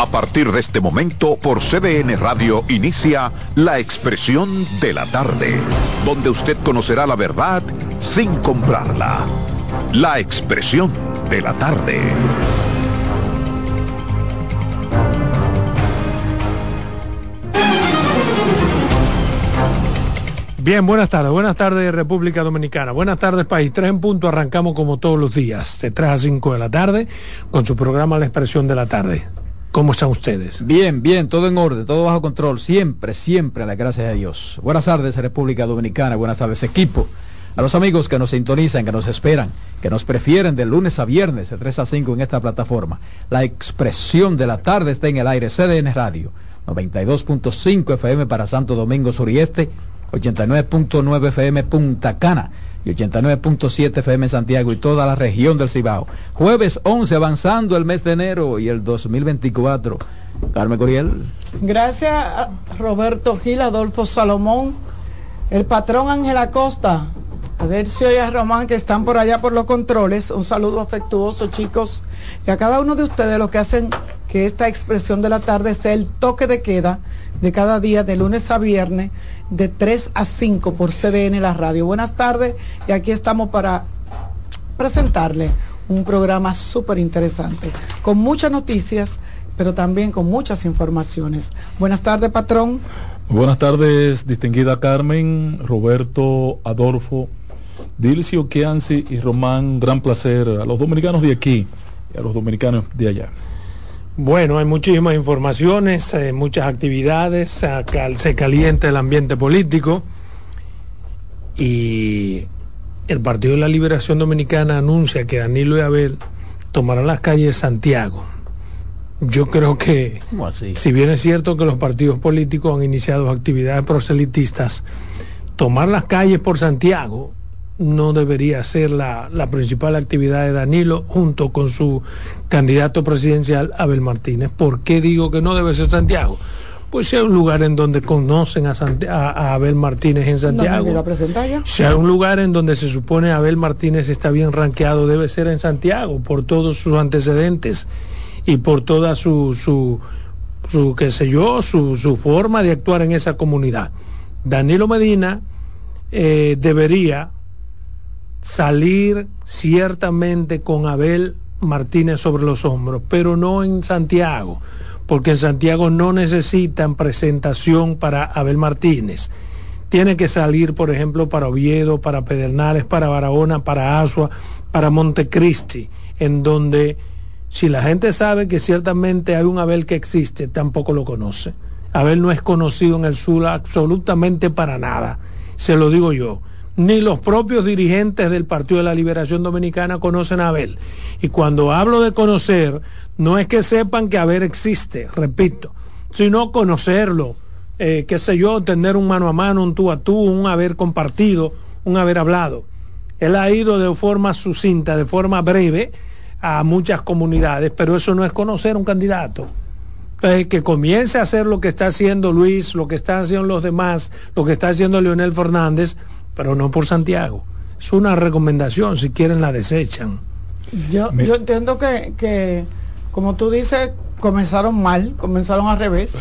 A partir de este momento, por CDN Radio inicia La Expresión de la Tarde, donde usted conocerá la verdad sin comprarla. La Expresión de la Tarde. Bien, buenas tardes. Buenas tardes, República Dominicana. Buenas tardes, país. Tres en punto. Arrancamos como todos los días, de 3 a 5 de la tarde, con su programa La Expresión de la Tarde. ¿Cómo están ustedes? Bien, bien, todo en orden, todo bajo control, siempre, siempre, a la gracias a Dios. Buenas tardes, República Dominicana, buenas tardes, equipo. A los amigos que nos sintonizan, que nos esperan, que nos prefieren de lunes a viernes, de 3 a 5 en esta plataforma. La expresión de la tarde está en el aire, CDN Radio, 92.5 FM para Santo Domingo Sur y Este, 89.9 FM Punta Cana y 89.7 FM Santiago y toda la región del Cibao. Jueves 11 avanzando el mes de enero y el 2024. Carmen Coriel. Gracias a Roberto Gil, Adolfo Salomón, el patrón Ángel Acosta, a Dercio y a Román que están por allá por los controles. Un saludo afectuoso chicos y a cada uno de ustedes los que hacen que esta expresión de la tarde sea el toque de queda de cada día de lunes a viernes de 3 a 5 por CDN La Radio. Buenas tardes y aquí estamos para presentarle un programa súper interesante, con muchas noticias, pero también con muchas informaciones. Buenas tardes, patrón. Buenas tardes, distinguida Carmen, Roberto, Adolfo, Dilcio, Kianci y Román. Gran placer a los dominicanos de aquí y a los dominicanos de allá. Bueno, hay muchísimas informaciones, eh, muchas actividades, se calienta el ambiente político y el Partido de la Liberación Dominicana anuncia que Danilo y Abel tomarán las calles de Santiago. Yo creo que, si bien es cierto que los partidos políticos han iniciado actividades proselitistas, tomar las calles por Santiago no debería ser la, principal actividad de Danilo junto con su candidato presidencial Abel Martínez. ¿Por qué digo que no debe ser Santiago? Pues hay un lugar en donde conocen a, a, Abel Martínez en Santiago. Hay un lugar en donde se supone Abel Martínez está bien rankeado, debe ser en Santiago, por todos sus antecedentes y por toda su, su, su qué sé yo, su, su forma de actuar en esa comunidad. Danilo Medina eh, debería salir ciertamente con Abel Martínez sobre los hombros, pero no en Santiago, porque en Santiago no necesitan presentación para Abel Martínez. Tiene que salir, por ejemplo, para Oviedo, para Pedernales, para Barahona, para Asua, para Montecristi, en donde si la gente sabe que ciertamente hay un Abel que existe, tampoco lo conoce. Abel no es conocido en el sur absolutamente para nada, se lo digo yo ni los propios dirigentes del Partido de la Liberación Dominicana conocen a Abel. Y cuando hablo de conocer, no es que sepan que Abel existe, repito, sino conocerlo, eh, qué sé yo, tener un mano a mano, un tú a tú, un haber compartido, un haber hablado. Él ha ido de forma sucinta, de forma breve, a muchas comunidades, pero eso no es conocer un candidato. Entonces, que comience a hacer lo que está haciendo Luis, lo que están haciendo los demás, lo que está haciendo Leonel Fernández, pero no por Santiago. Es una recomendación, si quieren la desechan. Yo, yo entiendo que, que, como tú dices, comenzaron mal, comenzaron al revés.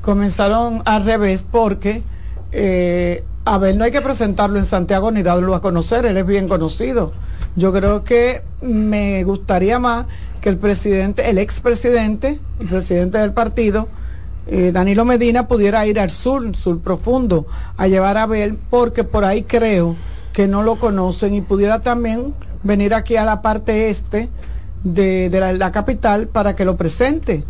Comenzaron al revés porque eh, a ver, no hay que presentarlo en Santiago ni darlo a conocer, él es bien conocido. Yo creo que me gustaría más que el presidente, el expresidente, el presidente del partido, eh, Danilo Medina pudiera ir al sur, sur profundo, a llevar a ver, porque por ahí creo que no lo conocen y pudiera también venir aquí a la parte este de, la, capital para que lo presente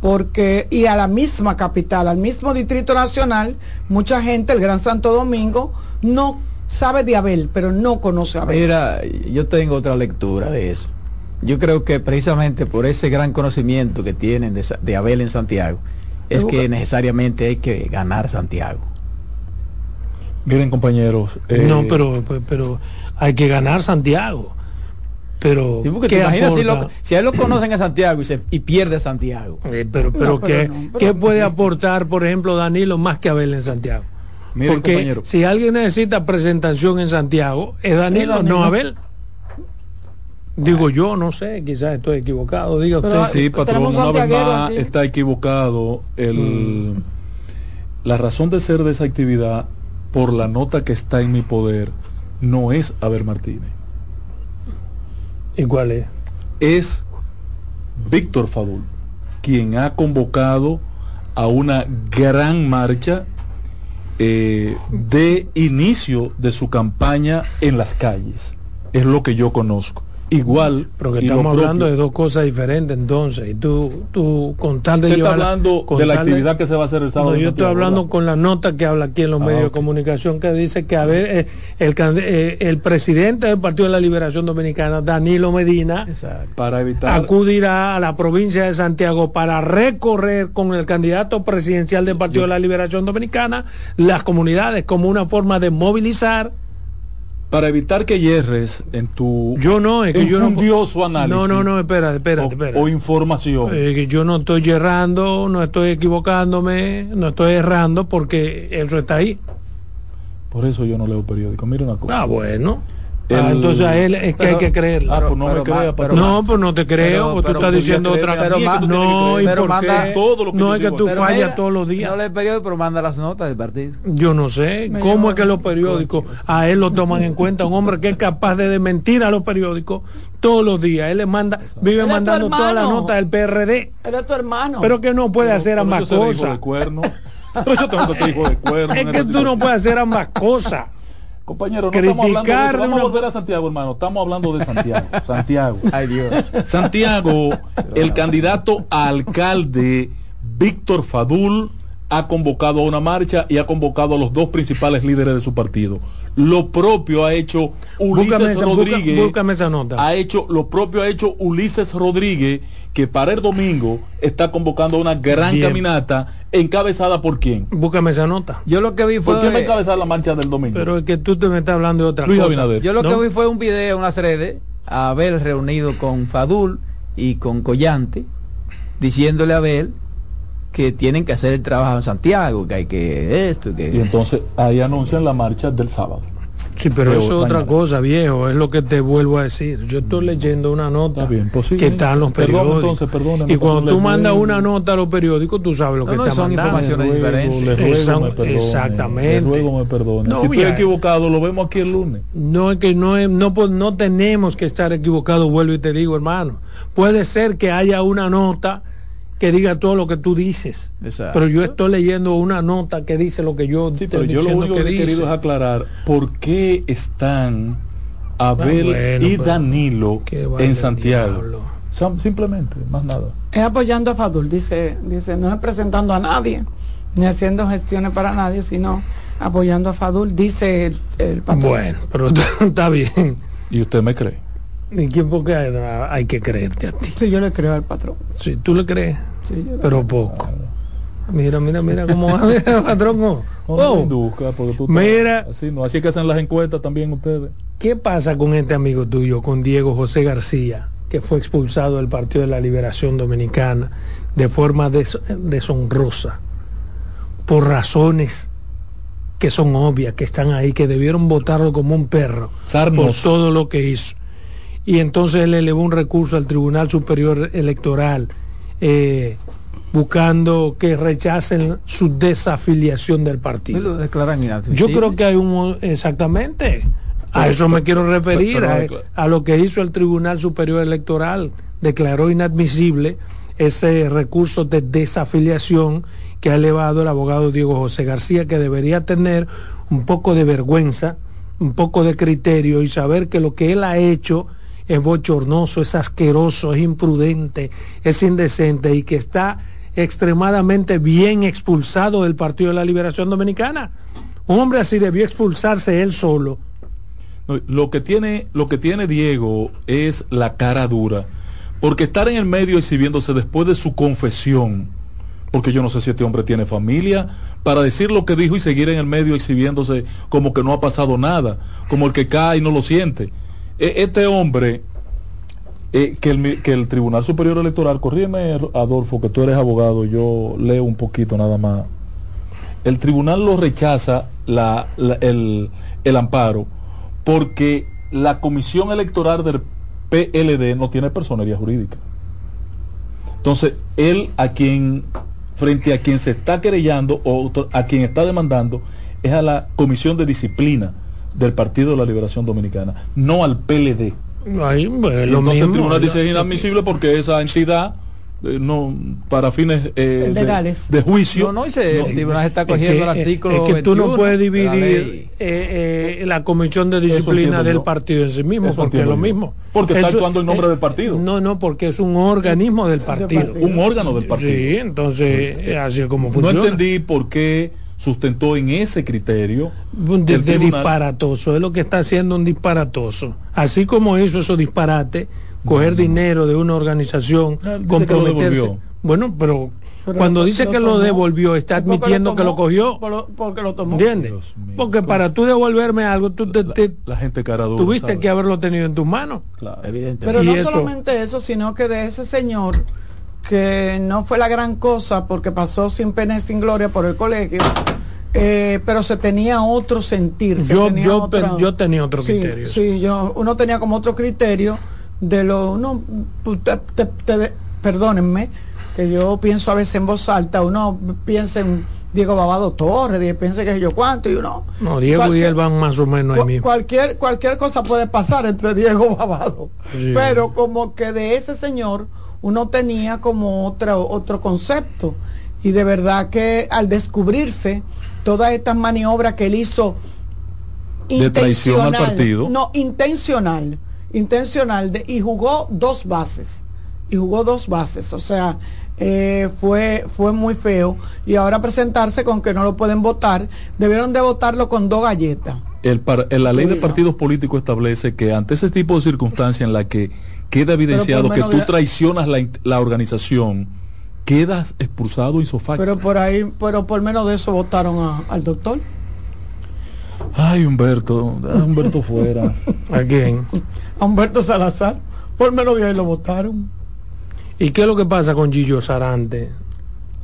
porque y a la misma capital, al mismo Distrito Nacional, mucha gente, el Gran Santo Domingo, no sabe de Abel, pero no conoce a Abel. Mira, yo tengo otra lectura de eso. Yo creo que precisamente por ese gran conocimiento que tienen de Abel en Santiago, es que necesariamente hay que ganar Santiago. Miren compañeros. no, eh, pero, pero hay que ganar Santiago. Pero si, a él lo conocen a Santiago y, se, y pierde Santiago. Eh, pero pero, ¿qué, puede aportar, por ejemplo, Danilo más que Abel en Santiago? Porque si alguien necesita presentación en Santiago, es Danilo, no Abel. Digo yo, no sé, quizás estoy equivocado. Diga usted. Sí, patrón, una vez más está equivocado. El, mm. La razón de ser de esa actividad, por la nota que está en mi poder, no es Abel Martínez. ¿Y cuál es? Es Víctor Fadul, quien ha convocado a una gran marcha eh, de inicio de su campaña en las calles. Es lo que yo conozco igual. Pero que estamos hablando de dos cosas diferentes entonces. Y tú, tú con tal de llevar... hablando de la actividad que se va a hacer el sábado. yo estoy hablando con la nota que habla aquí en los ah, medios de comunicación que dice que a ver, eh, el, eh, el, presidente del Partido de la Liberación Dominicana, Danilo Medina, para evitar... acudirá a la provincia de Santiago para recorrer con el candidato presidencial del Partido de la Liberación Dominicana las comunidades como una forma de movilizar para evitar que hierres en tu yo no es que yo no análisis no no no espérate espérate, o, o información. Que yo no estoy yerrando no estoy equivocándome no estoy errando porque eso está ahí. Por eso yo no leo periódico. Mira una cosa. Ah bueno Ah, entonces a él es que hay que creerlo. Ah, pues no me crea, No, pues no te creo, pues tú estás diciendo otra cosa. No, y por manda todo lo que no es que tú fallas todos los días. No le periódico, pero manda las notas del partido. Yo no sé cómo es que los periódicos a él lo toman en cuenta. Un hombre que es capaz de desmentir a los periódicos todos los días. Él le manda, vive mandando todas las notas del PRD. Él es tu hermano. Pero que no puede hacer ambas cosas. Es que tú no puedes hacer ambas cosas. Compañero, no estamos hablando de eso. Vamos a volver a Santiago, hermano. Estamos hablando de Santiago. Santiago. Ay, Dios. Santiago, el candidato a alcalde Víctor Fadul ha convocado a una marcha y ha convocado a los dos principales líderes de su partido. Lo propio ha hecho Ulises Rodríguez. esa nota. Ha hecho, lo propio ha hecho Ulises Rodríguez, que para el domingo está convocando una gran caminata encabezada por quién. Búscame esa nota. Yo lo que vi fue. ¿Por qué va a encabezar la marcha del domingo? Pero es que tú te me estás hablando de otra cosa. Yo lo que vi fue un video, una redes, a Abel reunido con Fadul y con Collante, diciéndole a Abel que tienen que hacer el trabajo en Santiago, que hay que esto, que... Y entonces ahí anuncian la marcha del sábado. Sí, pero eso es otra cosa, viejo, es lo que te vuelvo a decir. Yo estoy leyendo una nota bien, que está en los periódicos. y cuando tú mandas una nota a los periódicos, tú sabes lo que está son informaciones diferentes. exactamente. Luego me perdone. si estoy equivocado, lo vemos aquí el lunes. No es que no, es, no, no tenemos que estar equivocados, vuelvo y te digo, hermano. Puede ser que haya una nota que diga todo lo que tú dices. Pero yo estoy leyendo una nota que dice lo que yo sí, pero yo lo único que, he querido es aclarar por qué están Abel ah, y Danilo en Santiago. Simplemente, más nada. Es apoyando a Fadul, dice, dice, no es presentando a nadie, ni haciendo gestiones para nadie, sino apoyando a Fadul, dice el, patrón. Bueno, pero está bien. ¿Y usted me cree? ¿Y quién porque hay, que creerte a ti? Sí, yo le creo al patrón. Sí, tú le crees, sí, pero poco. Mira, mira, mira cómo va el patrón. Oh. oh. mira, así, no, así que hacen las encuestas también ustedes. ¿Qué pasa con este amigo tuyo, con Diego José García, que fue expulsado del Partido de la Liberación Dominicana de forma deshonrosa, por razones que son obvias, que están ahí, que debieron votarlo como un perro por todo lo que hizo? Y entonces él elevó un recurso al Tribunal Superior Electoral eh, buscando que rechacen su desafiliación del partido. Yo creo que hay un exactamente a eso me quiero referir a, lo que hizo el Tribunal Superior Electoral declaró inadmisible ese recurso de desafiliación que ha elevado el abogado Diego José García que debería tener un poco de vergüenza un poco de criterio y saber que lo que él ha hecho es bochornoso, es asqueroso, es imprudente, es indecente y que está extremadamente bien expulsado del Partido de la Liberación Dominicana. Un hombre así debió expulsarse él solo. Lo que tiene, lo que tiene Diego es la cara dura, porque estar en el medio exhibiéndose después de su confesión porque yo no sé si este hombre tiene familia, para decir lo que dijo y seguir en el medio exhibiéndose como que no ha pasado nada, como el que cae y no lo siente. E, este hombre, eh, que, el, Tribunal Superior Electoral, corrígeme Adolfo, que tú eres abogado, yo leo un poquito nada más. El tribunal lo rechaza el, el amparo porque la comisión electoral del PLD no tiene personería jurídica. Entonces, él a quien frente a quien se está querellando o a quien está demandando es a la Comisión de Disciplina del Partido de la Liberación Dominicana, no al PLD. Ahí, entonces el tribunal dice es inadmisible porque esa entidad eh, no para fines eh, de, juicio. No, no, el tribunal está cogiendo el artículo. Es que tú no puedes dividir eh, la, comisión de disciplina del partido en sí mismo, porque es lo mismo. Porque está actuando en nombre del partido. No, no, porque es un organismo del partido. Un órgano del partido. Sí, entonces, así es como funciona. No entendí por qué sustentó en ese criterio de, disparatoso es lo que está haciendo un disparatoso así como hizo esos disparates coger dinero de una organización, ah, comprometerse. Bueno, pero, cuando dice que lo devolvió, está admitiendo que lo cogió. porque lo tomó. ¿Entiendes? Porque para tú devolverme algo, tú te, la, gente cara tuviste que haberlo tenido en tus manos. Claro. Pero no solamente eso, sino que de ese señor que no fue la gran cosa porque pasó sin pena y sin gloria por el colegio. Eh, pero se tenía otro sentir. yo, yo, yo tenía otro criterio. Sí, yo, uno tenía como otro criterio de lo uno pues, perdónenme que yo pienso a veces en voz alta uno piensa en Diego Babado Torres piensa que yo cuánto y uno no Diego y él van más o menos ahí mismo cualquier cualquier cosa puede pasar entre Diego Babado pero como que de ese señor uno tenía como otro otro concepto y de verdad que al descubrirse todas estas maniobras que él hizo de traición al partido no intencional intencional de, y jugó dos bases. Y jugó dos bases. O sea, eh, fue, fue muy feo. Y ahora presentarse con que no lo pueden votar, debieron de votarlo con dos galletas. El, la ley de partidos políticos establece que ante ese tipo de circunstancias en la que queda evidenciado que tú traicionas la, la organización, quedas expulsado isofacto. Pero por ahí, pero por menos de eso votaron al doctor. Ay, Humberto, Humberto fuera. ¿A quién? A Humberto Salazar. Por menos de ahí lo votaron. ¿Y qué es lo que pasa con Gillo Sarante?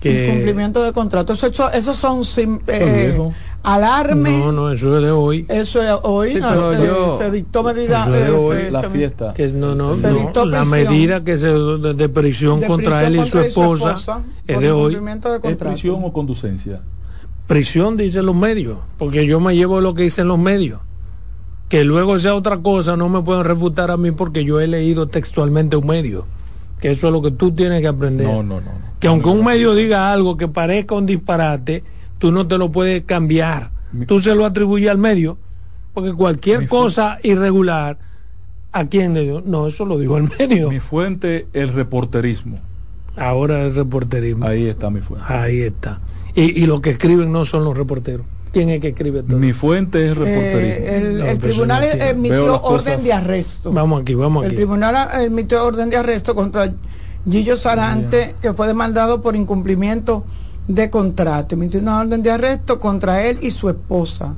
Que... cumplimiento de contrato. Eso, eso, son eh, alarme. No, no, eso es de hoy. Eso es hoy. Ah, se dictó medida. de hoy, la fiesta. Que no, no, no la medida que se de, prisión contra él y su esposa, es de hoy. ¿Es prisión o conducencia? Prisión dicen los medios, porque yo me llevo lo que dicen los medios. Que luego sea otra cosa, no me pueden refutar a mí porque yo he leído textualmente un medio. Que eso es lo que tú tienes que aprender. No, no, no. Que aunque un medio diga algo que parezca un disparate, tú no te lo puedes cambiar. tú se lo atribuyes al medio, porque cualquier cosa irregular, ¿a quién le dio? No, eso lo dijo el medio. Mi fuente, el reporterismo. Ahora el reporterismo. Ahí está mi fuente. Ahí está. Y, y los que escriben no son los reporteros. ¿Quién es que escribe todo? Mi fuente es reporterismo. Eh, el, tribunal emitió orden de arresto. Vamos aquí, vamos aquí. El tribunal emitió orden de arresto contra Gillo Sarante, que fue demandado por incumplimiento de contrato. Emitió una orden de arresto contra él y su esposa.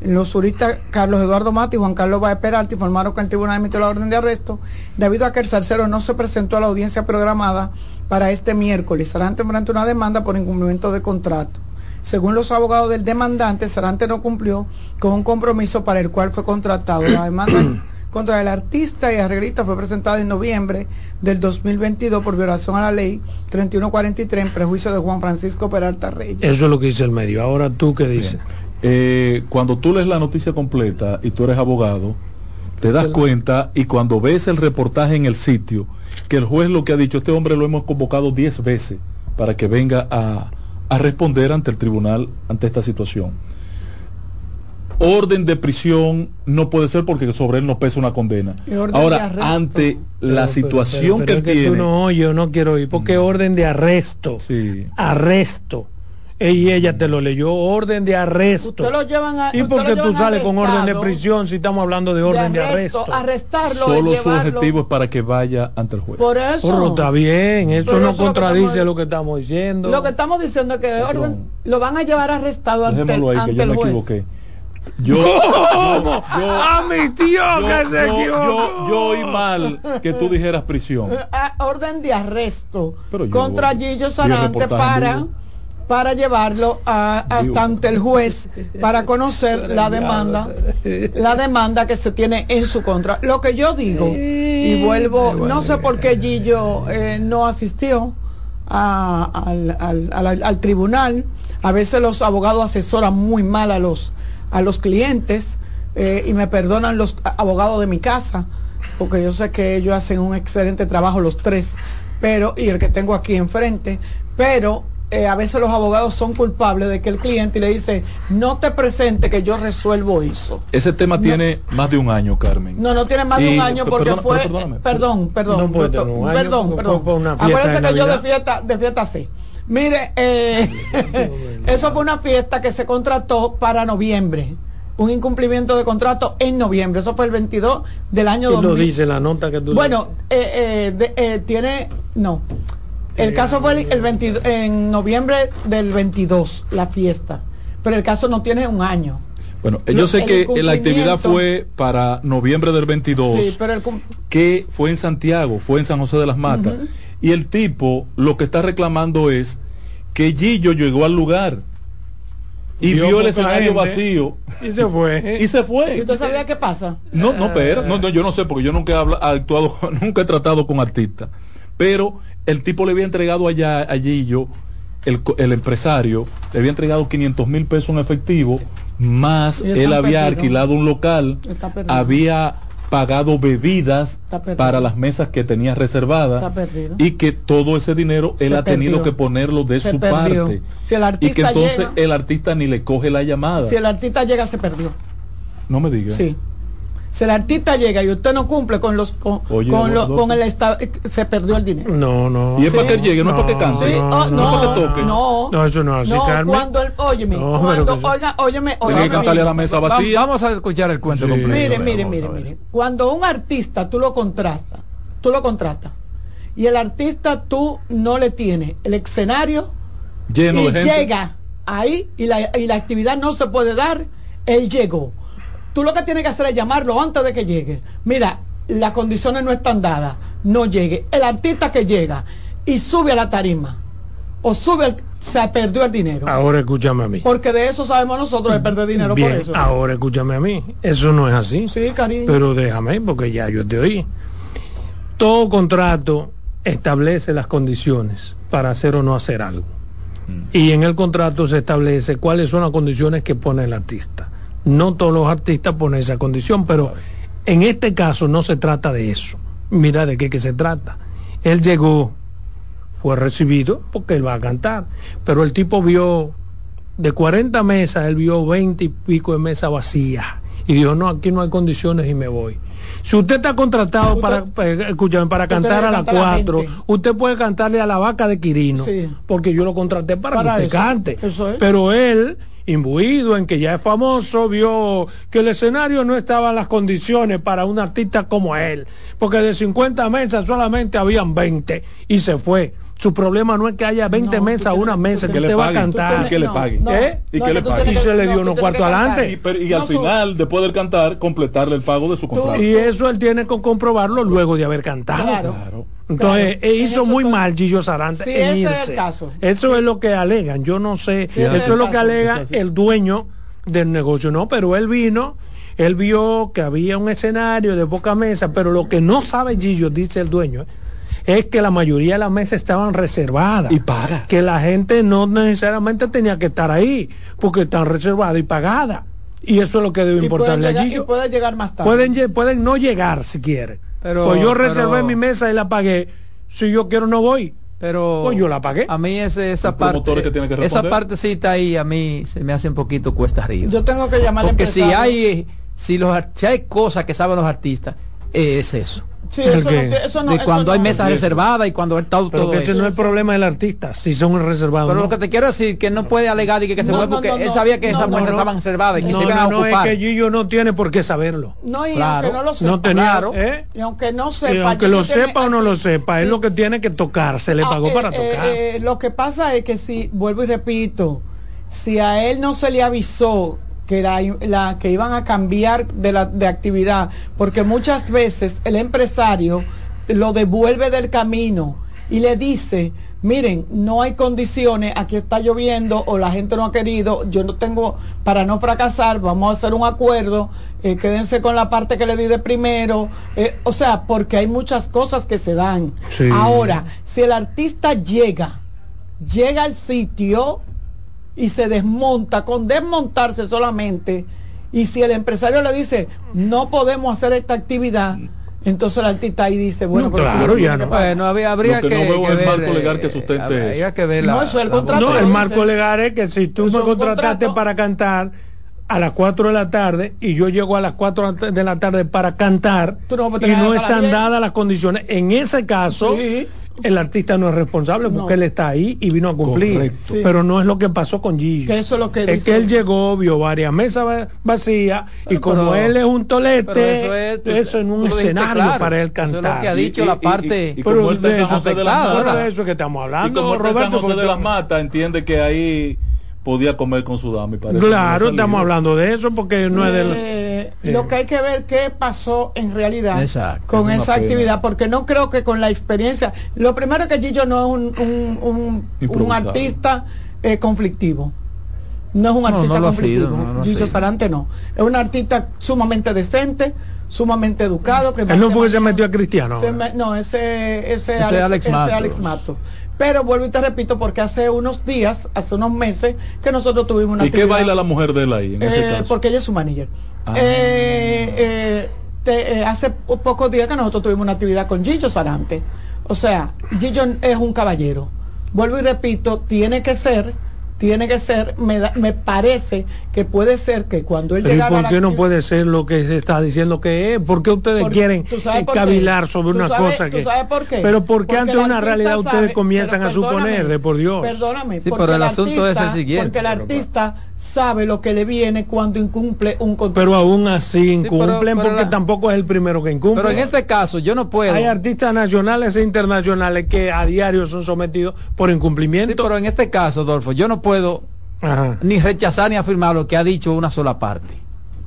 Los juristas Carlos Eduardo Mati y Juan Carlos Baez Peralta informaron que el tribunal emitió la orden de arresto debido a que el salsero no se presentó a la audiencia programada para este miércoles. Sarante enfrenta una demanda por incumplimiento de contrato. Según los abogados del demandante, Sarante no cumplió con un compromiso para el cual fue contratado. La demanda contra el artista y arreglista fue presentada en noviembre del 2022 por violación a la ley 3143 en prejuicio de Juan Francisco Peralta Reyes. Eso es lo que dice el medio. Ahora tú qué dices. Eh, cuando tú lees la noticia completa y tú eres abogado, te das cuenta y cuando ves el reportaje en el sitio, que el juez lo que ha dicho, este hombre lo hemos convocado 10 veces para que venga a, responder ante el tribunal ante esta situación. Orden de prisión no puede ser porque sobre él no pesa una condena. Ahora, ante la situación que, tiene. no, yo no quiero ir porque orden de arresto. Arresto. y ella te lo leyó, orden de arresto. Usted lo llevan a, ¿Y por qué tú sales con orden de prisión si estamos hablando de orden de arresto? De arrestarlo. Solo su objetivo es para que vaya ante el juez. Por eso. Pero está bien, eso no contradice lo que, estamos diciendo. Lo que estamos diciendo es que orden, lo van a llevar arrestado ante, el, ahí, ante que yo me Equivoqué. Yo, yo, yo, a mi tío que se equivocó. Yo, oí mal que tú dijeras prisión. orden de arresto contra Gillo Sarante para para llevarlo hasta ante el juez para conocer la demanda, la demanda que se tiene en su contra. Lo que yo digo, y vuelvo, no sé por qué Gillo eh, no asistió al, al, tribunal, a veces los abogados asesoran muy mal a los, a los clientes, eh, y me perdonan los abogados de mi casa, porque yo sé que ellos hacen un excelente trabajo los tres, pero, y el que tengo aquí enfrente, pero eh, a veces los abogados son culpables de que el cliente le dice, no te presente que yo resuelvo eso. Ese tema tiene más de un año, Carmen. No, no tiene más de un año porque fue... perdón, perdón, perdón, perdón. Acuérdense que yo de fiesta, de fiesta sí. Mire, eh, eso fue una fiesta que se contrató para noviembre. Un incumplimiento de contrato en noviembre. Eso fue el 22 del año 2000. lo dice la nota que tú Bueno, eh, eh, tiene... No. El caso fue el, en noviembre del 22, la fiesta, pero el caso no tiene un año. Bueno, yo sé que la actividad fue para noviembre del 22, que fue en Santiago, fue en San José de las Matas, y el tipo lo que está reclamando es que Gillo llegó al lugar y vio, el escenario vacío. y se fue. Y se fue. Y usted sabía qué pasa no no pero no, no yo no sé porque yo nunca he actuado nunca he tratado con artistas pero el tipo le había entregado allá, allí yo, el, el empresario, le había entregado 500 mil pesos en efectivo, más él había alquilado un local, había pagado bebidas para las mesas que tenía reservadas y que todo ese dinero él ha tenido que ponerlo de su parte. Y que entonces el artista ni le coge la llamada. Si el artista llega se perdió. No me diga. Sí si el artista llega y usted no cumple con los con, con, el estado, se perdió el dinero. No, no. Y es para que llegue, no, es para que cante. Sí, no, no, es para que toque. No, no, eso no es así, Carmen. Cuando el, óyeme, cuando, oiga, óyeme, óyeme. Tiene que cantarle a la mesa vacía. Vamos a escuchar el cuento completo. Mire, mire, mire, mire. Cuando un artista tú lo contrastas, tú lo contratas, y el artista tú no le tienes el escenario Lleno y de gente. llega ahí y la, y la actividad no se puede dar, él llegó Tú lo que tienes que hacer es llamarlo antes de que llegue. Mira, las condiciones no están dadas, no llegue. El artista que llega y sube a la tarima o sube, se perdió el dinero. Ahora escúchame a mí. Porque de eso sabemos nosotros de perder dinero Bien, por eso. Ahora escúchame a mí. Eso no es así. Sí, cariño. Pero déjame, porque ya yo te oí. Todo contrato establece las condiciones para hacer o no hacer algo. Mm. Y en el contrato se establece cuáles son las condiciones que pone el artista. No todos los artistas ponen esa condición, pero en este caso no se trata de eso. Mira de qué que se trata. Él llegó, fue recibido porque él va a cantar, pero el tipo vio de 40 mesas, él vio 20 y pico de mesas vacías y dijo, no, aquí no hay condiciones y me voy. Si usted está contratado para, eh, para cantar a las 4, usted puede cantarle a la vaca de Quirino, porque yo lo contraté para, que usted cante. Pero él imbuido en que ya es famoso, vio que el escenario no estaba en las condiciones para un artista como él, porque de 50 mesas solamente habían 20 y se fue. Su problema no es que haya 20 mesas, una mesa que usted va a cantar. Y que le paguen. ¿Eh? Y que le paguen. Y se le dio unos cuartos adelante. Y, al final, después del cantar, completarle el pago de su contrato. Y eso él tiene que comprobarlo luego de haber cantado. Claro. Entonces, e hizo muy mal Gillo Sarante en Es el caso. Eso es lo que alegan. Yo no sé. eso es, lo que alega el dueño del negocio. No, pero él vino, él vio que había un escenario de poca mesa, pero lo que no sabe Gillo, dice el dueño, es que la mayoría de las mesas estaban reservadas. Y pagas. Que la gente no necesariamente tenía que estar ahí, porque están reservadas y pagadas. Y eso es lo que debe importarle a Gillo. Y puede llegar más tarde. Pueden, pueden no llegar si quiere pues yo reservé mi mesa y la pagué. Si yo quiero no voy. Pero pues yo la pagué. A mí ese, esa parte, esa partecita ahí a mí se me hace un poquito cuesta arriba. Yo tengo que llamar Porque si hay, si, los, si hay cosas que saben los artistas, es eso. Sí, eso ¿El no, qué? eso no, de eso cuando hay no- mesas reservadas y cuando está todo Pero que eso. no es el problema del artista, si son reservados. Pero ¿no? lo que te quiero decir que no puede alegar y que, que se No, fue no, porque no, él no, sabía que no, esas no, mesas no. estaban reservadas y que no, se iban no, a no, ocupar. es que Gillo no tiene por qué saberlo. No, y Claro. aunque no lo sepa, No tenía, claro. ¿eh? y aunque no Y sepa, aunque Gillo lo tiene- sepa o no lo sepa, es Sí. lo que tiene que tocar, se le Ah, pagó para eh, tocar. eh, lo que pasa es que si, vuelvo y repito, si a él no se le avisó que, la, la- que iban a cambiar de, la, de actividad, porque muchas veces el empresario lo devuelve del camino y le dice, miren, no hay condiciones, aquí está lloviendo o la gente no ha querido, yo no tengo, para no fracasar, vamos a hacer un acuerdo, eh, quédense con la parte que le di de primero, eh, o sea, porque hay muchas cosas que se dan. Sí. Ahora, si el artista llega, llega al sitio y se desmonta, con desmontarse solamente, y si el empresario le dice, no podemos hacer esta actividad, entonces el artista ahí dice, bueno, No, pero claro, ya no. Bueno, había, habría que no veo que el ver, marco legal que eh, sustente habría eso. que ver No, la- eso es el contrato. No, el dice. marco legal es que si tú me contrataste contrato. para cantar a las 4 de la tarde y yo llego a las 4 de la tarde para cantar no y no están 10. dadas las condiciones, en ese caso Sí. El artista no es responsable porque No. él está ahí y vino a cumplir. Sí. Pero no es lo que pasó con Gillo. Que eso es lo que es que él llegó, vio varias mesas va- vacías y Pero- como pero- él es un tolete, eso es- es, un tú lo dijiste escenario claro. para él Eso cantar. es lo que ha Y- dicho y- la y- parte y- y Pero como en de eso- de las de eso que estamos y hablando, como en San Roberto. José de las Matas, entiende que ahí podía comer con su dama y Claro, estamos hablando de eso porque no es del... Eh, eh. Lo que hay que ver qué pasó en realidad Exacto, con es esa pena. actividad, porque no creo que con la experiencia. Lo primero es que Gillo no es un, un, un- artista eh, conflictivo. No es un artista no conflictivo. sido, no, Gillo. Sarante no. Es un artista sumamente decente, sumamente educado. Que Él no fue que se metió a Cristiano. se me- no, ese, ese, Ese Alex, Alex ese Matos. Alex Matos. Pero vuelvo y te repito, porque hace unos días, hace unos meses, que nosotros tuvimos una ¿Y qué baila la mujer de él ahí en ese eh, caso? Porque ella es su manager. Ah. Eh, eh, te- eh, hace po- pocos días que nosotros tuvimos una actividad con Gillo Sarante. O sea, Gillo es un caballero. Vuelvo y repito, tiene que ser, tiene que ser, me, da- me parece que puede ser que cuando él ¿y llegara a por la qué no puede ser lo que se está diciendo que es? ¿Por qué ustedes quieren ¿tú cavilar sobre ¿Tú una sabes- cosa tú que... sabes por qué? Pero ¿por qué Porque ante una realidad ustedes comienzan a suponer, de por Dios? Perdóname. Sí, porque pero el asunto es el siguiente, Porque el pero- artista sabe lo que le viene cuando incumple un contrato. Pero aún así incumplen pero porque la- tampoco es el primero que incumple. pero en este caso yo no puedo Hay artistas nacionales e internacionales que a diario son sometidos por incumplimiento. sí, pero en este caso Adolfo yo no puedo Ajá. ni rechazar ni afirmar lo que ha dicho una sola parte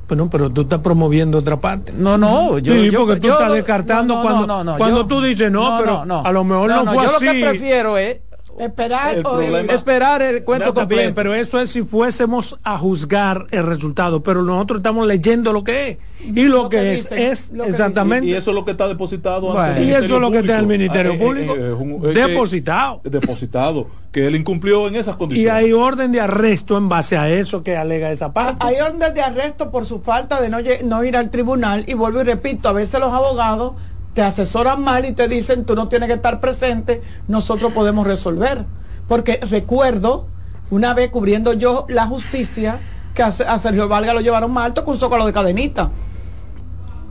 Bueno, pero tú estás promoviendo otra parte. no no yo sí, yo- porque tú yo estás descartando no, no, cuando, no, cuando yo- tú dices no, pero a lo mejor no, fue yo así. lo que prefiero es Esperar El o- problema- esperar el cuento Está bien, completo pero eso es si fuésemos a juzgar el resultado, pero nosotros estamos leyendo lo que es. Y lo, Lo que, que es, dice, es lo que exactamente. Y eso es lo que está depositado Bueno. ante el Y eso es lo que está en el Ministerio Ministerio Público. Público. Eh, eh, un- Depositado. depositado, que él incumplió en esas Y condiciones. hay orden de arresto en base a eso que alega esa parte. Hay órdenes de arresto por su falta de no, no ir al tribunal y vuelvo y repito, a veces los abogados te asesoran mal y te dicen tú no tienes que estar presente, nosotros podemos resolver. Porque recuerdo una vez cubriendo yo la justicia que a, a Sergio Valga lo llevaron mal alto con un zócalo de cadenita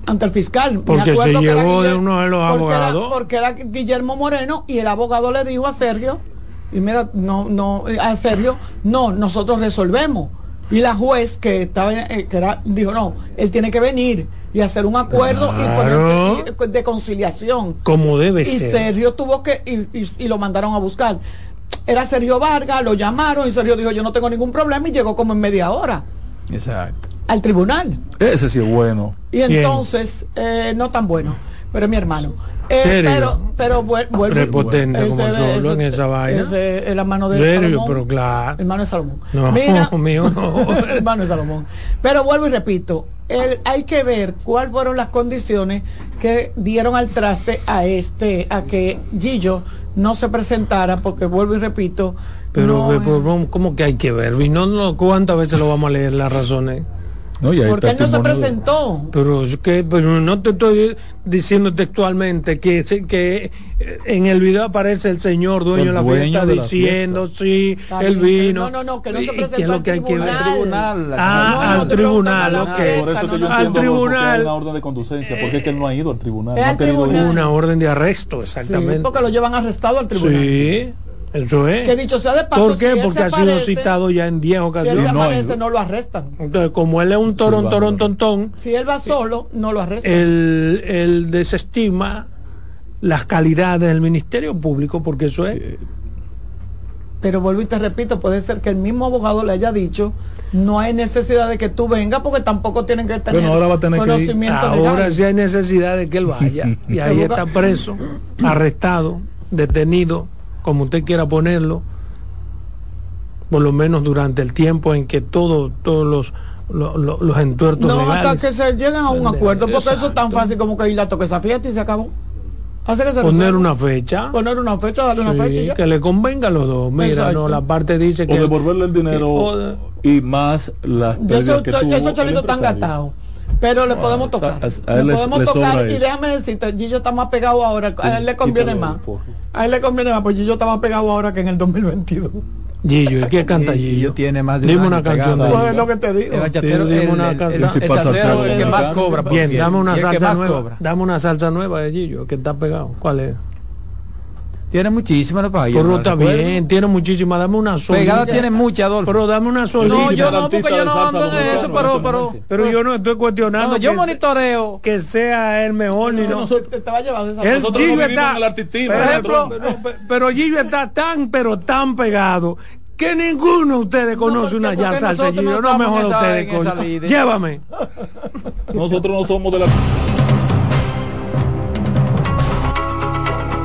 ante el fiscal. Porque se llevó de uno de los porque era- abogados. porque era Guillermo Moreno y el abogado le dijo a Sergio y mira, no, no, a Sergio, no, nosotros resolvemos. Y la juez que estaba, eh, que era, dijo, no, él tiene que venir y hacer un acuerdo y ponerse y- de conciliación. Como debe Y ser. Sergio tuvo que, y, y- y lo mandaron a buscar. Era Sergio Vargas, lo llamaron y Sergio dijo, yo no tengo ningún problema y llegó como en media hora exacto al tribunal. Ese sí es bueno. Y entonces, eh, no tan bueno, pero mi hermano. Eh, pero, pero vuel- vuelvo. Prepotente como Ese- solo en ese- esa vaina. ese es la mano de Serio, Salomón. pero claro. Hermano de Salomón. No, Mira, mío no. hermano de Salomón. Pero vuelvo y repito, el- hay que ver cuáles fueron las condiciones que dieron al traste a este, a que Gillo no se presentara, porque vuelvo y repito, Pero, no, pero, ¿cómo- ¿cómo que hay que ver? Y no, no, ¿Cuántas veces lo vamos a leer las razones? Porque él no se presentó. Pero, que, pero no te estoy diciendo textualmente que, que en el video aparece el señor dueño de la fiesta diciendo, sí, él vino. No, no, no, que no se presentó al tribunal. Ah, al tribunal, ok. Por eso que yo al tribunal. una orden de conducencia, porque es que él no ha ido al tribunal. No Una orden de arresto, exactamente. porque lo llevan arrestado al tribunal. Sí. Eso es. Que dicho sea de paso, ¿Por qué? Porque ha sido citado ya en 10 ocasiones. Si él se aparece, no, lo arrestan. Entonces, como él es un torón, torón, tontón. Si él va solo, no lo arrestan. Él, él desestima las calidades del Ministerio Público, porque eso es. Pero vuelvo y te repito, puede ser que el mismo abogado le haya dicho, no hay necesidad de que tú vengas porque tampoco tienen que tener ahora va a tener conocimiento que Ahora sí hay necesidad de que él vaya. y ahí está preso, arrestado, detenido como usted quiera ponerlo, por lo menos durante el tiempo en que todo, todos los los, los, entuertos no, hasta que se lleguen a un acuerdo, porque eso es tan fácil como que ir a toque esa fiesta y se acabó. poner una fecha. Poner una fecha, darle una fecha Que le convenga a los dos. Mira, no, la parte dice que. O devolverle el dinero y más las. Esos chalitos están gastados pero le podemos tocar. le, podemos tocar y déjame decirte, Gillo está más pegado ahora, a él le conviene más. A él le conviene más, pues Gillo está más pegado ahora que en el 2022. Gillo, ¿y qué canta Gillo? tiene más de Dime una canción de Pues es lo que te digo. Dime una canción. El, que más cobra. Bien, dame una salsa nueva. Dame una salsa nueva de Gillo, que está pegado. ¿Cuál es? Tiene muchísimas la paella. Pero está bien, tiene muchísimas. Dame una sola. Pegada tiene mucha, Adolfo. Pero dame una sola. No, yo no, porque yo no ando de eso, pero, pero. Pero yo no estoy cuestionando. yo monitoreo. Que sea el mejor ni no. Te va a llevar esa El Gillo está. Por ejemplo, pero Gillo está tan, pero tan pegado que ninguno de ustedes conoce una ya salsa Gillo. No mejor ustedes. Llévame. Nosotros no somos de la.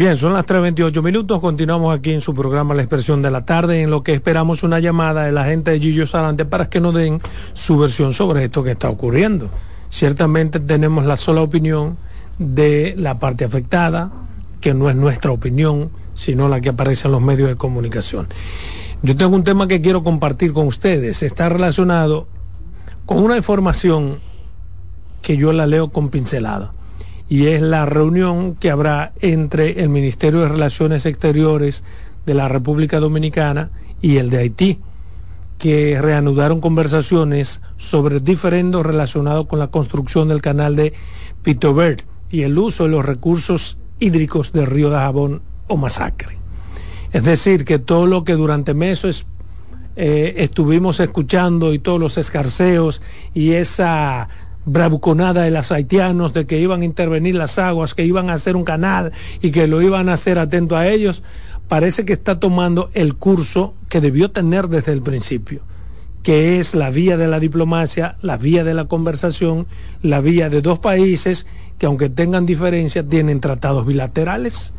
Bien, son las 3.28 minutos. Continuamos aquí en su programa La Expresión de la Tarde, en lo que esperamos una llamada de la gente de Gillo Salante para que nos den su versión sobre esto que está ocurriendo. Ciertamente tenemos la sola opinión de la parte afectada, que no es nuestra opinión, sino la que aparece en los medios de comunicación. Yo tengo un tema que quiero compartir con ustedes. Está relacionado con una información que yo la leo con pincelada y es la reunión que habrá entre el Ministerio de Relaciones Exteriores de la República Dominicana y el de Haití, que reanudaron conversaciones sobre diferendos relacionados con la construcción del canal de Pitobert y el uso de los recursos hídricos del río de Jabón o Masacre. Es decir, que todo lo que durante meses eh, estuvimos escuchando y todos los escarceos y esa bravuconada de los haitianos de que iban a intervenir las aguas, que iban a hacer un canal y que lo iban a hacer atento a ellos, parece que está tomando el curso que debió tener desde el principio, que es la vía de la diplomacia, la vía de la conversación, la vía de dos países que aunque tengan diferencias tienen tratados bilaterales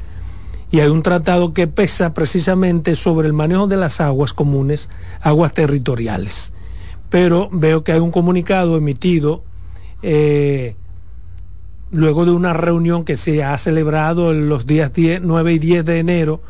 y hay un tratado que pesa precisamente sobre el manejo de las aguas comunes, aguas territoriales. Pero veo que hay un comunicado emitido eh, luego de una reunión que se ha celebrado los días 9 y 10 de enero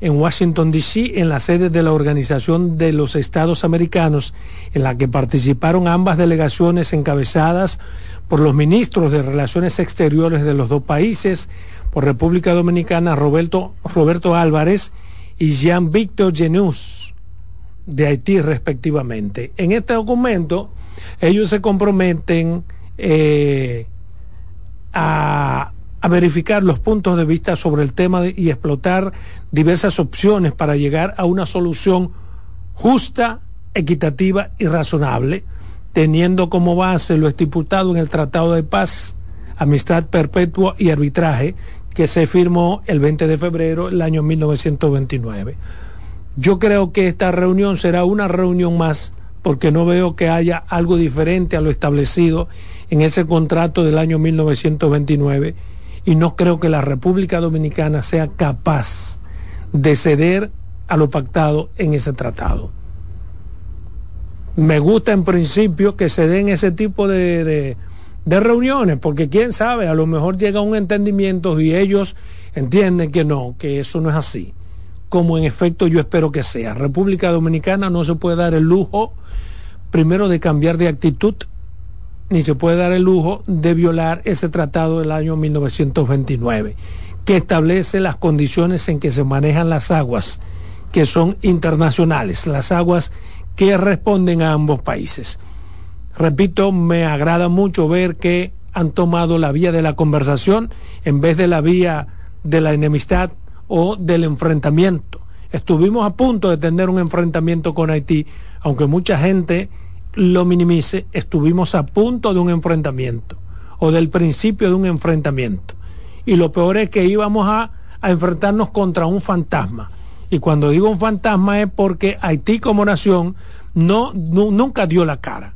en Washington, D.C., en la sede de la Organización de los Estados Americanos, en la que participaron ambas delegaciones encabezadas por los ministros de Relaciones Exteriores de los dos países, por República Dominicana Roberto, Roberto Álvarez y Jean-Victor Genus de Haití respectivamente. En este documento ellos se comprometen eh, a, verificar los puntos de vista sobre el tema y explotar diversas opciones para llegar a una solución justa, equitativa y razonable, teniendo como base lo estipulado en el Tratado de Paz, Amistad Perpetua y Arbitraje, que se firmó el 20 de febrero del año 1929. Yo creo que esta reunión será una reunión más porque no veo que haya algo diferente a lo establecido en ese contrato del año 1929 y no creo que la República Dominicana sea capaz de ceder a lo pactado en ese tratado. Me gusta en principio que se den ese tipo de, de, reuniones, porque quién sabe, a lo mejor llega un entendimiento y ellos entienden que no, que eso no es así, como en efecto yo espero que sea. República Dominicana no se puede dar el lujo, primero, de cambiar de actitud, ni se puede dar el lujo de violar ese tratado del año 1929, que establece las condiciones en que se manejan las aguas, que son internacionales, las aguas que responden a ambos países. Repito, me agrada mucho ver que han tomado la vía de la conversación en vez de la vía de la enemistad o del enfrentamiento. Estuvimos a punto de tener un enfrentamiento con Haití, aunque mucha gente lo minimice, estuvimos a punto de un enfrentamiento o del principio de un enfrentamiento. Y lo peor es que íbamos a, enfrentarnos contra un fantasma. Y cuando digo un fantasma es porque Haití como nación no, nunca dio la cara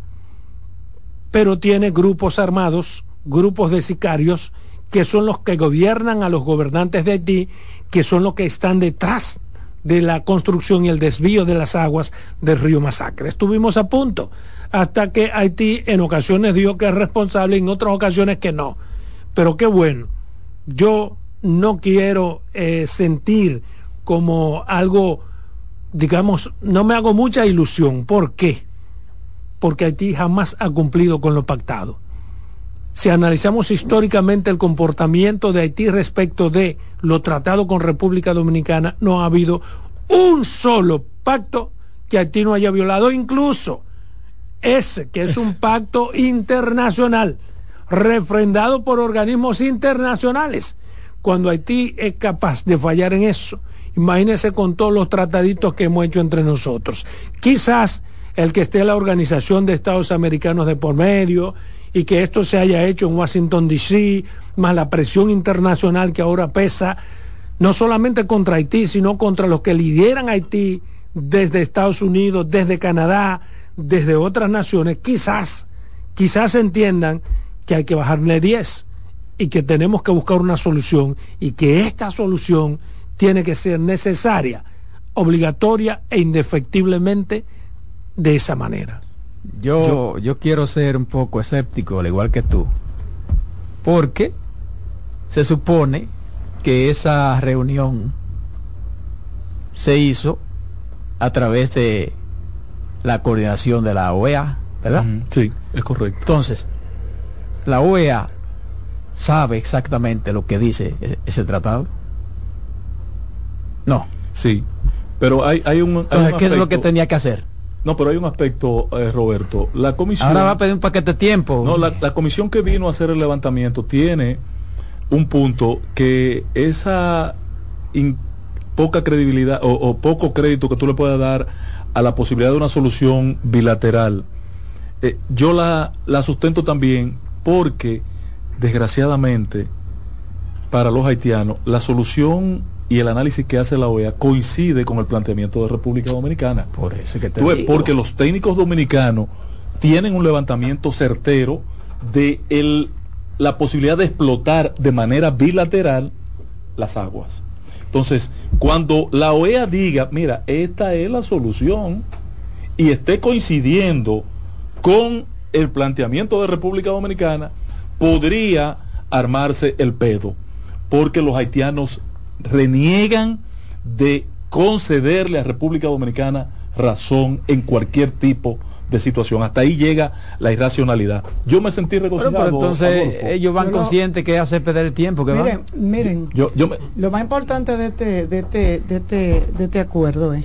pero tiene grupos armados, grupos de sicarios, que son los que gobiernan a los gobernantes de Haití, que son los que están detrás de la construcción y el desvío de las aguas del río Masacre. Estuvimos a punto, hasta que Haití en ocasiones dijo que es responsable, en otras ocasiones que no. Pero qué bueno, yo no quiero eh, sentir como algo, digamos, no me hago mucha ilusión. ¿Por qué? porque Haití jamás ha cumplido con lo pactado. Si analizamos históricamente el comportamiento de Haití respecto de lo tratado con República Dominicana, no ha habido un solo pacto que Haití no haya violado, incluso ese que es un pacto internacional, refrendado por organismos internacionales. Cuando Haití es capaz de fallar en eso, imagínese con todos los trataditos que hemos hecho entre nosotros. Quizás el que esté la Organización de Estados Americanos de por medio y que esto se haya hecho en Washington, D.C., más la presión internacional que ahora pesa, no solamente contra Haití, sino contra los que lideran Haití desde Estados Unidos, desde Canadá, desde otras naciones, quizás, quizás entiendan que hay que bajarle 10 y que tenemos que buscar una solución y que esta solución tiene que ser necesaria, obligatoria e indefectiblemente de esa manera. Yo, yo, quiero ser un poco escéptico, al igual que tú, porque se supone que esa reunión se hizo a través de la coordinación de la OEA, ¿verdad? Sí, es correcto. Entonces, la OEA sabe exactamente lo que dice ese, ese tratado. No. Sí, pero hay, hay un... Hay Entonces, un ¿qué es lo que tenía que hacer? No, pero hay un aspecto, eh, Roberto. La comisión... Ahora va a pedir un paquete de tiempo. No, la, la comisión que vino a hacer el levantamiento tiene un punto que esa in- poca credibilidad o, o poco crédito que tú le puedas dar a la posibilidad de una solución bilateral. Eh, yo la, la sustento también porque, desgraciadamente, para los haitianos, la solución y el análisis que hace la OEA coincide con el planteamiento de República Dominicana. Por eso que te Tú ves, digo. porque los técnicos dominicanos tienen un levantamiento certero de el- la posibilidad de explotar de manera bilateral las aguas. Entonces, cuando la OEA diga, mira, esta es la solución y esté coincidiendo con el planteamiento de República Dominicana, podría armarse el pedo, porque los haitianos reniegan de concederle a República Dominicana razón en cualquier tipo de situación. Hasta ahí llega la irracionalidad. Yo me sentí Pero, regocijado. pero entonces Adolfo. ellos van no- conscientes que hace perder el tiempo que Miren, van. miren, yo, yo me- lo más importante de este, de este, de este, de este acuerdo es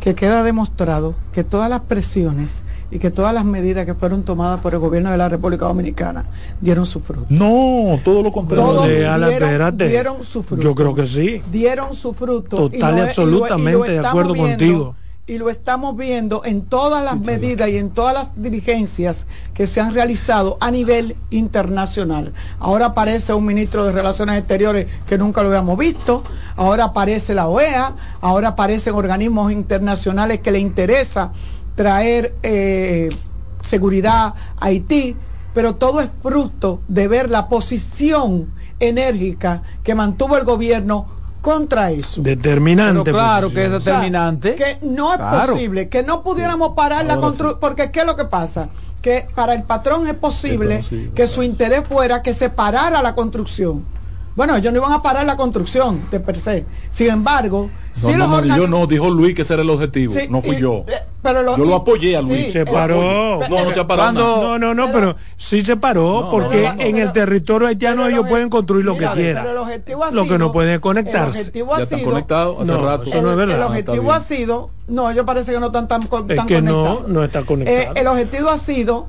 que queda demostrado que todas las presiones y que todas las medidas que fueron tomadas por el gobierno de la República Dominicana dieron su fruto. no, todo lo contrario. Todos dieron- dieron su fruto. Yo creo que sí. Dieron su fruto. Total y lo- lo- absolutamente de acuerdo contigo. Y lo estamos viendo en todas las medidas y en todas las diligencias que se han realizado a nivel internacional. Ahora aparece un ministro de Relaciones Exteriores que nunca lo habíamos visto. Ahora aparece la OEA. Ahora aparecen organismos internacionales que le interesa traer eh, seguridad a Haití. Pero todo es fruto de ver la posición enérgica que mantuvo el gobierno contra eso. Determinante. Pero claro posición. que es O sea, determinante. que no es Claro. posible, que no pudiéramos parar la construcción, porque ¿qué es lo que pasa? Que para el patrón es posible que su interés fuera que se parara la construcción. Bueno, ellos no iban a parar la construcción de per se. Sin embargo, No, si no, los no, yo no, dijo Luis que ese era el objetivo, Sí, no fui y- yo. eh, pero lo- yo lo apoyé a sí, Luis. Se eh, paró. No, no se ha parado. Cuando-. No, no, no, Pero- pero sí se paró No, porque no, no, en pero- el territorio haitiano ellos el pueden construir lo mira, que quieran. pero el objetivo ha Lo que sido- no pueden es el conectarse. objetivo Ya ha están sido- conectados hace No, rato. eso no es el, verdad. el Está objetivo bien. ha sido, no, yo parece que no están tan, con- Es tan que no, conectados. no está conectado. Eh, el objetivo ha sido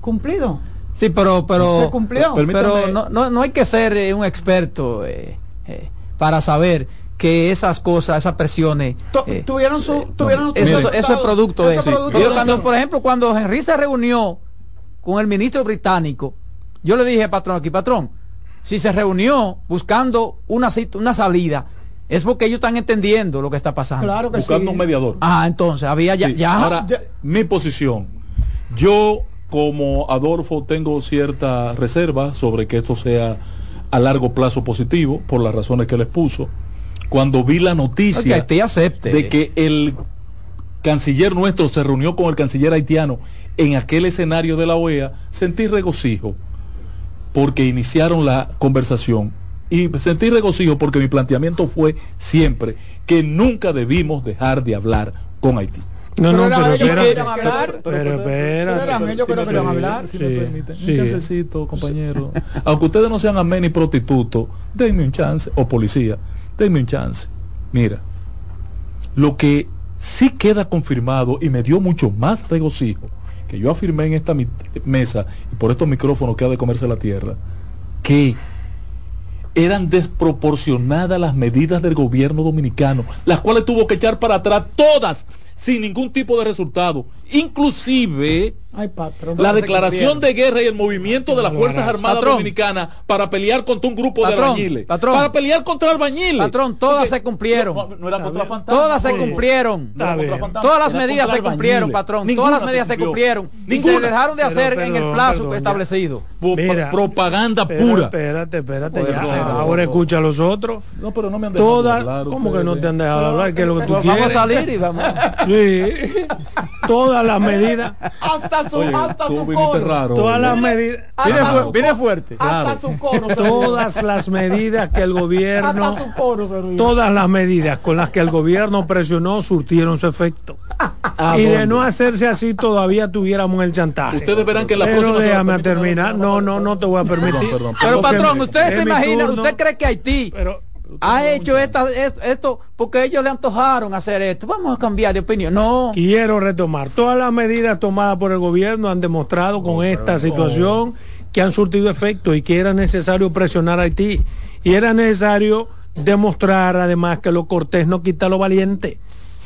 cumplido. Sí, pero pero Se cumplió. pero no, no, no hay que ser eh, un experto eh, eh, para saber que esas cosas, esas presiones Tu- eh, tuvieron su, tuvieron sus eso, es producto de eso. cuando, por ejemplo, cuando Henry se reunió con el ministro británico, yo le dije, patrón, aquí, patrón, si se reunió buscando una, una salida, es porque ellos están entendiendo lo que está pasando. Claro que Buscando sí. un mediador. Ah, entonces, había ya... Sí, ya Ahora, ya- mi posición. Yo, como Adolfo, tengo cierta reserva sobre que esto sea a largo plazo positivo, por las razones que les puso. Cuando vi la noticia acepte. de que el canciller nuestro se reunió con el canciller haitiano en aquel escenario de la OEA, sentí regocijo porque iniciaron la conversación. Y sentí regocijo porque mi planteamiento fue siempre que nunca debimos dejar de hablar con Haití. No, no, Pero era pero hablar. Pero espérate. eran ellos que no me querían permiten, hablar. si Sí, me permiten. sí. Un chancecito, compañero. Aunque ustedes no sean amén ni prostitutos, denme un chance, o policía, denme un chance. Mira, lo que sí queda confirmado y me dio mucho más regocijo que yo afirmé en esta mesa y por estos micrófonos que ha de comerse la tierra, que eran desproporcionadas las medidas del gobierno dominicano, las cuales tuvo que echar para atrás todas sin ningún tipo de resultado, inclusive Ay, patrón. la declaración de guerra y el movimiento de las Fuerzas Armadas Patrón. Dominicanas para pelear contra un grupo de Patrón, albañiles. patrón. Para pelear contra albañiles. Patrón, todas Porque- se cumplieron. No, no era contra fantasmas. Todas se pues. cumplieron. No contra Todas las medidas se cumplieron, albañiles. patrón. Ninguna Todas las medidas se cumplieron. Y se Ninguna. dejaron de Pero, hacer en el plazo perdón, establecido. Mira. propaganda Pero pura. Espérate, espérate. Ya. Ahora escucha a los otros. No, pero no me han dejado Todas, hablar ¿cómo que no te han dejado hablar? ¿Qué es lo que tú Pues vamos quieres? a salir y vamos. Sí. Todas las medidas, Hasta su, Oye, hasta su coro. raro. todas las medidas, Viene, fu- fuerte. Hasta Claro. su coro. todas las medidas que el gobierno, Hasta su coro se ríe. todas las medidas con las que el gobierno presionó surtieron su efecto. ¿A y de no hacerse así todavía tuviéramos el chantaje. Ustedes verán que la Pero próxima déjame terminar. No, no, no te voy a permitir. Perdón, perdón, Pero patrón, usted se imagina, turno, usted cree que Haití Pero ha hecho esta, esto, esto porque ellos le antojaron hacer esto. Vamos a cambiar de opinión. No. quiero retomar. Todas las medidas tomadas por el gobierno han demostrado con esta situación que han surtido efecto y que era necesario presionar a Haití. Y era necesario demostrar además que lo cortés no quita lo valiente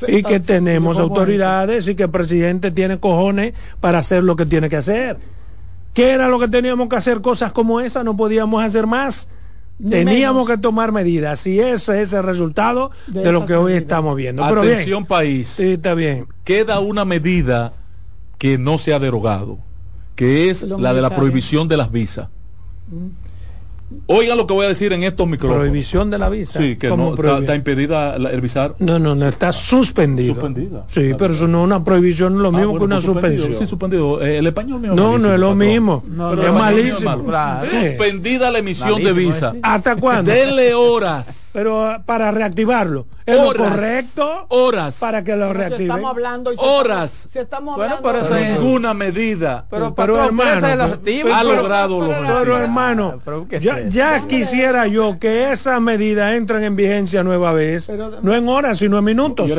y que tenemos autoridades y que el presidente tiene cojones para hacer lo que tiene que hacer. ¿Qué era lo que teníamos que hacer? Cosas como esa, no podíamos hacer más. Teníamos que tomar medidas y ese es el resultado de, lo que hoy estamos viendo. Atención país. Sí, está bien. Queda una medida que no se ha derogado, que es la de la prohibición de las visas. Mm. Oigan lo que voy a decir en estos micrófonos. Prohibición de la visa. Sí, que no, está, impedida el visar. No, no, no, está suspendida. Suspendida. Sí, pero eso no es una prohibición, es lo ah, mismo que una suspensión. Sí, suspendido. Eh, el español mío No, no es lo mismo. No, es malísimo. Suspendida la emisión de visa. ¿Hasta cuándo? Denle horas pero ah, para reactivarlo. Es horas, correcto. Horas. Para que lo reactive. Si estamos hablando. horas. Si estamos bueno, pero eso es ninguna medida. Pero, pero, hermano. ha logrado los Pero hermano, ya, ya quisiera yo que esas medidas entren en vigencia nueva vez. no en horas, sino en minutos.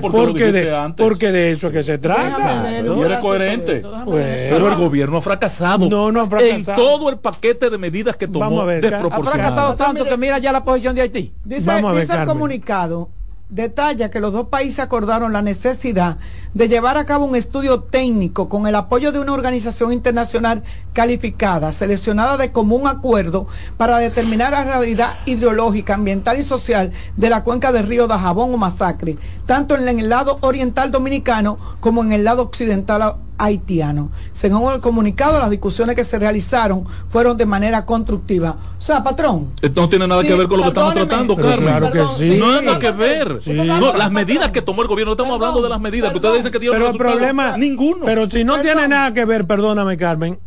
porque, de, porque de eso es que se trata. Y eres coherente. Pero el gobierno ha fracasado. No, no ha fracasado. En todo el paquete de medidas que tomó. Ha fracasado tanto que mira ya la posición de Haití. Dice, dice el comunicado, detalla que los dos países acordaron la necesidad de llevar a cabo un estudio técnico con el apoyo de una organización internacional calificada, seleccionada de común acuerdo para determinar la realidad hidrológica, ambiental y social de la cuenca del río Dajabón o Masacre, tanto en el lado oriental dominicano como en el lado occidental haitiano. Según el comunicado, las discusiones que se realizaron fueron de manera constructiva. O sea, patrón. Esto no tiene nada que ver con lo que estamos tratando, Carmen. Claro que sí. No nada que ver. No, las medidas que tomó el gobierno, no estamos hablando de las medidas, que ustedes que Pero el problema, ninguno. Pero si no tiene nada que ver, perdóname, Carmen,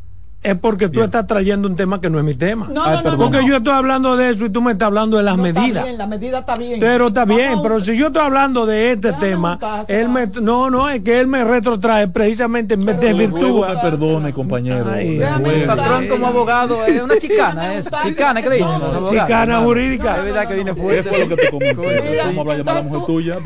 es porque tú estás trayendo un tema que no es mi tema. No, no, porque yo estoy hablando de eso y tú me estás hablando de las medidas. la medida está bien. Pero está bien, pero si yo estoy hablando de este tema, él me, no, no, es que él me retrotrae precisamente, me desvirtúa. Me perdone, compañero. Ay, patrón como abogado, es una chicana, es chicana, ¿qué le dicen? chicana jurídica. Es verdad que viene fuerte. Es lo que te comenté. ¿Cómo habla llamar a la mujer tuya?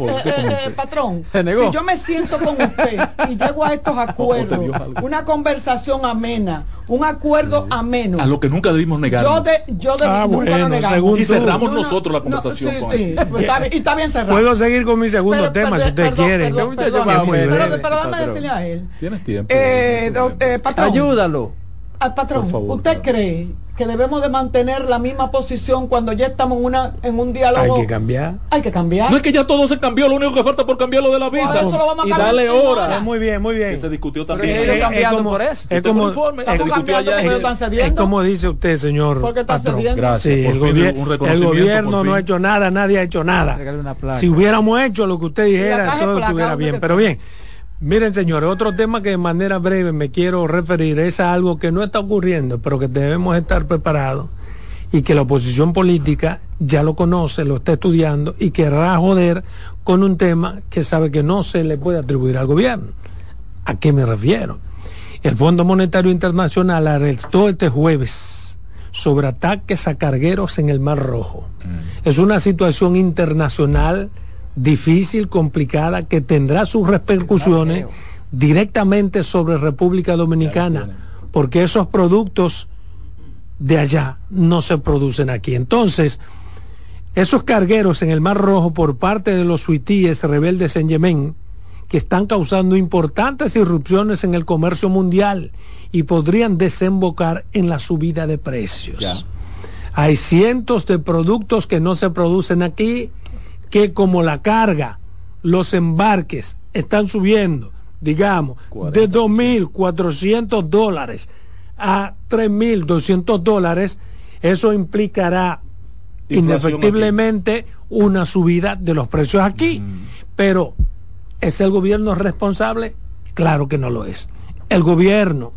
patrón, si yo me siento con usted y llego a estos acuerdos, una conversación amena, un acuerdo ameno. A lo que nunca debimos negar. Yo de, yo de ah, bueno, negamos. Y cerramos nosotros la conversación con sí, está, y está bien cerrado. Puedo seguir con mi segundo tema si usted quiere. Perdón, perdón, pero, pero, dame decirle a él. Tienes tiempo. Eh, eh, patrón, Ayúdalo. Al patrón, ¿usted cree que debemos de mantener la misma posición cuando ya estamos en una en un diálogo. Hay que cambiar. Hay que cambiar. No es que ya todo se cambió, lo único que falta por cambiar lo de la visa. eso lo vamos a y hora. Muy bien, muy bien. Que se discutió también. Pero es, cambiando es como, por eso. Es como, informe, es, es, como dice usted, señor. Porque está cediendo. Gracias. Sí, el, gobier el, gobierno no ha hecho nada, nadie ha hecho nada. Si hubiéramos hecho lo que usted dijera, todo estuviera bien. Pero bien. Miren, señores, otro tema que de manera breve me quiero referir es a algo que no está ocurriendo, pero que debemos estar preparados y que la oposición política ya lo conoce, lo está estudiando y querrá joder con un tema que sabe que no se le puede atribuir al gobierno. ¿A qué me refiero? El Fondo Monetario Internacional alertó este jueves sobre ataques a cargueros en el Mar Rojo. Mm. Es una situación internacional difícil, complicada, que tendrá sus repercusiones directamente sobre República Dominicana, porque esos productos de allá no se producen aquí. Entonces, esos cargueros en el Mar Rojo por parte de los huitíes rebeldes en Yemen, que están causando importantes irrupciones en el comercio mundial y podrían desembocar en la subida de precios. Hay cientos de productos que no se producen aquí que como la carga, los embarques están subiendo, digamos, de 2.400 dólares a 3.200 dólares, eso implicará indefectiblemente una subida de los precios aquí. Pero, ¿es el gobierno responsable? Claro que no lo es. El gobierno,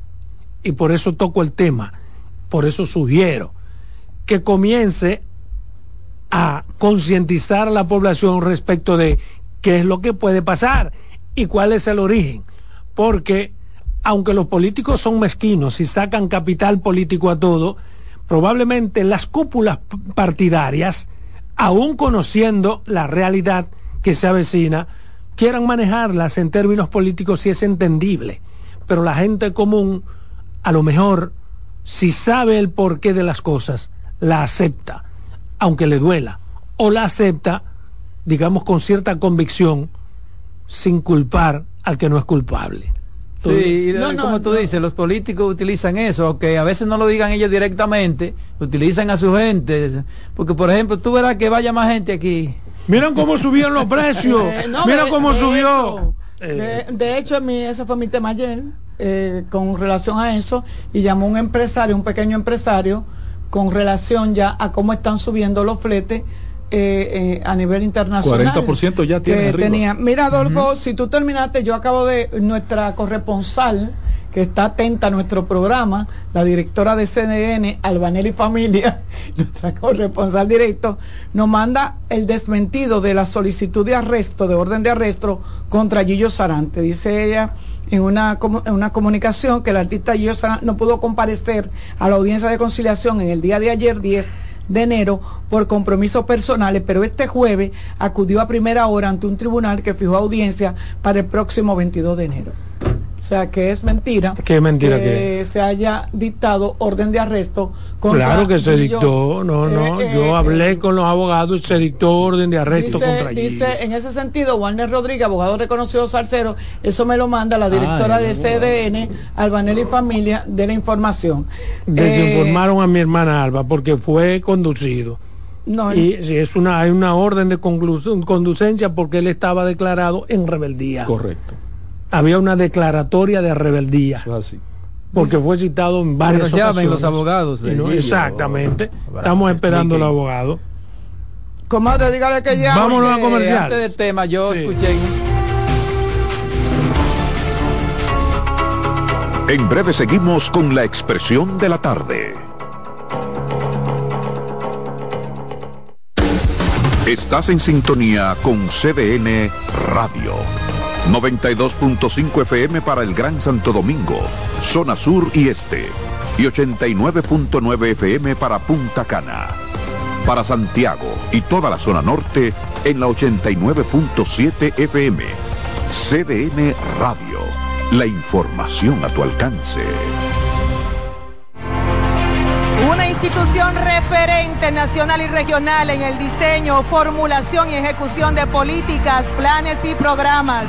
y por eso toco el tema, por eso sugiero que comience a concientizar a la población respecto de qué es lo que puede pasar y cuál es el origen. Porque aunque los políticos son mezquinos y sacan capital político a todo, probablemente las cúpulas partidarias, aún conociendo la realidad que se avecina, quieran manejarlas en términos políticos si es entendible. Pero la gente común, a lo mejor, si sabe el porqué de las cosas, la acepta aunque le duela, o la acepta, digamos, con cierta convicción, sin culpar al que no es culpable. Sí, como tú dices, los políticos utilizan eso, aunque a veces no lo digan ellos directamente, utilizan a su gente, porque por ejemplo, tú verás que vaya más gente aquí. Miren cómo subieron los precios, eh, miren cómo subió. de, hecho, mi, ese fue mi tema ayer, eh, con relación a eso, y llamó un empresario, un pequeño empresario, con relación ya a cómo están subiendo los fletes eh, eh, a nivel internacional. 40% ya tiene. tenía. Mira, Adolfo, si tú terminaste, yo acabo de. Nuestra corresponsal, que está atenta a nuestro programa, la directora de CDN, Albanelli Familia, nuestra corresponsal directo, nos manda el desmentido de la solicitud de arresto, de orden de arresto contra Gillo Sarante. Dice ella en una, en una comunicación que el artista Gillo Sarante no pudo comparecer a la audiencia de conciliación en el día de ayer 10 de enero por compromisos personales, pero este jueves acudió a primera hora ante un tribunal que fijó audiencia para el próximo 22 de enero. O sea, que es mentira. que mentira que, se haya dictado orden de arresto. Claro que se dictó, no, no. Eh, yo eh, hablé eh, con los abogados y se dictó orden de arresto dice, contra Dice, en ese sentido, Warner Rodríguez, abogado reconocido Salcero, eso me lo manda la directora de CDN, Albanel y Familia, de la información. Desinformaron a mi hermana Alba porque fue conducido. No, y si es una, hay una orden de conducencia porque él estaba declarado en rebeldía. Correcto había una declaratoria de rebeldía. Porque fue citado en varias ocasiones. los abogados. exactamente. Estamos esperando los abogados. Comadre, dígale que ya. Vámonos a comercial. Antes del tema, yo escuché. En breve seguimos con la expresión de la tarde. Estás en sintonía con CDN Radio. 92.5 FM para el Gran Santo Domingo, zona sur y este, y 89.9 FM para Punta Cana. Para Santiago y toda la zona norte en la 89.7 FM. CDN Radio. La información a tu alcance. Una institución referente nacional y regional en el diseño, formulación y ejecución de políticas, planes y programas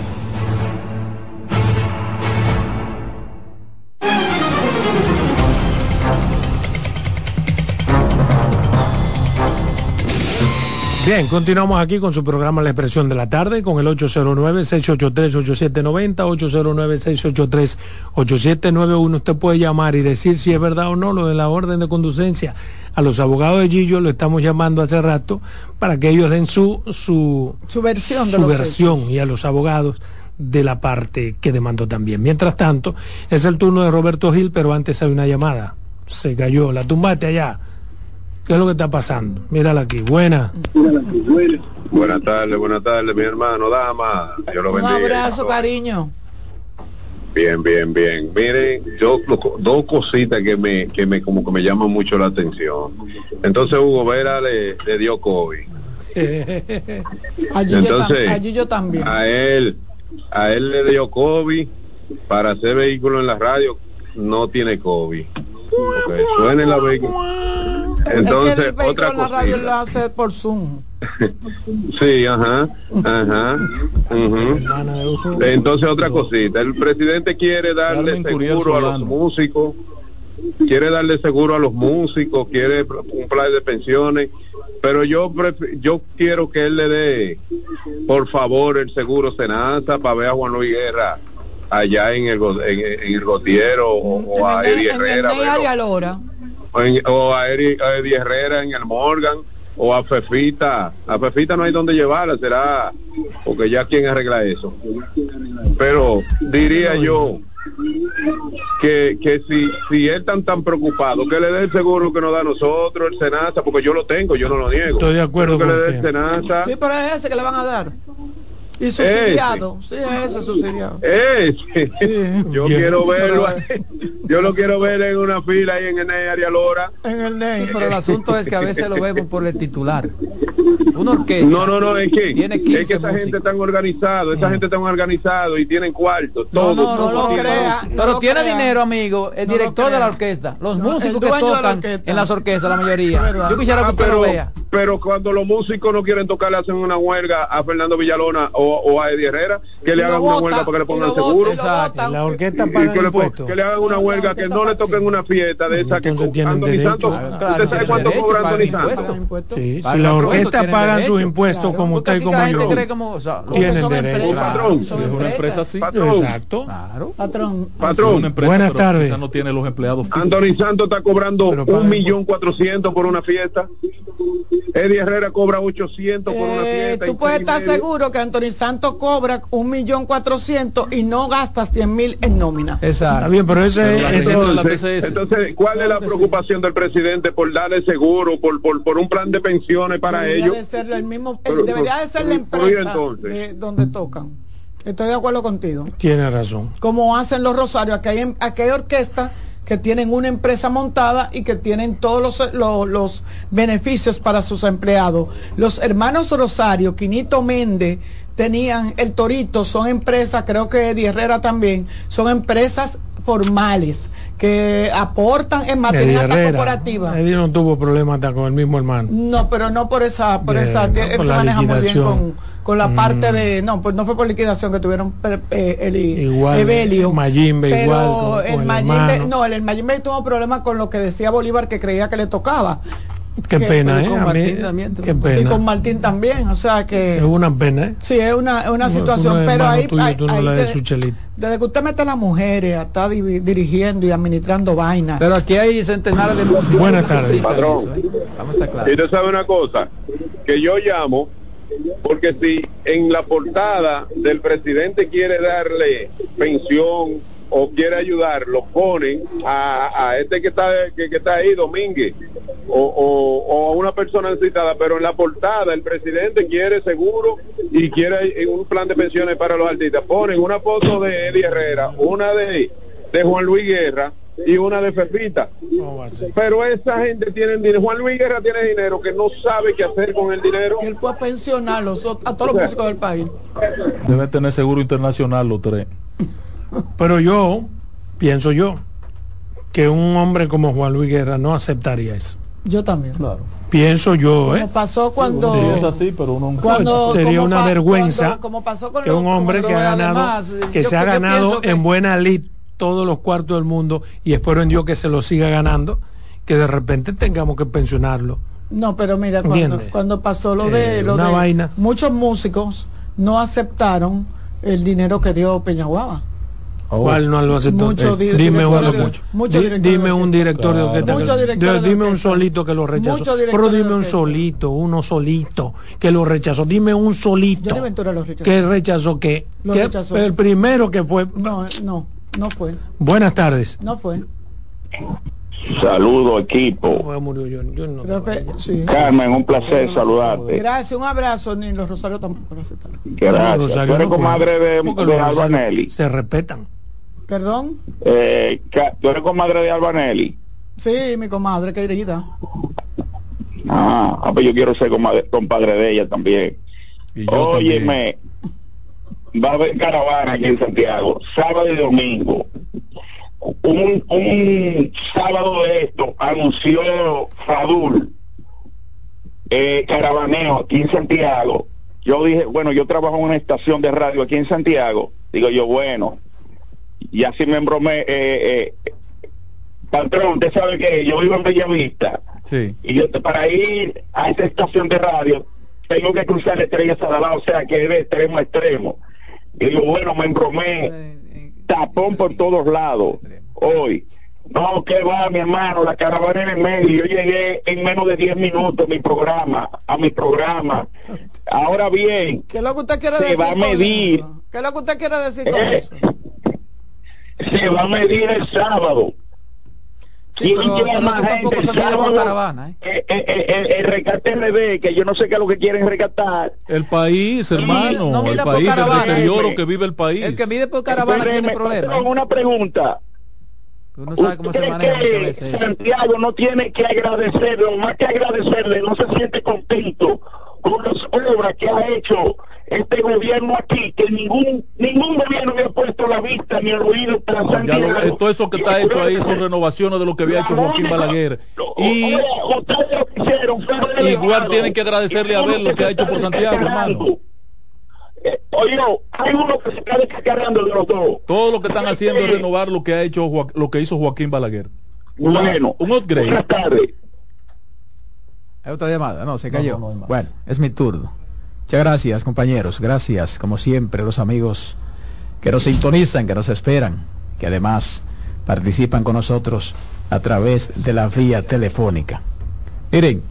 Bien, continuamos aquí con su programa La Expresión de la Tarde con el 809-683-8790, 809-683-8791. Usted puede llamar y decir si es verdad o no lo de la orden de conducencia. A los abogados de Gillo lo estamos llamando hace rato para que ellos den su, su, su versión, su versión y a los abogados de la parte que demandó también. Mientras tanto, es el turno de Roberto Gil, pero antes hay una llamada. Se cayó, la tumbate allá. ¿Qué es lo que está pasando? Mírala aquí. Buena. Buenas tardes, buenas tardes, mi hermano, dama. Yo lo Un abrazo, cariño. Bien, bien, bien. Miren, yo dos cositas que me, que me como que me llaman mucho la atención. Entonces Hugo Vera le, dio COVID. Entonces, yo también. A él, a él le dio COVID para hacer vehículo en la radio, no tiene COVID porque suene la vehículo. Entonces, es que el vehículo otra en la radio lo cosa. hace por Zoom. Sí, ajá, ajá. ujú. Entonces, otra cosita. El presidente quiere darle Carmen seguro a los músicos, quiere darle seguro a los músicos, quiere un plan de pensiones, pero yo yo quiero que él le dé, por favor, el seguro Senasa para ver a Juan Luis Guerra allá en el, en, en el Gotiero o, o a el Herrera. O, en- o a, Eri- Herrera en el Morgan o a Fefita. A Fefita no hay donde llevarla, será porque ya quién arregla eso. Pero diría yo que, que si, si él tan tan preocupado, que le dé el seguro que nos da a nosotros, el Senasa, porque yo lo tengo, yo no lo niego. Estoy de acuerdo Pero que con le dé el usted. Senasa. Sí, pero es ese que le van a dar. Y subsidiado. Sí, es ese subsidiado. Eh, yo Bien. quiero verlo, yo lo quiero ver en una fila ahí en el Área Lora. En el Ney. Pero el asunto es que a veces lo vemos por el titular. Una orquesta. No, no, no, es que, Tiene es 15 que esa gente está organizada, esa gente está organizada y tienen cuartos, todo. No, no, no, todo lo crea. Pero tiene dinero, amigo, el No director de la orquesta, los No, músicos que la tocan en las orquestas, la mayoría. Yo quisiera que Ah, usted pero, lo vea. pero cuando los músicos no quieren tocar, le hacen una huelga a Fernando Villalona o, o a Eddie Herrera, que le hagan una huelga para que le pongan seguro. Exacto. La orquesta Y paga que, le, pon- impuestos. que le hagan una huelga que no le toquen una fiesta de esa que Anthony. Santos, claro, ¿usted sabe cuánto cobra Anthony Santos? Sí, si la orquesta pagan sus impuestos Claro. como usted y como yo. Tienen derecho. Patrón. Es una empresa así. Patrón, Exacto. Patrón. Patrón, Buenas tardes. no tiene los empleados. Anthony Santos está cobrando un millón cuatrocientos por una fiesta. Eddie Herrera cobra 800 por una Eh, fiesta. tú y puedes estar seguro que Anthony Santos cobra un millón cuatrocientos y no gasta cien mil en nómina. Está Exacto. bien, pero ese, Pero de la Entonces, entonces, ¿cuál es la preocupación del presidente por darle seguro, por, por, por un plan de pensiones para debería ellos? de ser el mismo, Pero- debería de ser la pero- pero, ¿y empresa entonces? de donde tocan. Estoy de acuerdo contigo. tiene razón. Como hacen los Rosarios, aquí hay, aquí hay orquestas que tienen una empresa montada y que tienen todos los, los, los beneficios para sus empleados. Los hermanos Rosario, Quinito Méndez, tenían el Torito, son empresas, creo que Eddie Herrera también, son empresas formales que aportan en materia corporativa. Eddie no tuvo problema hasta con el mismo hermano. No, pero no por esa, por esa, no él por se maneja muy bien con, con la Mm. parte de, no, pues no fue por liquidación que tuvieron eh, eh, el Igual, Evelio. Mayimbe pero igual con- con el el Mayimbe, no, el, el Mayimbe tuvo problemas con lo que decía Bolívar que creía que le tocaba. Qué Que- pena, ¿eh? con mí- también, qué Y con pena. Martín también, o sea que Es una pena, ¿eh? sí es una, es una no situación, pero ahí, tuyo, ahí- no ahí desde- su chelito. desde que usted mete a las mujeres a estar di- dirigiendo y administrando vainas. Pero aquí hay centenares de músicos. Buenas tardes. Patrón. eso, ¿eh? Vamos a estar Y claros. usted sabe una cosa, que yo llamo porque si en la portada del presidente quiere darle pensión o quiere ayudar, lo ponen a, a este que está que, que está ahí, Domínguez, o, o- o a una persona necesitada, pero en la portada el presidente quiere seguro y quiere un plan de pensiones para los artistas. Ponen una foto de Eddie Herrera, una de, de Juan Luis Guerra y una de Fefita. Pero esa gente tiene dinero. Juan Luis Guerra tiene dinero que no sabe qué hacer con el dinero. Él puede pensionar los ot- a todos los músicos del país. Debe tener seguro internacional los tres. Pero yo, pienso yo, que un hombre como Juan Luis Guerra no aceptaría eso. Yo también. Claro. Pienso yo, ¿eh? Como pasó cuando... Sí, es así, pero uno Cuando- Sería como una pa- vergüenza cuando- como pasó con que un hombre que ha ganado, además, que se ha ganado que- en buena lid todos los cuartos del mundo y espero en Dios que se lo siga ganando, que de repente tengamos que pensionarlo. No, pero mira, cuando, cuando pasó lo de, Eh, lo una de- vaina. muchos músicos no aceptaron el dinero que dio Peñaguaba. Oh. ¿Cuál no lo aceptó? Muchos Eh, di- dime uno, de- mucho. Di- directores dime de un director de orquesta. Muchos que- directores de dime un solito que lo rechazó. Pero dime un solito, uno solito que lo rechazó. Dime un solito rechazó. que rechazó que, Lo que rechazó. el primero que fue. No, no, no fue, Buenas tardes. no fue. Saludo equipo. Pues murió Johnny, Johnny no Pero, pe- sí. Carmen, un placer saludarte. Gracias, un abrazo, ni los Rosarios tampoco lo aceptaron. Gracias. Rosario Tú eres no comadre de, de los Rosario Albanelli. Se respetan. ¿Perdón? Eh, Ca- tú eres comadre de Albanelli. Sí, mi comadre querida. Ah, ah, pues yo quiero ser comadre- compadre de ella también. Y yo Óyeme, va a haber caravana aquí en Santiago, sábado y domingo, un, un sábado de esto anunció Fadul eh, Caravaneo aquí en Santiago. Yo dije, bueno, yo trabajo en una estación de radio aquí en Santiago. Digo yo, bueno, y así me embromé. Eh, eh, patrón, usted sabe que yo vivo en Bellavista. Sí. Y yo para ir a esta estación de radio tengo que cruzar la estrella Sadalá, o sea que es de extremo a extremo. Y digo, bueno, me embromé, tapón por todos lados, hoy. No, que va, mi hermano, la caravana en el medio. Yo llegué en menos de 10 minutos a mi programa, a mi programa. Ahora bien, ¿Qué es lo que usted quiere se decir? va a medir? ¿Qué es lo que usted quiere decir con Eh, eso? Se va a medir el sábado. ¿Quién pero- lleva pero más gente por sábado? caravana, ¿eh? Eh, eh, eh, el, el rescate RD, que yo no sé qué es lo que quieren rescatar. El país, hermano, no el país, el caravana. deterioro que vive el país. El que mide por caravana tiene problemas. patrón, una pregunta. Uno sabe cómo se ¿Usted maneja veces. que Santiago no tiene que agradecerle, más que agradecerle, no se siente contento con las obras que ha hecho este gobierno aquí, que ningún ningún gobierno había puesto la vista ni el oído para Ya Santiago. lo- eh, todo eso que está hecho ahí son renovaciones de lo que había hecho Joaquín Balaguer. Y Oye, igual tienen que agradecerle a ver lo que ha hecho por Santiago, hermano. Eh, Oye, no, hay uno que se está descargando de los dos. Todo lo que están haciendo es renovar lo que ha hecho Joa- lo que hizo Joaquín Balaguer. Bueno, Un upgrade. buenas tardes. Hay otra llamada, no, se cayó. no, no bueno, es mi turno. Muchas gracias, compañeros. Gracias, como siempre, los amigos que nos sintonizan, que nos esperan, que además participan con nosotros a través de la vía telefónica. Miren,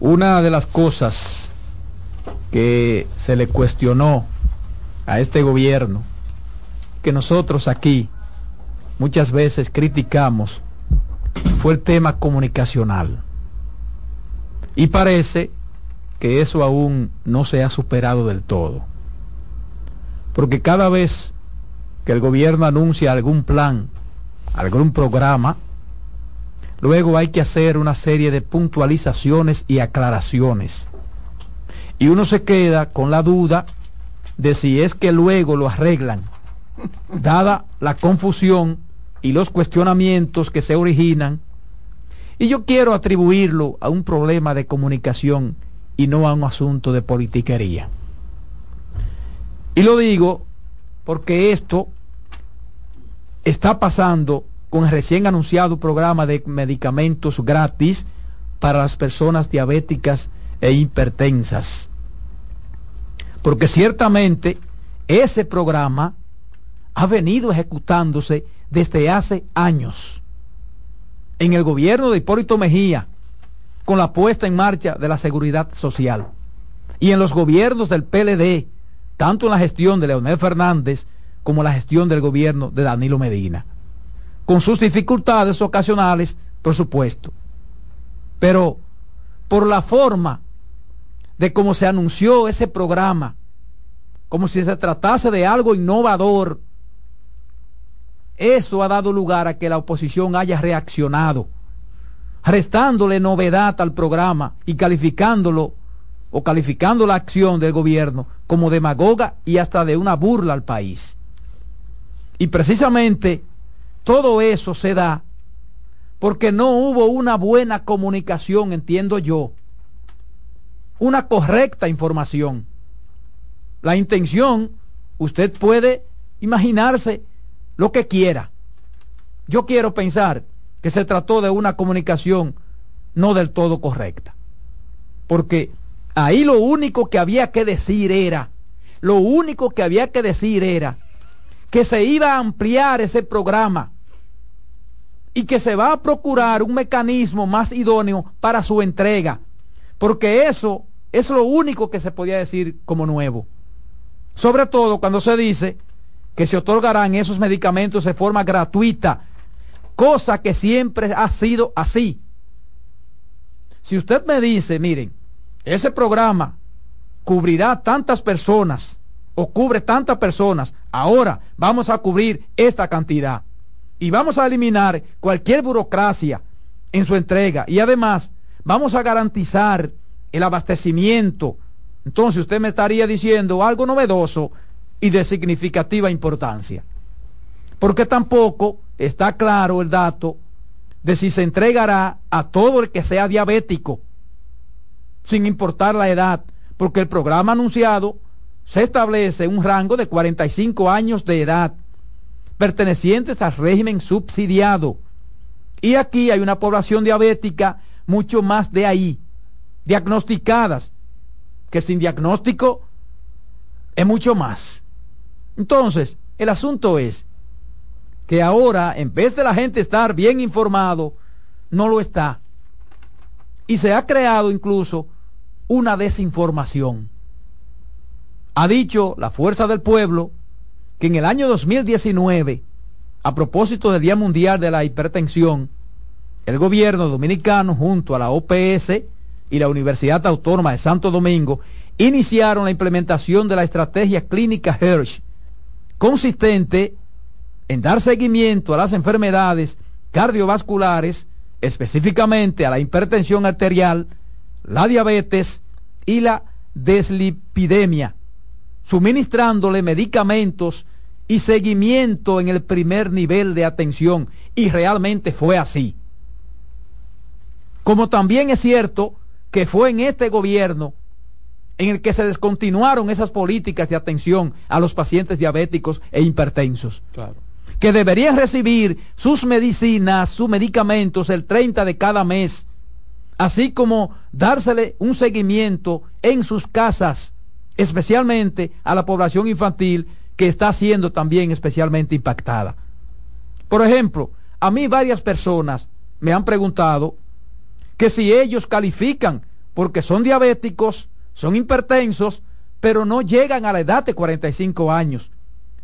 una de las cosas que se le cuestionó a este gobierno, que nosotros aquí muchas veces criticamos, fue el tema comunicacional. Y parece que eso aún no se ha superado del todo. Porque cada vez que el gobierno anuncia algún plan, algún programa, luego hay que hacer una serie de puntualizaciones y aclaraciones. Y uno se queda con la duda de si es que luego lo arreglan, dada la confusión y los cuestionamientos que se originan y yo quiero atribuirlo a un problema de comunicación y no a un asunto de politiquería. Y lo digo porque esto está pasando con el recién anunciado programa de medicamentos gratis para las personas diabéticas e hipertensas. Porque ciertamente ese programa ha venido ejecutándose desde hace años en el gobierno de Hipólito Mejía con la puesta en marcha de la seguridad social. Y en los gobiernos del PLD, tanto en la gestión de Leonel Fernández como en la gestión del gobierno de Danilo Medina, con sus dificultades ocasionales, por supuesto, pero por la forma de cómo se anunció ese programa, como si se tratase de algo innovador, eso ha dado lugar a que la oposición haya reaccionado, restándole novedad al programa y calificándolo o calificando la acción del gobierno como demagoga y hasta de una burla al país. Y precisamente todo eso se da porque no hubo una buena comunicación, entiendo yo, una correcta información. La intención, usted puede imaginarse lo que quiera. Yo quiero pensar que se trató de una comunicación no del todo correcta. Porque ahí lo único que había que decir era, lo único que había que decir era que se iba a ampliar ese programa y que se va a procurar un mecanismo más idóneo para su entrega. Porque eso es lo único que se podía decir como nuevo. Sobre todo cuando se dice que se otorgarán esos medicamentos de forma gratuita, cosa que siempre ha sido así. Si usted me dice, miren, ese programa cubrirá tantas personas o cubre tantas personas, ahora vamos a cubrir esta cantidad y vamos a eliminar cualquier burocracia en su entrega y además vamos a garantizar el abastecimiento. Entonces usted me estaría diciendo algo novedoso y de significativa importancia. Porque tampoco está claro el dato de si se entregará a todo el que sea diabético, sin importar la edad, porque el programa anunciado se establece un rango de 45 años de edad, pertenecientes al régimen subsidiado. Y aquí hay una población diabética mucho más de ahí, diagnosticadas, que sin diagnóstico es mucho más. Entonces, el asunto es que ahora, en vez de la gente estar bien informado, no lo está. Y se ha creado incluso una desinformación. Ha dicho la Fuerza del Pueblo que en el año 2019, a propósito del Día Mundial de la Hipertensión, el gobierno dominicano junto a la OPS y la Universidad Autónoma de Santo Domingo iniciaron la implementación de la estrategia clínica Hirsch, consistente en dar seguimiento a las enfermedades cardiovasculares, específicamente a la hipertensión arterial, la diabetes y la deslipidemia, suministrándole medicamentos y seguimiento en el primer nivel de atención. Y realmente fue así. Como también es cierto que fue en este gobierno en el que se descontinuaron esas políticas de atención a los pacientes diabéticos e hipertensos. Que deberían recibir sus medicinas, sus medicamentos el 30 de cada mes, así como dársele un seguimiento en sus casas, especialmente a la población infantil que está siendo también especialmente impactada. Por ejemplo, a mí varias personas me han preguntado que si ellos califican porque son diabéticos, son hipertensos, pero no llegan a la edad de 45 años,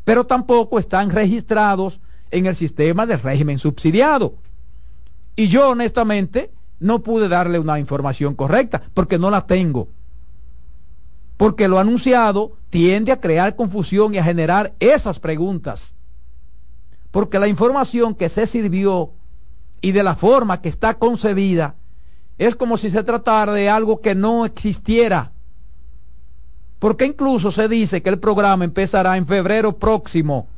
pero tampoco están registrados en el sistema del régimen subsidiado. Y yo honestamente no pude darle una información correcta porque no la tengo. Porque lo anunciado tiende a crear confusión y a generar esas preguntas. Porque la información que se sirvió y de la forma que está concebida es como si se tratara de algo que no existiera porque incluso se dice que el programa empezará en febrero próximo.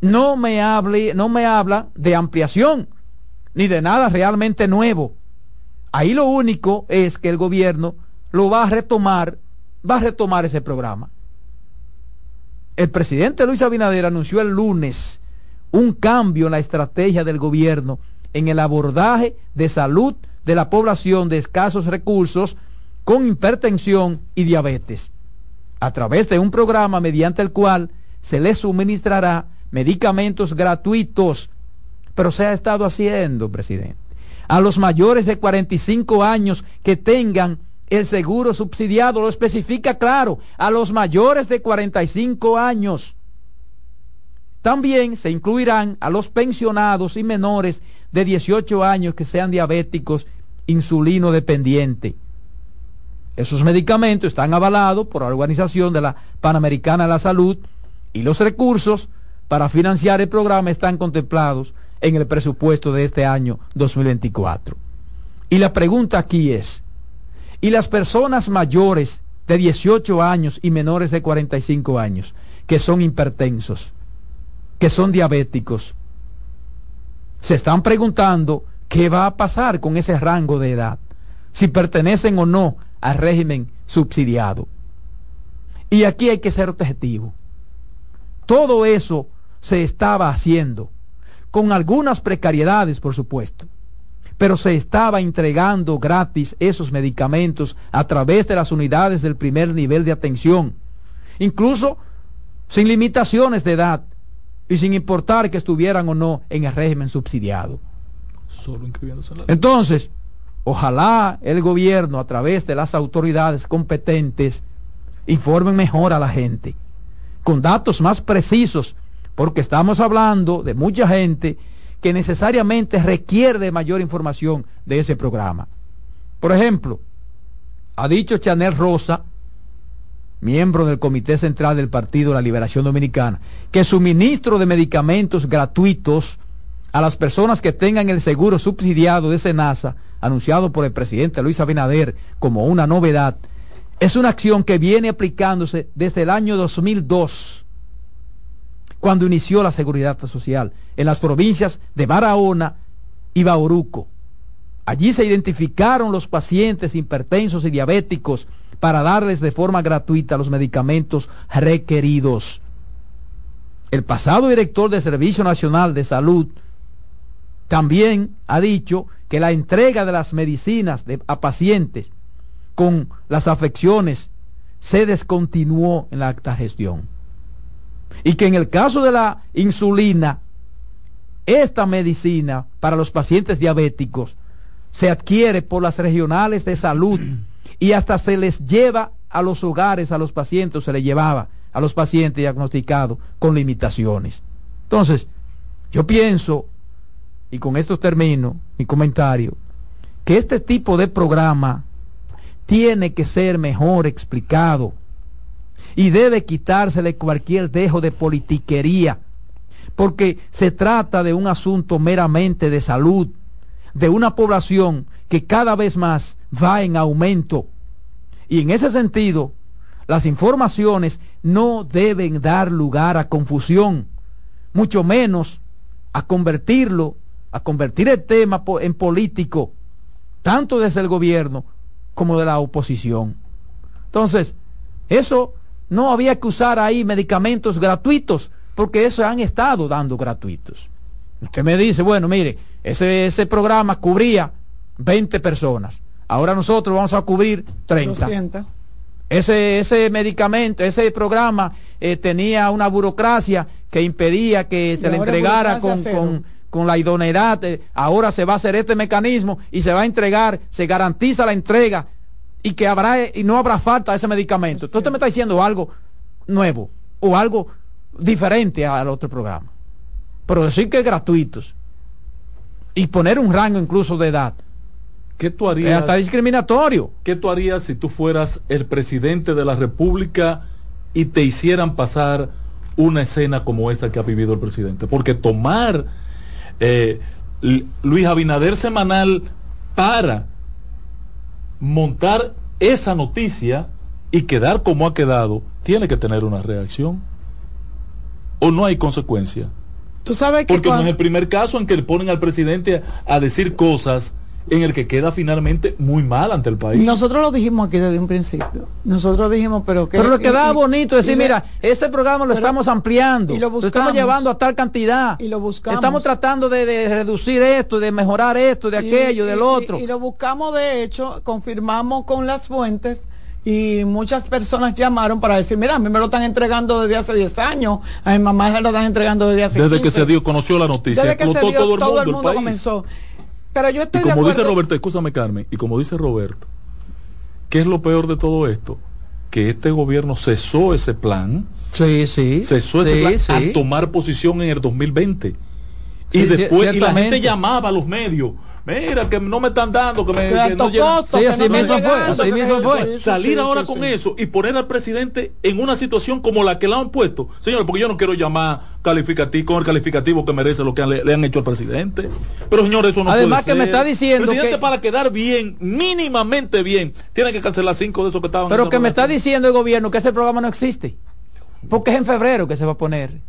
No me no me habla de ampliación ni de nada realmente nuevo. Ahí lo único es que el gobierno lo va a retomar, va a retomar ese programa. El presidente Luis Abinader anunció el lunes un cambio en la estrategia del gobierno en el abordaje de salud de la población de escasos recursos con hipertensión y diabetes, a través de un programa mediante el cual se les suministrará medicamentos gratuitos, pero se ha estado haciendo, presidente, a los mayores de 45 años que tengan el seguro subsidiado, lo especifica claro, a los mayores de 45 años. También se incluirán a los pensionados y menores de 18 años que sean diabéticos insulino dependiente. Esos medicamentos están avalados por la Organización de la Panamericana de la Salud y los recursos para financiar el programa están contemplados en el presupuesto de este año 2024. Y la pregunta aquí es, ¿y las personas mayores de 18 años y menores de 45 años que son hipertensos, que son diabéticos, se están preguntando qué va a pasar con ese rango de edad? Si pertenecen o no al régimen subsidiado. Y aquí hay que ser objetivo. Todo eso se estaba haciendo, con algunas precariedades, por supuesto, pero se estaba entregando gratis esos medicamentos a través de las unidades del primer nivel de atención, incluso sin limitaciones de edad y sin importar que estuvieran o no en el régimen subsidiado. Entonces, Ojalá el gobierno, a través de las autoridades competentes, informe mejor a la gente, con datos más precisos, porque estamos hablando de mucha gente que necesariamente requiere de mayor información de ese programa. Por ejemplo, ha dicho Chanel Rosa, miembro del Comité Central del Partido de la Liberación Dominicana, que suministro de medicamentos gratuitos a las personas que tengan el seguro subsidiado de SENASA anunciado por el presidente Luis Abinader como una novedad, es una acción que viene aplicándose desde el año 2002, cuando inició la seguridad social en las provincias de Barahona y Bauruco. Allí se identificaron los pacientes hipertensos y diabéticos para darles de forma gratuita los medicamentos requeridos. El pasado director del Servicio Nacional de Salud también ha dicho que la entrega de las medicinas a pacientes con las afecciones se descontinuó en la acta gestión. Y que en el caso de la insulina, esta medicina para los pacientes diabéticos se adquiere por las regionales de salud y hasta se les lleva a los hogares, a los pacientes, se les llevaba a los pacientes diagnosticados con limitaciones. Entonces, yo pienso, y con esto termino mi comentario, que este tipo de programa tiene que ser mejor explicado y debe quitársele cualquier dejo de politiquería, porque se trata de un asunto meramente de salud, de una población que cada vez más va en aumento. Y en ese sentido, las informaciones no deben dar lugar a confusión, mucho menos a convertirlo, a convertir el tema en político, tanto desde el gobierno como de la oposición. Entonces, eso no había que usar ahí medicamentos gratuitos, porque eso han estado dando gratuitos. Usted me dice, bueno, mire, ese, ese programa cubría 20 personas. Ahora nosotros vamos a cubrir 30. Ese, ese medicamento, ese programa eh, tenía una burocracia que impedía que se le entregara con, con, la idoneidad. Eh, ahora se va a hacer este mecanismo y se va a entregar, se garantiza la entrega y que habrá y no habrá falta de ese medicamento. Entonces usted me está diciendo algo nuevo o algo diferente al otro programa. Pero decir que es gratuitos y poner un rango incluso de edad. ¿Qué tú harías? hasta discriminatorio. ¿Qué tú harías si tú fueras el presidente de la República y te hicieran pasar una escena como esta que ha vivido el presidente? Porque tomar eh, Luis Abinader semanal para montar esa noticia y quedar como ha quedado, tiene que tener una reacción. ¿O no hay consecuencia? Tú sabes que Porque no es el primer caso en que le ponen al presidente a decir cosas en el que queda finalmente muy mal ante el país. Nosotros lo dijimos aquí desde un principio. Nosotros dijimos, pero que... Pero le quedaba bonito decir, mira, ese programa lo estamos ampliando, lo, estamos llevando a tal cantidad. Y lo buscamos. Estamos tratando de, reducir esto, de mejorar esto, de aquello, del otro. Y, lo buscamos, de hecho, confirmamos con las fuentes y muchas personas llamaron para decir, mira, a mí me lo están entregando desde hace 10 años, a mi mamá se lo están entregando desde hace Desde que se dio, conoció la noticia, desde que se dio, todo el mundo, el mundo comenzó. Pero yo estoy y como dice Roberto, escúchame Carmen, y como dice Roberto, ¿qué es lo peor de todo esto? Que este gobierno cesó ese plan. Sí, sí. Cesó ese plan al tomar posición en el 2020. y después, y la gente llamaba a los medios mira que no me están dando, que me que no sí, así mismo fue, así mismo fue. Salir ahora con eso y poner al presidente en una situación como la que le han puesto. Señor, porque yo no quiero llamar calificativo con el calificativo que merece lo que le, han hecho al presidente. Pero señor, eso no Además que me está diciendo el presidente para quedar bien, mínimamente bien, tiene que cancelar cinco de esos que estaban. Pero que me está diciendo el gobierno que ese programa no existe. Porque es en febrero que se va a poner.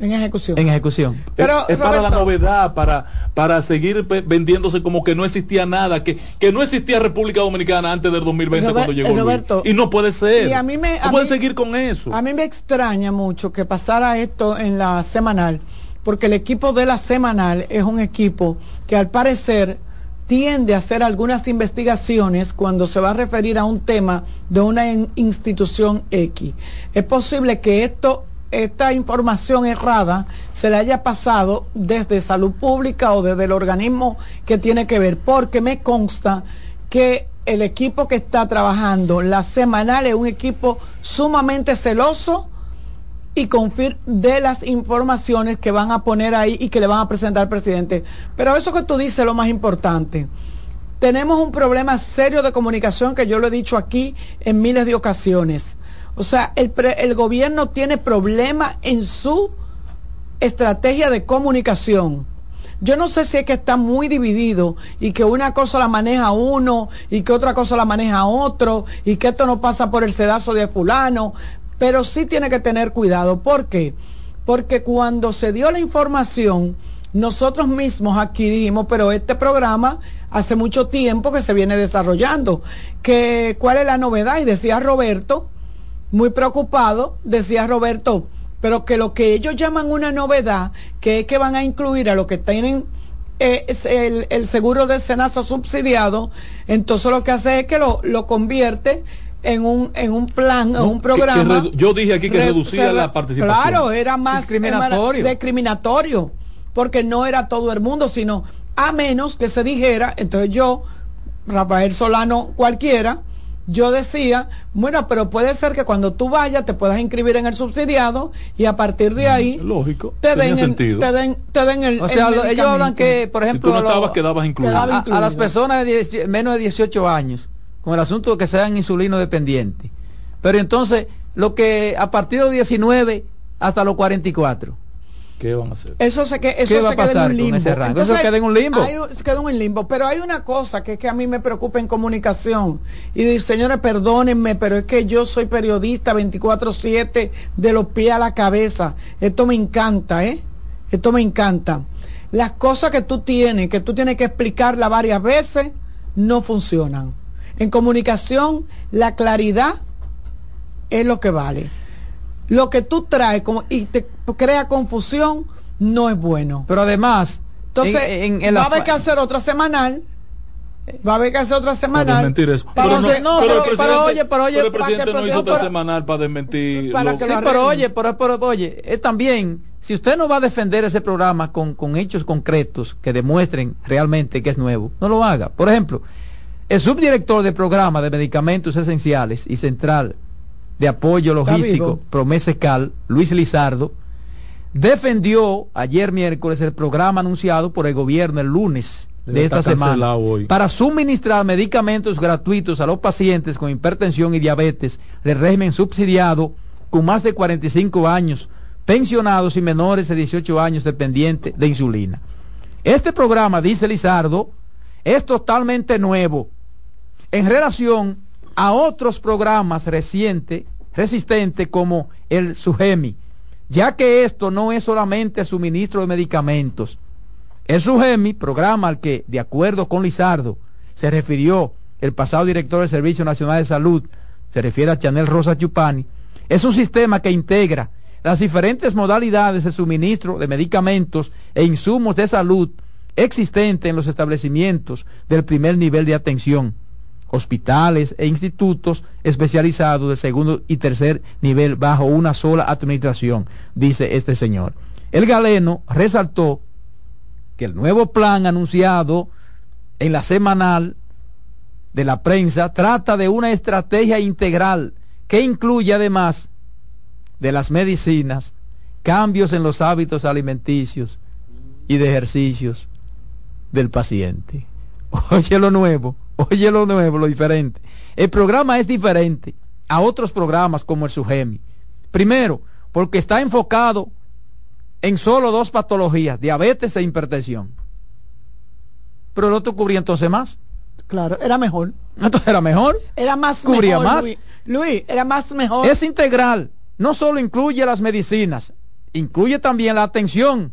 En ejecución. En ejecución. Pero, es, para la novedad, para, para seguir vendiéndose como que no existía nada, que, que no existía República Dominicana antes del 2020 cuando llegó Roberto, Y no puede ser. Y a mí me, no puede seguir con eso. A mí me extraña mucho que pasara esto en la semanal, porque el equipo de la semanal es un equipo que al parecer tiende a hacer algunas investigaciones cuando se va a referir a un tema de una institución X. Es posible que esto esta información errada se le haya pasado desde salud pública o desde el organismo que tiene que ver, porque me consta que el equipo que está trabajando la semanal es un equipo sumamente celoso y confir de las informaciones que van a poner ahí y que le van a presentar al presidente. Pero eso que tú dices es lo más importante. Tenemos un problema serio de comunicación que yo lo he dicho aquí en miles de ocasiones o sea, el, el gobierno tiene problemas en su estrategia de comunicación. Yo no sé si es que está muy dividido y que una cosa la maneja uno y que otra cosa la maneja otro y que esto no pasa por el sedazo de fulano. pero sí tiene que tener cuidado. ¿Por qué? Porque cuando se dio la información, nosotros mismos aquí dijimos, pero este programa hace mucho tiempo que se viene desarrollando, que cuál es la novedad y decía Roberto, muy preocupado, decía Roberto, pero que lo que ellos llaman una novedad, que es que van a incluir a los que tienen eh, el, seguro de Senasa subsidiado, entonces lo que hace es que lo, lo convierte en un, en un plan, en un programa. yo dije aquí que reducía la participación. Claro, era más discriminatorio. discriminatorio, porque no era todo el mundo, sino a menos que se dijera, entonces yo, Rafael Solano cualquiera, yo decía, bueno, pero puede ser que cuando tú vayas te puedas inscribir en el subsidiado y a partir de ahí lógico te den, el, te den te den el o sea ellos hablan que por ejemplo si tú no estabas, quedabas incluido. A, a, las personas de menos de 18 años con el asunto de que sean insulino dependientes. Pero entonces lo que a partir de 19 hasta los 44 ¿Qué van a hacer? Eso se, que, eso se queda en un limbo. eso queda en un limbo. Hay, queda en limbo. Pero hay una cosa que es que a mí me preocupa en comunicación. Y dice, señores, perdónenme, pero es que yo soy periodista 24-7 de los pies a la cabeza. Esto me encanta, ¿eh? Esto me encanta. Las cosas que tú tienes, que tú tienes que explicarla varias veces, no funcionan. En comunicación, la claridad es lo que vale lo que tú traes como, y te crea confusión, no es bueno. Pero además, entonces va a haber que hacer otra semanal. Va a haber que hacer otra semanal. Para desmentir eso. Para pero, no, pero, pero, oye, pero oye, pero el presidente no hizo otra semanal para desmentir. Para sí, pero oye, pero, pero oye, es también, si usted no va a defender ese programa con, con hechos concretos que demuestren realmente que es nuevo, no lo haga. Por ejemplo, el subdirector del programa de medicamentos esenciales y central de apoyo logístico Promesecal, Luis Lizardo, defendió ayer miércoles el programa anunciado por el gobierno el lunes de esta semana para suministrar medicamentos gratuitos a los pacientes con hipertensión y diabetes de régimen subsidiado con más de 45 años, pensionados y menores de 18 años dependientes de insulina. Este programa, dice Lizardo, es totalmente nuevo en relación a otros programas recientes, resistentes como el SUGEMI, ya que esto no es solamente suministro de medicamentos. El SUGEMI, programa al que, de acuerdo con Lizardo, se refirió el pasado director del Servicio Nacional de Salud, se refiere a Chanel Rosa Chupani, es un sistema que integra las diferentes modalidades de suministro de medicamentos e insumos de salud existentes en los establecimientos del primer nivel de atención hospitales e institutos especializados de segundo y tercer nivel bajo una sola administración, dice este señor. El galeno resaltó que el nuevo plan anunciado en la semanal de la prensa trata de una estrategia integral que incluye además de las medicinas, cambios en los hábitos alimenticios y de ejercicios del paciente. Oye lo nuevo Oye lo nuevo, lo diferente. El programa es diferente a otros programas como el SUGEMI. Primero, porque está enfocado en solo dos patologías, diabetes e hipertensión. Pero el otro cubría entonces más. Claro, era mejor. Entonces era mejor. Era más Cubría más. Luis. era más mejor. Es integral. No solo incluye las medicinas, incluye también la atención,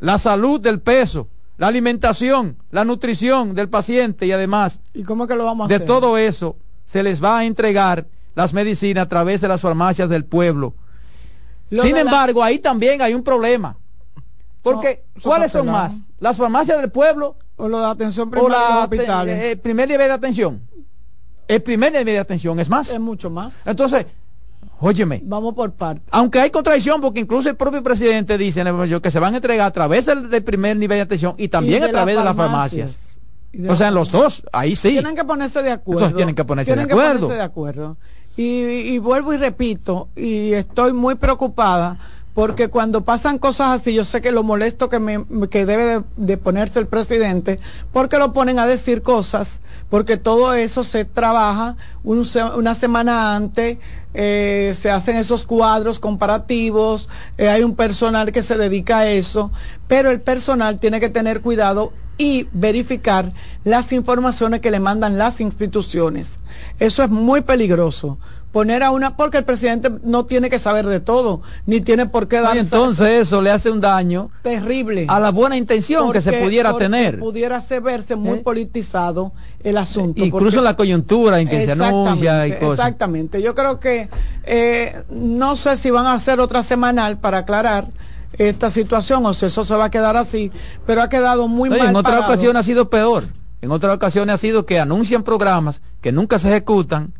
la salud del peso, la alimentación, la nutrición del paciente y además ¿Y cómo que lo vamos a de hacer? todo eso se les va a entregar las medicinas a través de las farmacias del pueblo. Sin embargo, ahí también hay un problema. Porque, ¿cuáles son más? ¿Las farmacias del pueblo? ¿O lo de atención primaria o los hospitales? El primer nivel de atención. El primer nivel de atención es más. Es mucho más. Entonces, Óyeme. Vamos por partes. Aunque hay contradicción, porque incluso el propio presidente dice en la que se van a entregar a través del, primer nivel de atención y también a través de las farmacias. o sea, en los dos, ahí sí. Tienen que ponerse de acuerdo. tienen que ponerse de acuerdo. de acuerdo. Y, vuelvo y repito, y estoy muy preocupada porque cuando pasan cosas así, yo sé que lo molesto que, debe de, ponerse el presidente, porque lo ponen a decir cosas, porque todo eso se trabaja una semana antes, eh, se hacen esos cuadros comparativos, eh, hay un personal que se dedica a eso, pero el personal tiene que tener cuidado y verificar las informaciones que le mandan las instituciones. Eso es muy peligroso poner a una, porque el presidente no tiene que saber de todo, ni tiene por qué dar. entonces eso le hace un daño terrible a la buena intención que se pudiera tener. Pudiera verse muy ¿Eh? politizado el asunto. Incluso en la coyuntura en que se anuncia y cosas. Exactamente. Yo creo que eh, no sé si van a hacer otra semanal para aclarar esta situación o si eso se va a quedar así, pero ha quedado muy mal. En otra ocasión ha sido peor. En otras ocasiones ha sido que anuncian programas que nunca se ejecutan,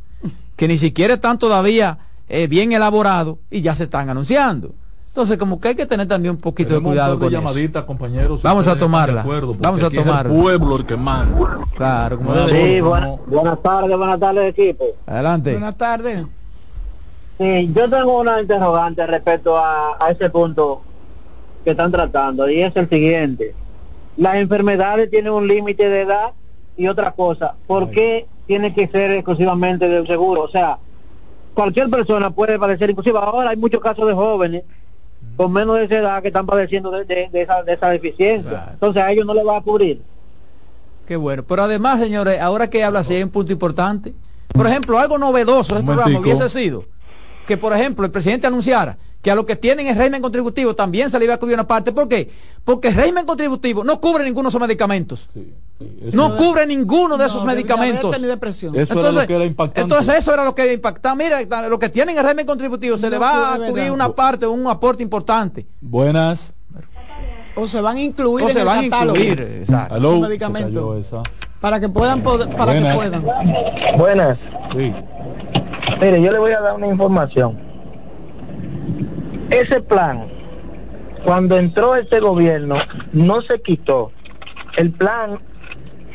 que ni siquiera están todavía eh, bien elaborados y ya se están anunciando. Entonces, como que hay que tener también un poquito de cuidado con llamadita, compañeros. Vamos a tomarla. Vamos a tomarla. el pueblo el que manda. Claro, como sí, buenas tardes, buenas tardes, equipo. Adelante. Buenas tardes. Sí, yo tengo una interrogante respecto a, a ese punto que están tratando y es el siguiente. Las enfermedades tienen un límite de edad y otra cosa. ¿Por qué tiene que ser exclusivamente del seguro? O sea, cualquier persona puede padecer, inclusive ahora hay muchos casos de jóvenes con menos de esa edad que están padeciendo de, esa, de esa deficiencia. Entonces a ellos no les va a cubrir. Qué bueno. Pero además, señores, ahora que habla, si hay un punto importante. Por ejemplo, algo novedoso el programa hubiese sido que, por ejemplo, el presidente anunciara que a los que tienen el régimen contributivo también se le iba a cubrir una parte. ¿Por qué? Porque el régimen contributivo no cubre ninguno de esos medicamentos. No cubre ninguno de esos medicamentos. Eso era lo que era impactante. Entonces eso era lo que impactaba. Mira, los que tienen el régimen contributivo se le va a cubrir una parte, un aporte importante. Buenas. O se van a incluir o en se el van catálogo. A incluir, exacto. los medicamentos. Para que puedan para que puedan. Buenas. Mire, yo le voy a dar una información ese plan, cuando entró este gobierno, no se quitó. El plan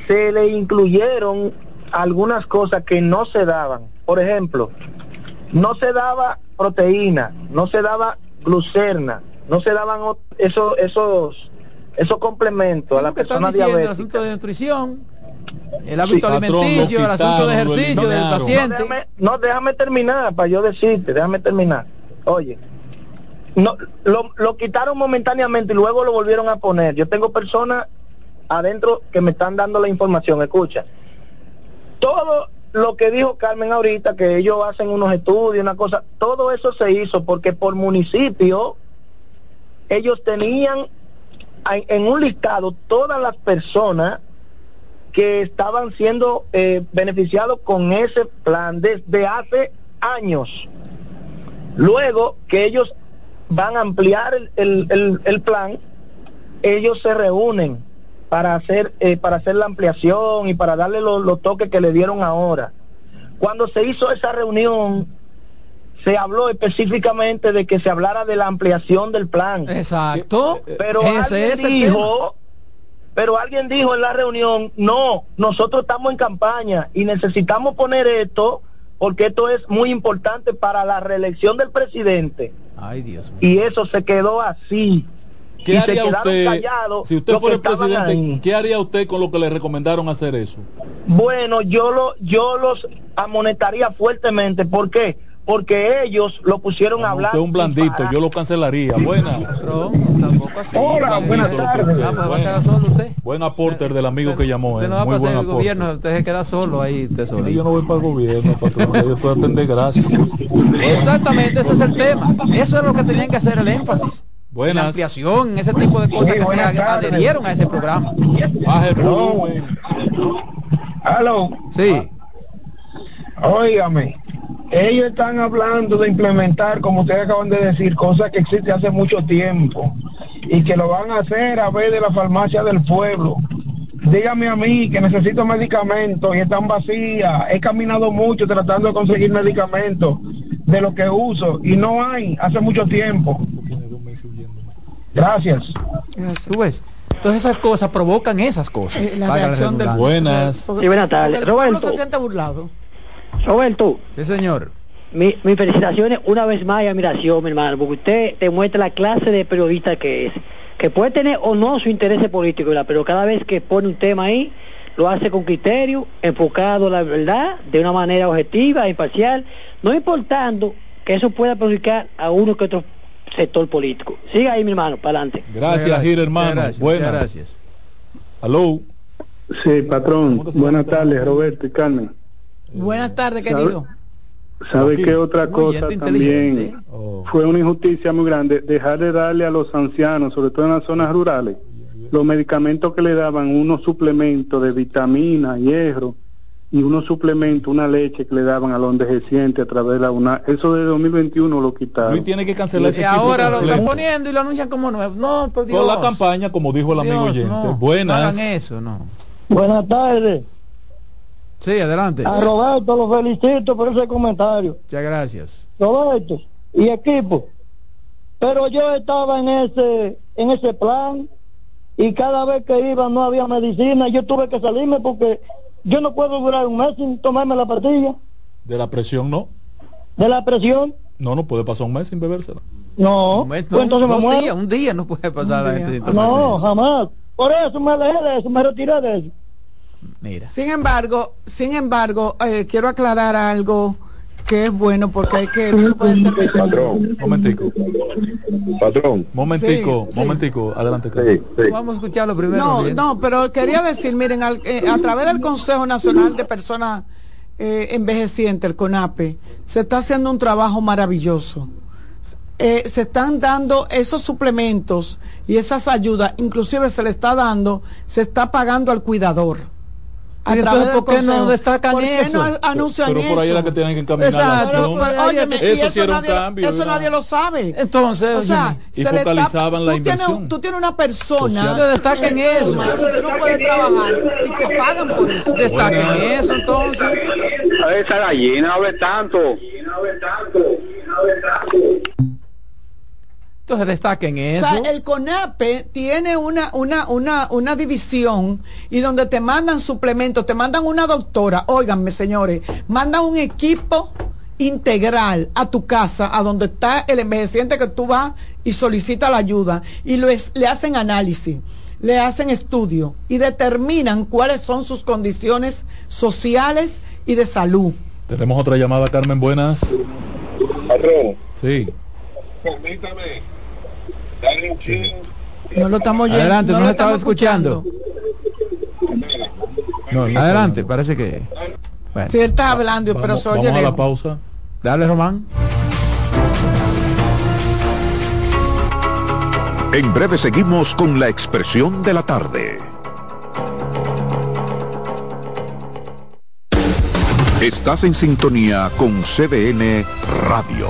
se le incluyeron algunas cosas que no se daban. Por ejemplo, no se daba proteína, no se daba glucerna, no se daban esos esos esos complementos a la persona diabética. El asunto de nutrición, el hábito alimenticio, el asunto de ejercicio del paciente. no, déjame terminar para yo decirte, déjame terminar. Oye, no, lo, lo quitaron momentáneamente y luego lo volvieron a poner. Yo tengo personas adentro que me están dando la información. Escucha, todo lo que dijo Carmen ahorita, que ellos hacen unos estudios, una cosa, todo eso se hizo porque por municipio ellos tenían en un listado todas las personas que estaban siendo eh, beneficiados con ese plan desde hace años. Luego que ellos van a ampliar el, plan, ellos se reúnen para hacer, eh, para hacer la ampliación y para darle los, toques que le dieron ahora. Cuando se hizo esa reunión, se habló específicamente de que se hablara de la ampliación del plan. Exacto. Pero alguien dijo, pero alguien dijo en la reunión, no, nosotros estamos en campaña y necesitamos poner esto porque esto es muy importante para la reelección del presidente. Ay, Dios Y eso se quedó así. ¿Qué haría usted, si usted fuera el presidente, qué haría usted con lo que le recomendaron hacer eso? Bueno, yo lo, yo los amonestaría fuertemente. ¿Por qué? Porque ellos lo pusieron a hablar. Usted un blandito, yo lo cancelaría. Buenas. Hola, buenas tardes. Ah, pues va a quedar solo usted. Buen aporte del amigo que llamó. Usted eh. no va a pasar el gobierno, usted se queda solo ahí, solo. Yo no voy para el gobierno, patrón, yo estoy atender gracias. Exactamente, ese es el tema. Eso es lo que tenían que hacer el énfasis. Buenas. La ampliación, ese tipo de cosas que se adherieron a ese programa. Baje. Aló. Sí. Óigame, ellos están hablando de implementar, como ustedes acaban de decir, cosas que existen hace mucho tiempo y que lo van a hacer a ver de la farmacia del pueblo. Dígame a mí que necesito medicamentos y están vacías. He caminado mucho tratando de conseguir medicamentos de lo que uso y no hay hace mucho tiempo. Gracias. Entonces esas cosas provocan esas cosas. Eh, la reacción del Buenas. Sí, buenas tardes. Roberto. se siente burlado. Roberto. Sí, señor. Mi, mis felicitaciones una vez más y admiración, mi hermano, porque usted demuestra la clase de periodista que es, que puede tener o no su interés político, pero cada vez que pone un tema ahí, lo hace con criterio, enfocado la verdad, de una manera objetiva, imparcial, no importando que eso pueda perjudicar a uno que otro sector político. Siga ahí, mi hermano, para adelante. Gracias, Gil, hermano. Buenas. gracias. Aló. Sí, patrón. Buenas tardes, Roberto y Carmen. Buenas tardes, querido. ¿Sabe qué otra cosa también? Oh. Fue una injusticia muy grande dejar de darle a los ancianos, sobre todo en las zonas rurales, los medicamentos que le daban, unos suplementos de vitamina, hierro y unos suplementos, una leche que le daban a los envejecientes a través de la UNA. Eso de 2021 lo quitaron. Luis tiene que cancelar ese Y equipo ahora lo están poniendo y lo anuncian como nuevo. No, por Dios. Con la campaña, como dijo el amigo Dios, oyente. no. Buenas. No hagan eso, no. Buenas tardes. Sí, adelante. A Roberto lo felicito por ese comentario. Muchas gracias. Roberto y equipo. Pero yo estaba en ese en ese plan y cada vez que iba no había medicina. Yo tuve que salirme porque yo no puedo durar un mes sin tomarme la pastilla De la presión, no. de la presión. No, no puede pasar un mes sin bebérsela. No, Un mes, pues entonces me dos muero. días, un día no puede pasar la gente sin No, eso. jamás. Por eso me alejé de eso, me retiré de eso. Mira. Sin embargo, sin embargo, eh, quiero aclarar algo que es bueno porque hay que no se puede ser Patrón, Momentico. patrón. Momentico, Sí, sí. momentico. Adelante. Carlos. Vamos a escucharlo primero. No, bien. no, pero quería decir, miren, al- eh, a través del Consejo Nacional de Personas eh, Envejecientes, el CONAPE, se está haciendo un trabajo maravilloso. Eh, se están dando esos suplementos y esas ayudas, inclusive se le está dando, se está pagando al cuidador. A través entonces, del ¿por qué no Consejo. destatan ¿Por qué eso? no anuncian Pero por ahí eso? era que tienen que encaminar la Exacto. Pero, acción. pero, óyeme, y Eso sí era un nadie, cambio, eso nadie lo sabe. Entonces, o sea, y se focalizaban la tú tienes- inversión tú tienes una persona Social. Destaquen eso. que no puede trabajar y te pagan por eso. Destaquen eso entonces. A esa gallina no hable tanto. Entonces destaquen O eso. sea, el CONAPE tiene una, una, una, una división y donde te mandan suplementos, te mandan una doctora, óiganme señores, mandan un equipo integral a tu casa, a donde está el envejeciente que tú vas y solicita la ayuda y lo es- le hacen análisis, le hacen estudio y determinan cuáles son sus condiciones sociales y de salud. Tenemos otra llamada, Carmen. Buenas. Sí. permítame. No lo estamos oyendo. Adelante, no lo estaba escuchando. No, no, Adelante, parece que. Bueno, Sí, él está hablando, pero Vamos, se oye vamos a la pausa. dale, Román. En breve seguimos con la expresión de la tarde. Estás en sintonía con CDN Radio.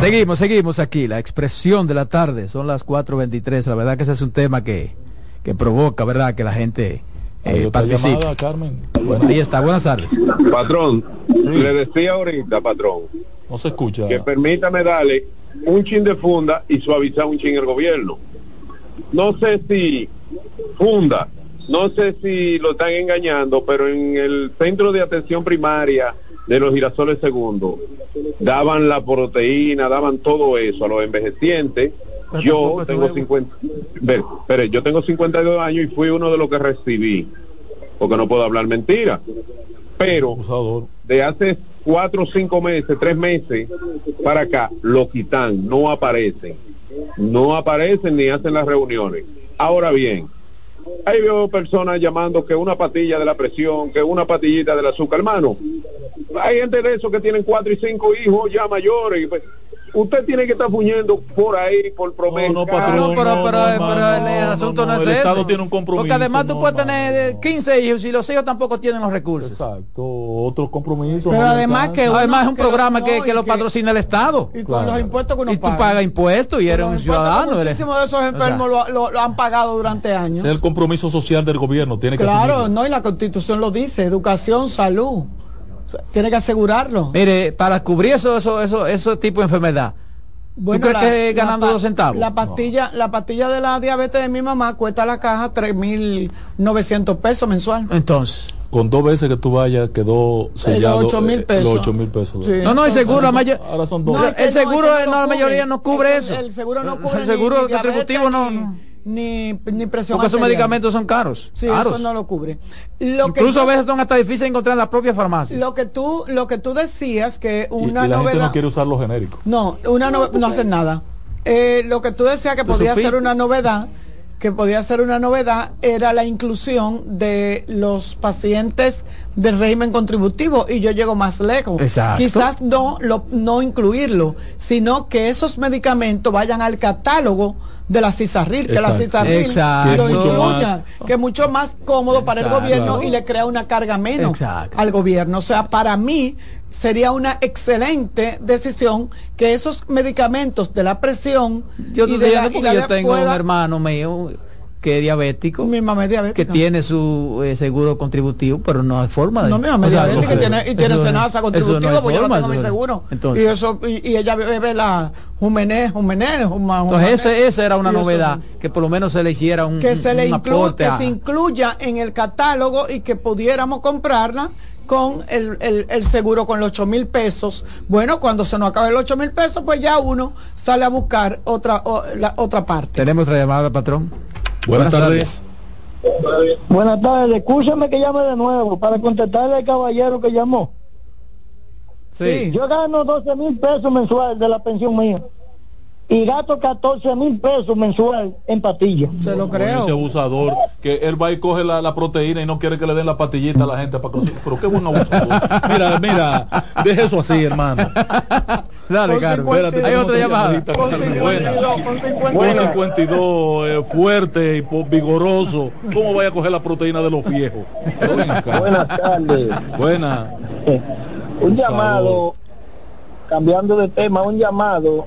Seguimos, seguimos aquí. La expresión de la tarde. Son las 4.23. La verdad que ese es un tema que, que provoca, ¿verdad? Que la gente eh, otra participe. llamada, Carmen. Ahí está. Buenas tardes. Patrón, le decía ahorita, patrón, No se escucha. que permítame darle un chin de funda y suavizar un chin el gobierno. No sé si funda no sé si lo están engañando, pero en el centro de atención primaria de los girasoles segundos daban la proteína, daban todo eso a los envejecientes. Yo tengo 50, ve, espere, yo tengo 52 años y fui uno de los que recibí, porque no puedo hablar mentira. Pero de hace cuatro o cinco meses, tres meses para acá, lo quitan, no aparecen. No aparecen ni hacen las reuniones. Ahora bien, ahí veo personas llamando que una patilla de la presión, que una patillita del azúcar, hermano. Hay gente de esos que tienen cuatro y cinco hijos ya mayores. Pues, usted tiene que estar fuñendo por ahí, por promedio. No, patrón, pero, pero, pero el, el asunto no, es el ese. Estado tiene un compromiso. Porque además tú no, puedes tener 15 hijos y los hijos tampoco tienen los recursos. Exacto, otros compromisos. Pero no además que uno- Además es un que- programa no, que, que lo que- patrocina el Estado. Y con los impuestos que uno Y tú paga. pagas impuestos y eres un ciudadano. Muchísimos de esos enfermos lo, lo- lo han pagado durante años. Es el compromiso social del gobierno. Tiene que Claro, no, y la constitución lo dice, educación, salud. O sea, tiene que asegurarlo. Mire, para cubrir eso, eso, eso, ese tipo de enfermedad. Bueno, crees la- que ganando dos centavos? La pastilla, la pastilla de la diabetes de mi mamá cuesta la caja 3.900 pesos mensual. Entonces. Con dos veces que tú vayas quedó sellado. ocho mil eh, pesos. Los 8 mil pesos. Sí. No, no, el seguro, la mayor. Ahora son dos. No, el seguro, no, la mayoría no cubre eso. El, seguro no cubre El seguro ni contributivo ni- no. Ni, ni presión Porque esos medicamentos son caros. Sí, caros. eso no lo cubre. Lo que Incluso a veces son hasta difíciles de encontrar en la propia farmacia. lo que tú lo que tú decías que Y, una y la gente novedad no quiere usar los genéricos. no una no, no hacen nada Eh, lo que tú decías que ¿Tú podía ser una novedad que podía ser una novedad era la inclusión de los pacientes del régimen contributivo y yo llego más lejos Exacto. quizás no lo, no incluirlo sino que esos medicamentos vayan al catálogo de la CISARRIL que la. CISARRIL lo Que es mucho incluya más- que es mucho más cómodo para el gobierno y le crea una carga menos Exacto. al gobierno. O sea, para mí sería una excelente decisión que esos medicamentos de la presión Yo te de la- porque yo tengo pueda- un hermano mío que es diabético, mi mamá es que diabética. tiene su eh, seguro contributivo, pero no hay forma de. no, mi mamá es sea, diabética y tiene, y tiene eso contributiva no porque yo no tengo mi seguro. Entonces, y eso y, y ella bebe la Jumené, Jumené, Juma- entonces ese, esa era una eso- novedad, que por lo menos se le hiciera un, que se le un aporte que a- se incluya en el catálogo y que pudiéramos comprarla con el, el- el seguro con los ocho mil pesos. Bueno, cuando se nos acabe los ocho mil pesos, pues ya uno sale a buscar otra o- la otra parte. Tenemos otra llamada, patrón. Buenas tardes. Buenas tardes, escúchame que llame de nuevo para contestarle al caballero que llamó. Sí. Yo gano 12 mil pesos mensual de la pensión mía y gasto 14 mil pesos mensual en pastillas. Se lo creo. Ese abusador, que él va y coge la, la proteína y no quiere que le den la pastillita a la gente para que Pero qué buen abusador. mira, mira, deje eso así, hermano. Dale. 52. Hay otra llamada. llamadita, Con Carmen. Buena. 52, con 52. Con 52, eh, fuerte y vigoroso. ¿Cómo vaya a coger la proteína de los viejos? Buenas tardes. Buena. Un Por llamado, cambiando de tema, un llamado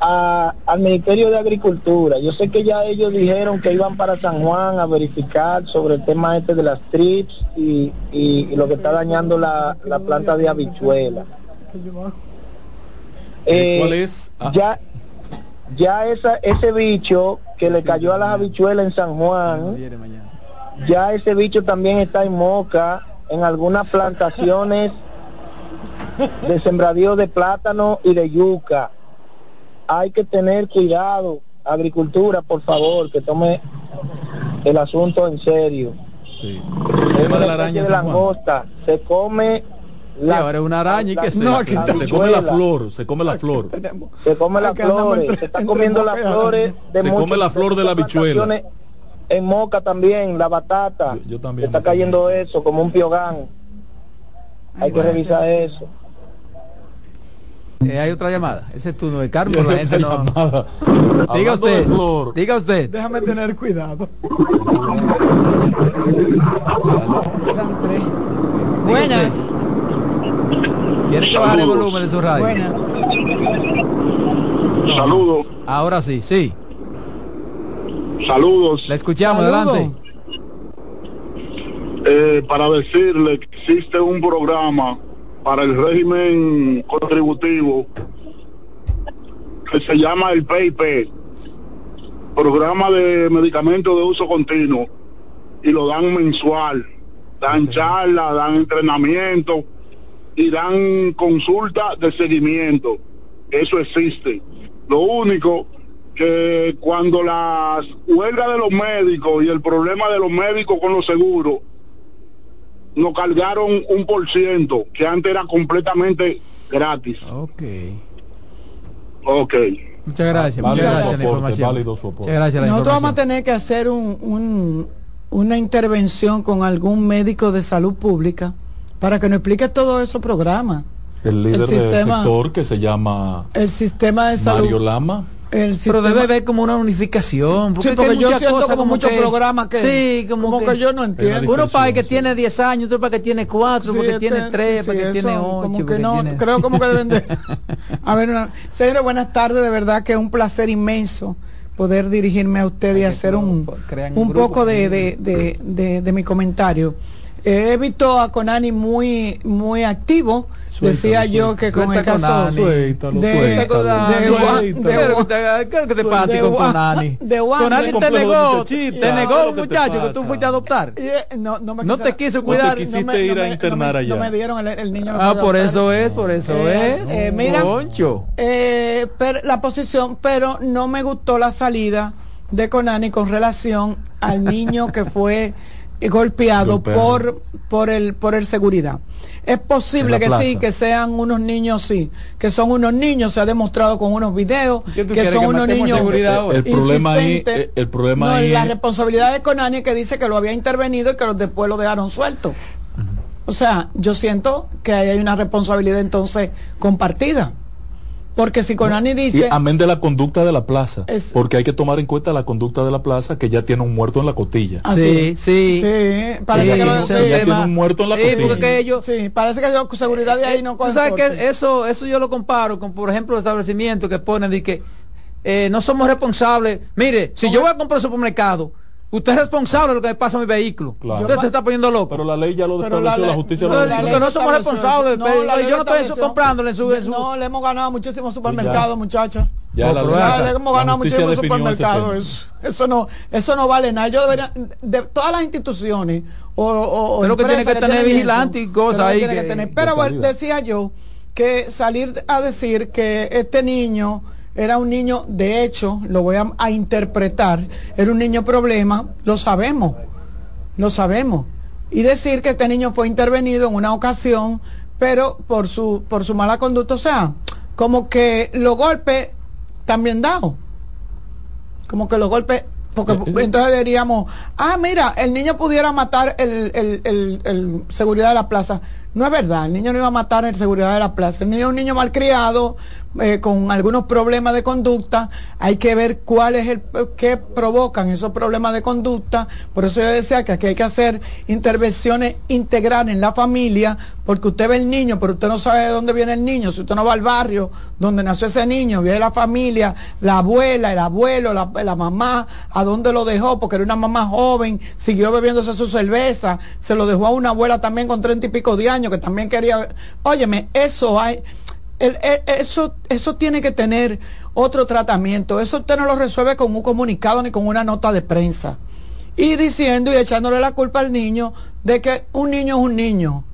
a- al Ministerio de Agricultura. Yo sé que ya ellos dijeron que iban para San Juan a verificar sobre el tema este de las trips y, y- y lo que está dañando la, la planta de habichuela. Eh, ¿Cuál es? Ah. Ya, ya esa, ese bicho que le cayó a las habichuelas en San Juan, ya ese bicho también está en Moca, en algunas plantaciones de sembradío de plátano y de yuca. Hay que tener cuidado, agricultura, por favor, que tome el asunto en serio. Sí. Es de la araña de langosta, se come Sí, ahora es una araña y que se. No, que- Se come la flor, se come la flor. se come flores, entre- se está comiendo las flores de Se come la flor de la plantaciones. En Moca también, la batata. Yo- yo también Se está cayendo eso como un piogán. Hay que revisar eso. Eh, hay otra llamada. Ese es turno de Carmen, la gente no. Diga usted. flor. Diga usted. Déjame tener cuidado. Buenas, Tiene que bajar el volumen de su radio. buenas. Saludos, Ahora sí, sí. saludos. La escuchamos, Saludo. adelante. Eh, para decirle que existe un programa para el régimen contributivo que se llama el PIP, Programa de Medicamentos de Uso Continuo, y lo dan mensual. Dan charlas, dan entrenamiento y dan consulta de seguimiento. Eso existe. Lo único que cuando las huelgas de los médicos y el problema de los médicos con los seguros nos cargaron un por ciento que antes era completamente gratis. Ok. Ok. Muchas gracias, muchas gracias la información. Muchas gracias la Nosotros vamos a tener que hacer un, un- una intervención con algún médico de salud pública para que nos explique todos esos programas. El líder El del sistema- sector que se llama El sistema de salud. Mario Lama. El Pero debe haber como una unificación. Sí, es que porque hay yo muchas siento cosas como muchos programas que- Sí, como, como que yo no entiendo. Uno para el que tiene 10 años, otro para el que tiene 4, Sí, para el que este- tiene 3, sí, para el que sí, tiene eso, 8. como que no, creo como que deben de... A ver, una- señores, buenas tardes, de verdad que es un placer inmenso poder dirigirme a usted y hacer un, un un grupo. poco de, de, de, de- de mi comentario. Eh, he visto a Conani muy muy activo. Decía yo que con el caso Conani. Suéltalo, de, Conani. de Juan- Conani te negó, te negó muchacho que tú fuiste a adoptar. Eh, no, no, me No te quiso No te cuidar. quisiste me- ir a internar me- allá. No me dieron, el, el niño no Ah, por eso es, por eso Eh, es. eh, mira, eh, la posición, pero no me gustó la salida de Conani con relación al niño que fue golpeado Golpeado. por por el por el seguridad. Es posible que sí, que sean unos niños, sí, que son unos niños, se ha demostrado con unos videos ¿Qué tú que son que unos niños seguridad? El problema ahí, eh, el problema no, ahí la es- responsabilidad de Conani que dice que lo había intervenido y que los después lo dejaron suelto. O sea, yo siento que ahí hay una responsabilidad entonces compartida. Porque si Conani Y dice, amén de la conducta de la plaza, Es- porque hay que tomar en cuenta la conducta de la plaza que ya tiene un muerto en la cotilla. Así. Sí, sí. sí, parece Sí, que lo ese Ya tiene un muerto en la Sí, cotilla. porque que ellos, Sí, parece que la seguridad de ahí no Tú coge sabes que eso, eso yo lo comparo con, por ejemplo, establecimientos que ponen de que eh, no somos responsables. Mire, si yo voy a comprar un supermercado, usted es responsable de lo que me pasa a mi vehículo. Claro. Usted se está poniendo loco. Pero la ley ya lo Pero estableció, la, ley- justicia no, lo la ley- no somos responsables, eso. la yo no estoy comprándole en su- en su- No, le hemos ganado muchísimos supermercados, muchachas. Ya No, la ley- Ya acá, le hemos la ganado muchísimos supermercados. Eso, eso no, eso no vale nada. Yo debería, de todas las instituciones o, o, Pero que tiene que tener tienen vigilante y cosas ahí que- que tener. Pero decía yo que salir a decir que este niño era un niño, de hecho, lo voy a, a interpretar, era un niño problema, lo sabemos, lo sabemos. Y decir que este niño fue intervenido en una ocasión, pero por su, por su mala conducta, o sea, como que los golpes también dados. Como que los golpes, porque Eh, entonces diríamos, ah, mira, el niño pudiera matar el, el, el, el seguridad de la plaza. No es verdad, el niño no iba a matar el seguridad de la plaza. El niño es un niño malcriado, eh, con algunos problemas de conducta. Hay que ver cuál es el qué provocan esos problemas de conducta. Por eso yo decía que aquí hay que hacer intervenciones integrales en la familia, porque usted ve el niño, pero usted no sabe de dónde viene el niño. Si usted no va al barrio donde nació ese niño, ve la familia, la abuela, el abuelo, la, la mamá, a dónde lo dejó, porque era una mamá joven, siguió bebiéndose su cerveza, se lo dejó a una abuela también con treinta y pico de años, que también quería. Óyeme, eso hay. El- e- eso, eso tiene que tener otro tratamiento. Eso usted no lo resuelve con un comunicado ni con una nota de prensa. Y diciendo y echándole la culpa al niño de que un niño es un niño.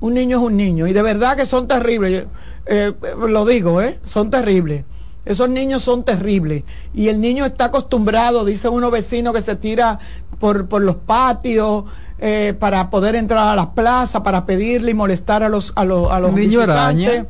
Un niño es un niño. Y de verdad que son terribles. Eh, lo digo, ¿eh? Son terribles. Esos niños son terribles. Y el niño está acostumbrado, dicen unos vecinos que se tira por, por los patios eh, para poder entrar a las plazas, para pedirle y molestar a los, a los, a los Niño visitantes. araña.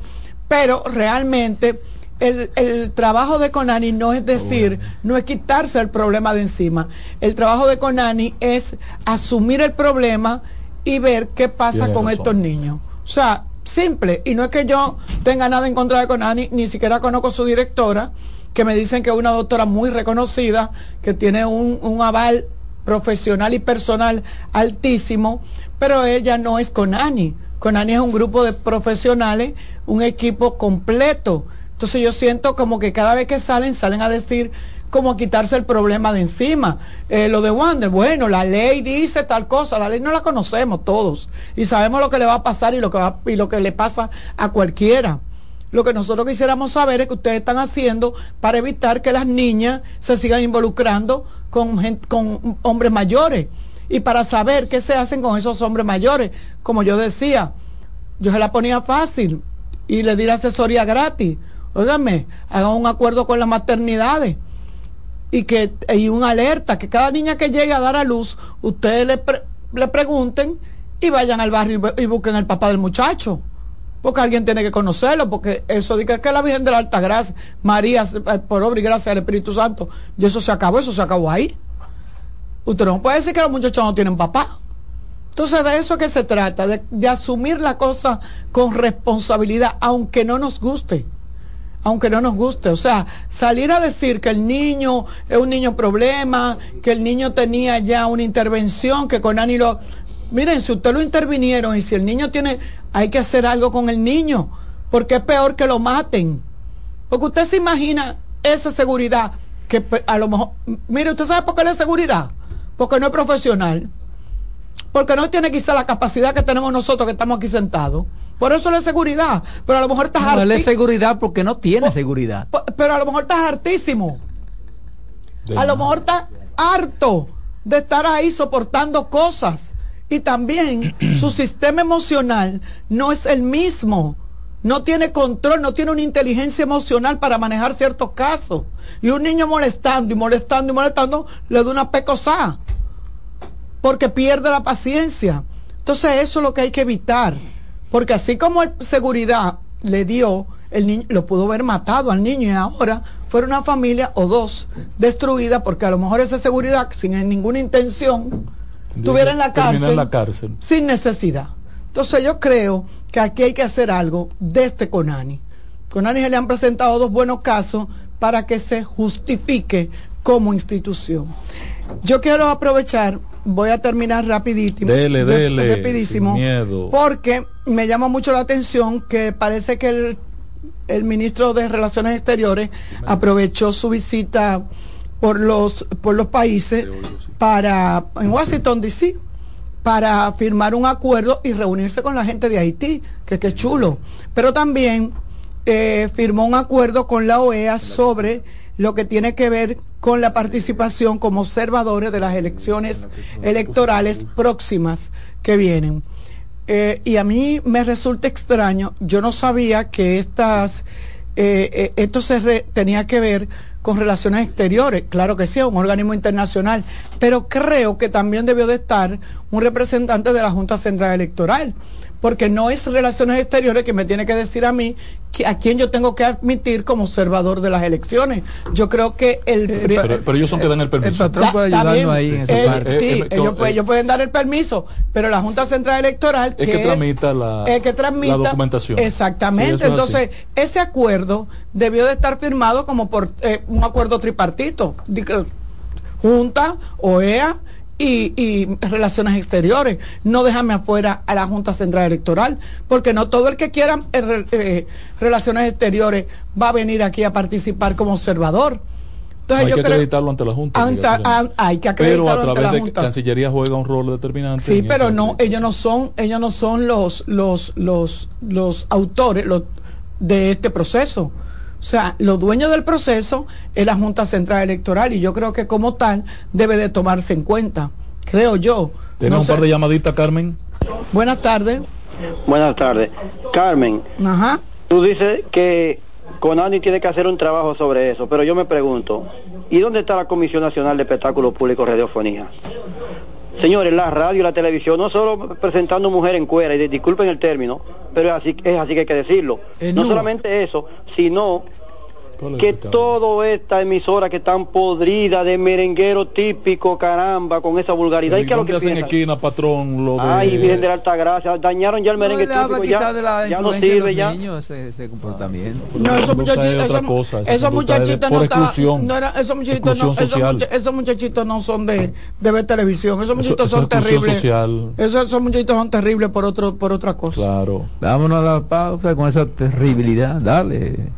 Pero realmente el, el trabajo de Conani no es decir, no es quitarse el problema de encima. El trabajo de Conani es asumir el problema y ver qué pasa Tiene con razón. estos niños. O sea, simple. Y no es que yo tenga nada en contra de Conani, ni siquiera conozco su directora, que me dicen que es una doctora muy reconocida, que tiene un, un aval profesional y personal altísimo, pero ella no es Conani. Conani es un grupo de profesionales, un equipo completo. Entonces yo siento como que cada vez que salen, salen a decir como quitarse el problema de encima. Eh, lo de Wander, bueno, la ley dice tal cosa, la ley no la conocemos todos y sabemos lo que le va a pasar y lo que, y lo que le pasa a cualquiera. Lo que nosotros quisiéramos saber es que ustedes están haciendo para evitar que las niñas se sigan involucrando con, gen- con hombres mayores. Y para saber qué se hacen con esos hombres mayores. Como yo decía, yo se la ponía fácil y le di la asesoría gratis. Óigame, hagan un acuerdo con las maternidades y que hay una alerta, que cada niña que llegue a dar a luz, ustedes le, le pregunten y vayan al barrio y, busquen al papá del muchacho. Porque alguien tiene que conocerlo, porque eso dice que la Virgen de la Alta Gracia, María, eh, por obra y gracia del Espíritu Santo, y eso se acabó, eso se acabó ahí. Usted no puede decir que los muchachos no tienen papá. Entonces de eso que se trata, de, asumir la cosa con responsabilidad, aunque no nos guste aunque no nos guste. O sea, salir a decir que el niño es un niño problema, que el niño tenía ya una intervención, que con Ani lo... Miren, si usted lo intervinieron y si el niño tiene, hay que hacer algo con el niño, porque es peor que lo maten. Porque usted se imagina esa seguridad que a lo mejor, mire, usted sabe por qué la seguridad, porque no es profesional, porque no tiene quizá la capacidad que tenemos nosotros que estamos aquí sentados. Por eso la seguridad. Pero a lo mejor estás no, es seguridad porque no tiene seguridad. Pero a lo mejor estás hartísimo. a lo mejor estás harto de estar ahí soportando cosas. Y también su sistema emocional no es el mismo. No tiene control, no tiene una inteligencia emocional para manejar ciertos casos. Y un niño molestando y molestando y molestando le da una pecosada. Porque pierde la paciencia. Entonces eso es lo que hay que evitar. Porque así como el seguridad le dio, el niño lo pudo haber matado al niño y ahora fuera una familia o dos destruida porque a lo mejor esa seguridad sin ninguna intención tuviera en la cárcel, en la cárcel sin necesidad. Entonces yo creo que aquí hay que hacer algo desde Conani. Conani se le han presentado dos buenos casos para que se justifique como institución. Yo quiero aprovechar voy a terminar rapidísimo. Dele, dele. Rapidísimo. Porque me llama mucho la atención que parece que el, el ministro de Relaciones Exteriores aprovechó su visita por los por los países para en Washington DC para firmar un acuerdo y reunirse con la gente de Haití, que es chulo. Pero también eh, firmó un acuerdo con la OEA sobre lo que tiene que ver con la participación como observadores de las elecciones electorales próximas que vienen. Eh, y a mí me resulta extraño, yo no sabía que estas, eh, esto se tenía que ver con relaciones exteriores, claro que sí, un organismo internacional, pero creo que también debió de estar un representante de la Junta Central Electoral, porque no es relaciones exteriores que me tiene que decir a mí a quién yo tengo que admitir como observador de las elecciones. Yo creo que el... Eh, pero, ellos son que dan el permiso. El patrón puede ayudarnos ahí en esa parte. Sí, eh, ellos, ellos, pueden dar el permiso, pero la Junta Central Electoral... Es que, tramita, la, que tramita la documentación. Exactamente. Entonces, ese acuerdo debió de estar firmado como por eh, un acuerdo tripartito. Junta, OEA y, relaciones exteriores. No déjame afuera a la Junta Central Electoral, porque no todo el que quiera eh, eh, relaciones exteriores va a venir aquí a participar como observador. Entonces, hay que acreditarlo ante la Junta. hay que pero a través de Cancillería juega un rol determinante. Sí, pero no, ellos no son, ellos no son los, los, los, los autores los, de este proceso. O sea, los dueños del proceso es la Junta Central Electoral y yo creo que como tal debe de tomarse en cuenta, creo yo. ¿Tiene un par de llamaditas, Carmen? Buenas tardes. Buenas tardes. Carmen, Ajá. tú dices que Conani tiene que hacer un trabajo sobre eso, pero yo me pregunto, ¿y dónde está la Comisión Nacional de Espectáculos Públicos Radiofonía? Señores, la radio y la televisión, no solo presentando mujer en cuera, y disculpen el término, pero es así, es así que hay que decirlo. no solamente eso, sino que toda esta emisora que tan podrida de merenguero típico, caramba, con esa vulgaridad. ¿Y qué lo que hacen esquina, patrón? Lo de... Ay, bien de la alta gracia, dañaron ya el merengue típico, ya, ya no sirve ya. Niños, ese, ese, comportamiento. No, esos muchachitos, esos muchachitos no están, no era, esos muchachitos no, esos, esos muchachitos no son de, de ver televisión, esos muchachitos son terribles. Esos, esos muchachitos son terribles por otro, por otra cosa. Claro. Vámonos a la pausa con esa terribilidad, dale.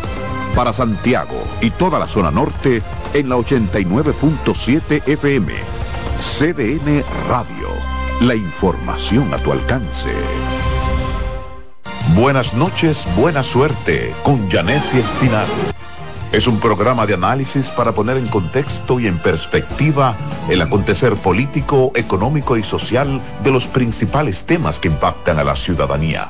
Para Santiago y toda la zona norte en la 89.7 FM. CDN Radio, la información a tu alcance. Buenas noches, buena suerte con Janessi Espinal. Es un programa de análisis para poner en contexto y en perspectiva el acontecer político, económico y social de los principales temas que impactan a la ciudadanía,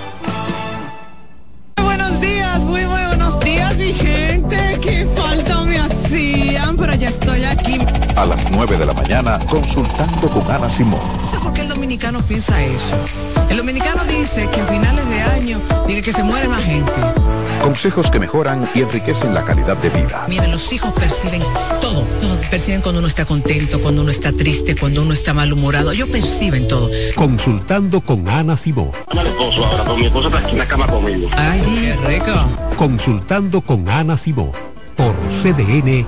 Buenos días, muy, muy buenos días, mi gente. Qué falta me hacían, pero ya estoy aquí. A las 9 de la mañana, consultando con Ana Simón. Dominicano piensa eso. El dominicano dice que a finales de año dice que se muere más gente. Consejos que mejoran y enriquecen la calidad de vida. Miren, los hijos perciben todo, todo. Perciben cuando uno está contento, cuando uno está triste, cuando uno está malhumorado. Ellos perciben todo. Consultando con Ana Simó. Ana esposo ahora, con mi esposo está aquí en la cama conmigo. Ay, qué rico. Consultando con Ana Simó. Por CDN.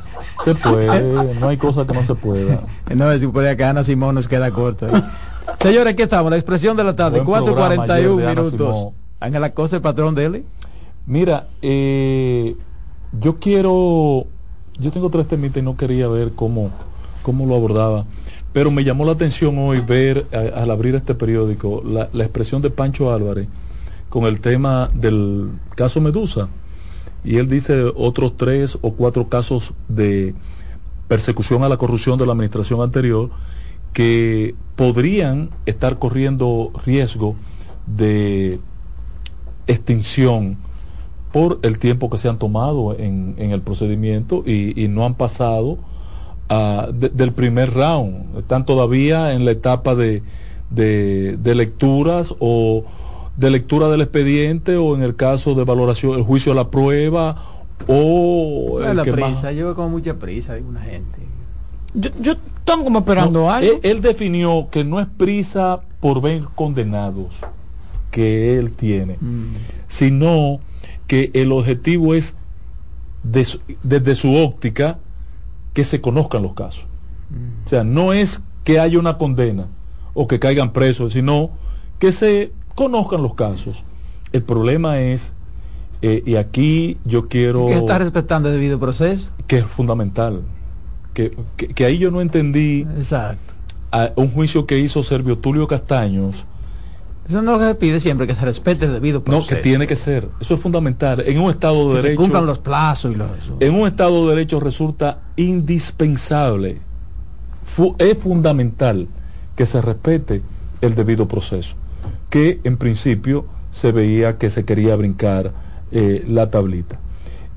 Se puede, no hay cosa que no se pueda. No, si puede acá Ana Simón nos queda corto. ¿eh? Señores, aquí estamos, la expresión de la tarde, Buen 4.41 programa ayer de Ana minutos. Ángela Cosa, el patrón de él. Mira, eh, yo quiero, yo tengo tres temitas y no quería ver cómo, cómo lo abordaba, pero me llamó la atención hoy ver a- al abrir este periódico la, la expresión de Pancho Álvarez con el tema del caso Medusa. Y él dice otros tres o cuatro casos de persecución a la corrupción de la administración anterior que podrían estar corriendo riesgo de extinción por el tiempo que se han tomado en, en el procedimiento y, y no han pasado de- del primer round. Están todavía en la etapa de- de lecturas o de lectura del expediente o en el caso de valoración, el juicio a la prueba o... el la que más- prisa, lleva como mucha prisa de una gente. Yo, yo están como esperando No, algo. Él, él definió que no es prisa por ver condenados que él tiene, Mm. sino que el objetivo es desde su óptica que se conozcan los casos. O sea, no es que haya una condena o que caigan presos, sino que se conozcan los casos. El problema es, eh, y aquí yo quiero Que está respetando el debido proceso. que es fundamental. Que, que- que ahí yo no entendí Exacto. a un juicio que hizo Servio Tulio Castaños. Eso no es lo que se pide siempre, que se respete el debido No, proceso. que tiene que ser. Eso es fundamental. En un Estado de que se Derecho. cumplan los plazos y los... En un Estado de Derecho resulta indispensable, fu- es fundamental que se respete el debido proceso, que en principio se veía que se quería brincar eh, la tablita.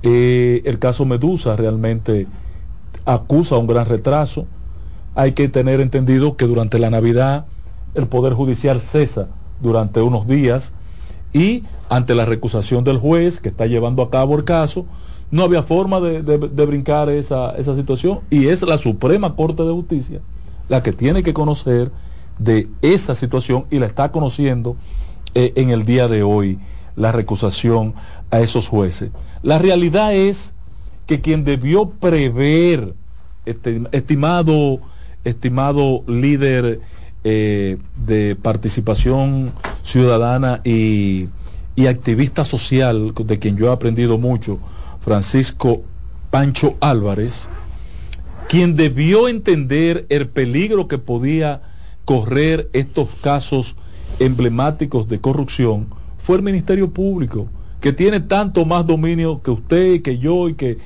Eh, el caso Medusa realmente acusa un gran retraso. Hay que tener entendido que durante la Navidad el Poder Judicial cesa durante unos días y ante la recusación del juez que está llevando a cabo el caso, no había forma de, de- de brincar esa, esa situación y es la Suprema Corte de Justicia la que tiene que conocer de esa situación y la está conociendo eh, en el día de hoy, la recusación a esos jueces. La realidad es que quien debió prever, este, estimado, estimado líder eh, de participación ciudadana y, y activista social, de quien yo he aprendido mucho, Francisco Pancho Álvarez, quien debió entender el peligro que podía correr estos casos emblemáticos de corrupción, fue el Ministerio Público, que tiene tanto más dominio que usted, que yo y que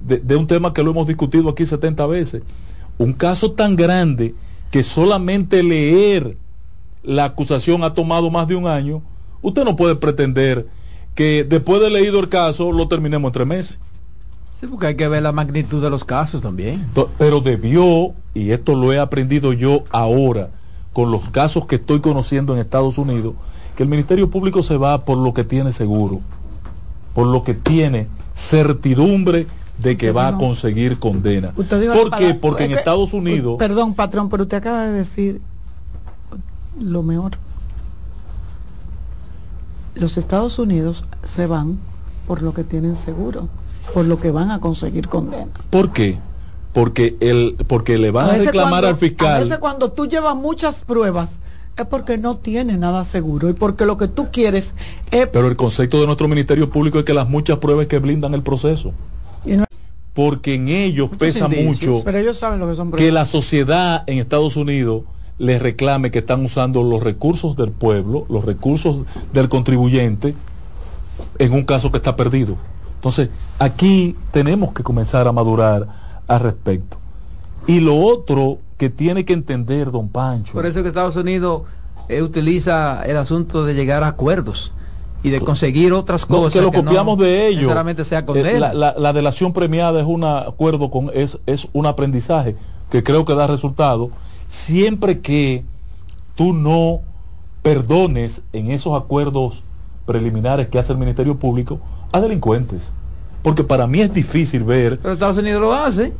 de, de un tema que lo hemos discutido aquí 70 veces. Un caso tan grande que solamente leer la acusación ha tomado más de un año, usted no puede pretender que después de leído el caso lo terminemos en tres meses. Sí, porque hay que ver la magnitud de los casos también. Pero debió, y esto lo he aprendido yo ahora, con los casos que estoy conociendo en Estados Unidos, que el Ministerio Público se va por lo que tiene seguro, por lo que tiene certidumbre de que Usted va a conseguir condena. ¿Por qué? Porque en Estados Unidos... Perdón, patrón, pero usted acaba de decir lo mejor. Los Estados Unidos se van por lo que tienen seguro, por lo que van a conseguir condena. ¿Por qué? Porque, el, porque le van a, reclamar cuando- al fiscal... A veces cuando tú llevas muchas pruebas es porque no tiene nada seguro y porque lo que tú quieres es... Pero el concepto de nuestro Ministerio Público es que las muchas pruebas que blindan el proceso. y no- Porque en ellos pesa indicios, mucho Pero ellos saben lo que son que la sociedad en Estados Unidos les reclame que están usando los recursos del pueblo, los recursos del contribuyente, en un caso que está perdido. Entonces, aquí tenemos que comenzar a madurar al respecto. Y lo otro que tiene que entender don Pancho. Por eso que Estados Unidos eh, utiliza el asunto de llegar a acuerdos y de conseguir otras No, cosas que lo no copiamos de ellos. sea Eh, condena. la, la- la delación premiada es un acuerdo con es, es un aprendizaje que creo que da resultado siempre que tú no perdones en esos acuerdos preliminares que hace el Ministerio Público a delincuentes. Porque para mí es difícil ver Pero Estados Unidos lo hace,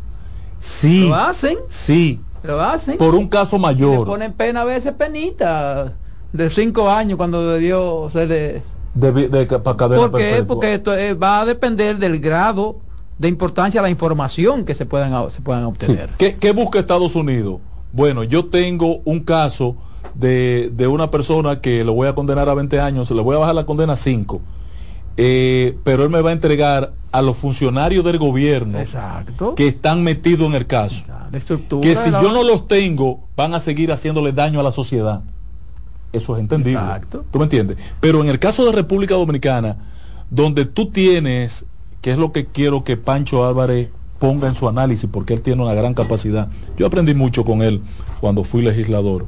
sí, lo hacen, sí, lo hacen. por un caso Y le mayor ponen pena a veces penita de cinco años cuando debió ser de... de, de ca- pa- cadena ¿Por qué? Porque esto eh, va a depender del grado de importancia de la información que se puedan, se puedan Sí. obtener. ¿Qué, qué busca Estados Unidos? Bueno, yo tengo un caso de, de una persona que lo voy a condenar a 20 años, le voy a bajar la condena a 5, eh, pero él me va a entregar a los funcionarios del gobierno Exacto. que están metidos en el caso. La estructura Que si la- yo no los tengo, van a seguir haciéndole daño a la sociedad. Eso es entendible. Exacto. ¿Tú me entiendes? Pero en el caso de República Dominicana, donde tú tienes, que es lo que quiero que Pancho Álvarez ponga en su análisis, porque él tiene una gran capacidad. Yo aprendí mucho con él cuando fui legislador.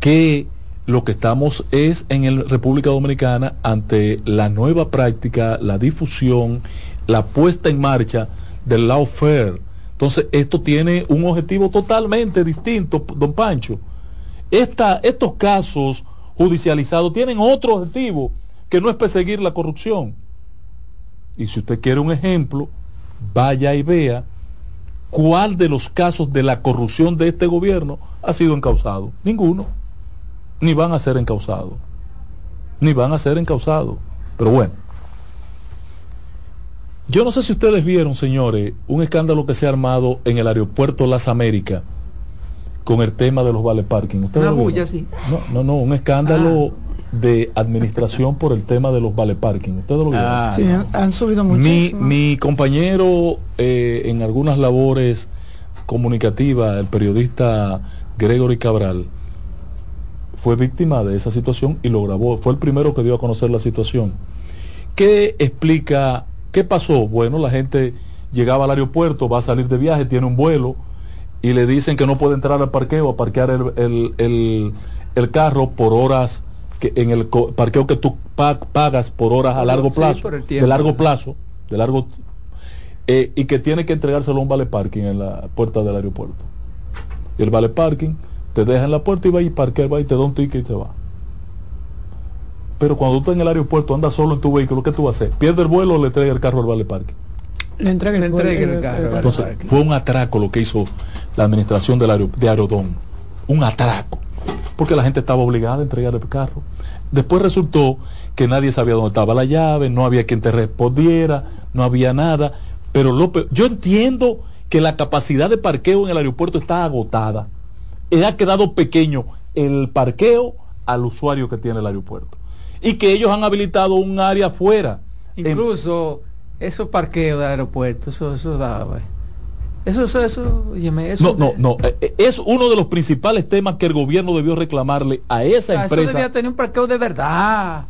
Que lo que estamos es en el República Dominicana ante la nueva práctica, la difusión, la puesta en marcha del lawfare. Entonces, esto tiene un objetivo totalmente distinto, don Pancho. Estos casos judicializados tienen otro objetivo, que no es perseguir la corrupción. Y si usted quiere un ejemplo, vaya y vea cuál de los casos de la corrupción de este gobierno ha sido encausado. Ninguno. Ni van a ser encausados. Ni van a ser encausados. Pero bueno. Yo no sé si ustedes vieron, señores, un escándalo que se ha armado en el aeropuerto Las Américas con el tema de los vale parking. ¿Ustedes Una lo bulla, vieron? sí. No, no, no, un escándalo de administración por el tema de los vale parking. ¿Ustedes lo vieron? Ah, Sí, han, han subido mi, muchísimo. mi compañero eh, en algunas labores comunicativas, el periodista Gregory Cabral, fue víctima de esa situación y lo grabó. Fue el primero que dio a conocer la situación. ¿Qué explica? ¿Qué pasó? Bueno, la gente llegaba al aeropuerto, va a salir de viaje, tiene un vuelo y le dicen que no puede entrar al parqueo a parquear el, el- el- el carro por horas que en el parqueo que tú pa- pagas por horas a largo plazo, tiempo. de largo plazo, de largo eh, y que tiene que entregárselo a un vale parking en la puerta del aeropuerto. Y el vale parking te deja en la puerta y va y parquea, va y te da un ticket y te va. Pero cuando tú estás en el aeropuerto, andas solo en tu vehículo, ¿qué tú vas a hacer? ¿Pierde el vuelo o le trae el carro al vale parking? Le entrega Le el, entrega el- el el- carro. Entonces, fue un atraco lo que hizo la administración del de Aerodón. Un atraco. Porque la gente estaba obligada a entregar el carro. Después resultó que nadie sabía dónde estaba la llave, no había quien te respondiera, no había nada. Pero lo pe- yo entiendo que la capacidad de parqueo en el aeropuerto está agotada. Y ha quedado pequeño el parqueo al usuario que tiene el aeropuerto. Y que ellos han habilitado un área afuera. en- Incluso Eso parqueo de aeropuerto, eso, eso da, güey. Eso, eso, eso, óyeme, eso. No, no, no. eh, eh, Es uno de los principales temas que el gobierno debió reclamarle a esa Ah, Eso empresa. debía tener un parqueo de verdad.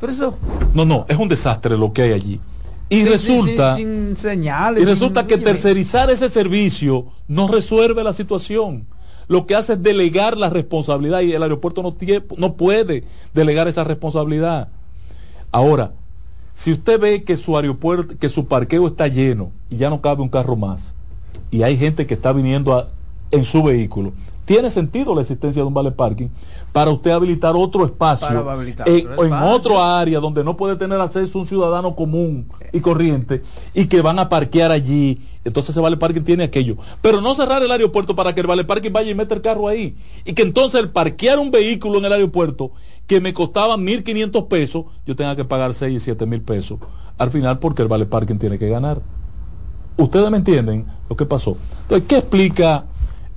Pero eso. No, no, es un desastre lo que hay allí. Y resulta, sin, sin señales. y resulta sin- que tercerizar ese servicio no resuelve la situación. Lo que hace es delegar la responsabilidad y el aeropuerto no, tie- no puede delegar esa responsabilidad. Ahora, si usted ve que su aeropuerto, que su parqueo está lleno y ya no cabe un carro más, y hay gente que está viniendo en su vehículo, tiene sentido la existencia de un vale parking para usted habilitar otro espacio habilitar en, otro área donde no puede tener acceso un ciudadano común y corriente y que van a parquear allí. Entonces ese vale parking tiene aquello. Pero no cerrar el aeropuerto para que el vale parking vaya y meta el carro ahí. Y que entonces el parquear un vehículo en el aeropuerto que me costaba 1.500 pesos, yo tenga que pagar 6 y 7 mil pesos. Al final porque el vale parking tiene que ganar. Ustedes me entienden lo que pasó. Entonces, ¿qué explica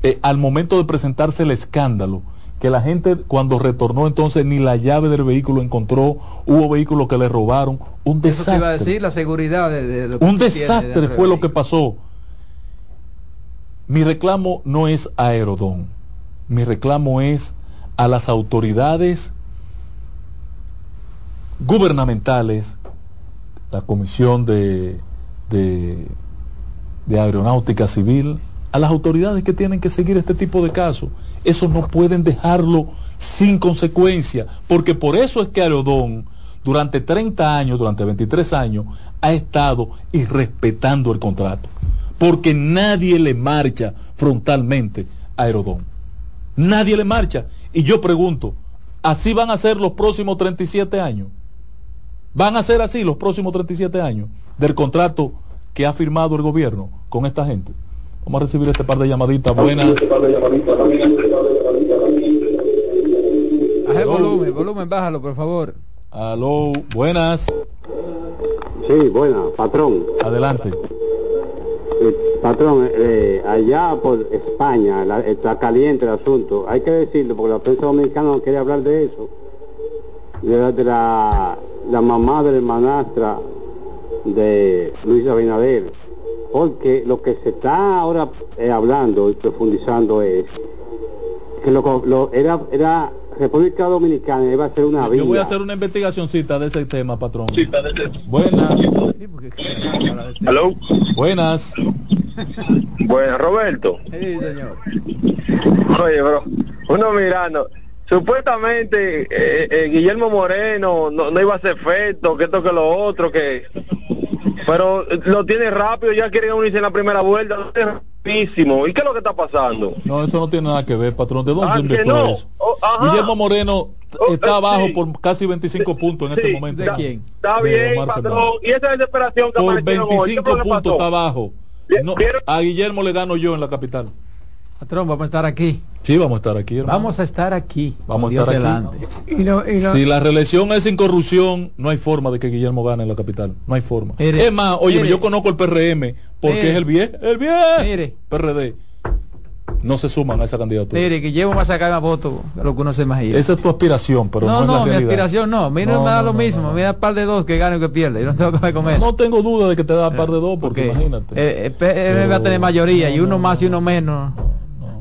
eh, al momento de presentarse el escándalo? Que la gente cuando retornó entonces ni la llave del vehículo encontró, hubo vehículos que le robaron, un Eso te iba a desastre. decir, la seguridad de, de lo que Un desastre fue lo que pasó. Mi reclamo no es a Aerodón, mi reclamo es a las autoridades gubernamentales, la Comisión de, de, de Aeronáutica Civil, a las autoridades que tienen que seguir este tipo de casos. Eso no pueden dejarlo sin consecuencia, porque por eso es que Aerodón durante 30 años, durante 23 años, ha estado irrespetando el contrato, porque nadie le marcha frontalmente a Aerodón. Nadie le marcha. Y yo pregunto, ¿así van a ser los próximos 37 años? ¿Van a ser así los próximos 37 años del contrato que ha firmado el gobierno con esta gente? Vamos a recibir este par de llamaditas buenas. Baja el volumen, volumen, bájalo, por favor. Aló, buenas. Sí, buena, patrón. Adelante. Eh, patrón, eh, allá por España la- está caliente el asunto. Hay que decirlo porque la prensa dominicana no quiere hablar de eso. De la, de la, la mamá de la hermanastra de Luis Abinader. Porque lo que se está ahora eh, hablando y profundizando es que lo, lo- era, era República Dominicana iba a ser una vía. Yo voy a hacer una investigacioncita de ese tema, patrón. Buenas. ¿Aló? Buenas. Bueno, Roberto. Sí, señor. Oye, bro, uno mirando. Supuestamente eh, eh, Guillermo Moreno no, no iba a hacer efecto, que esto que lo otro, que... Pero eh, lo tiene rápido, ya quiere unirse en la primera vuelta, lo tiene rapidísimo. ¿Y qué es lo que está pasando? No, eso no tiene nada que ver, patrón. ¿De dónde Ah, no. eso? Oh. Guillermo Moreno Oh, está eh, abajo sí. por casi 25 puntos en este momento. está, Está De bien, Omar patrón. Fernández. Y esa desesperación que Por aparecieron hoy, ¿qué 25 fue lo que puntos está abajo. No, a Guillermo le gano yo en la capital. Patrón, vamos a estar aquí. Sí, vamos a estar aquí, hermano. Vamos a estar aquí. Vamos a Dios estar aquí. Y lo- y lo- Si la reelección es sin corrupción, no hay forma de que Guillermo gane en la capital. No hay forma. Mire, es más, oye, mire. yo conozco el PRM porque Mire. es el bien, el bien. Mire. PRD. No se suman a esa candidatura. Mire, que llevo más a sacar más votos de lo que uno se imagina. Esa es tu aspiración, pero no, no, es la no, mi realidad. aspiración no. Mira, No, me da no, lo no, mismo. Me da par de dos que gane o que pierda. Yo no tengo que ver con eso. No tengo duda de que te da par de dos, porque Porque, imagínate. Eh, eh, pe- él va a tener mayoría y uno más y uno menos.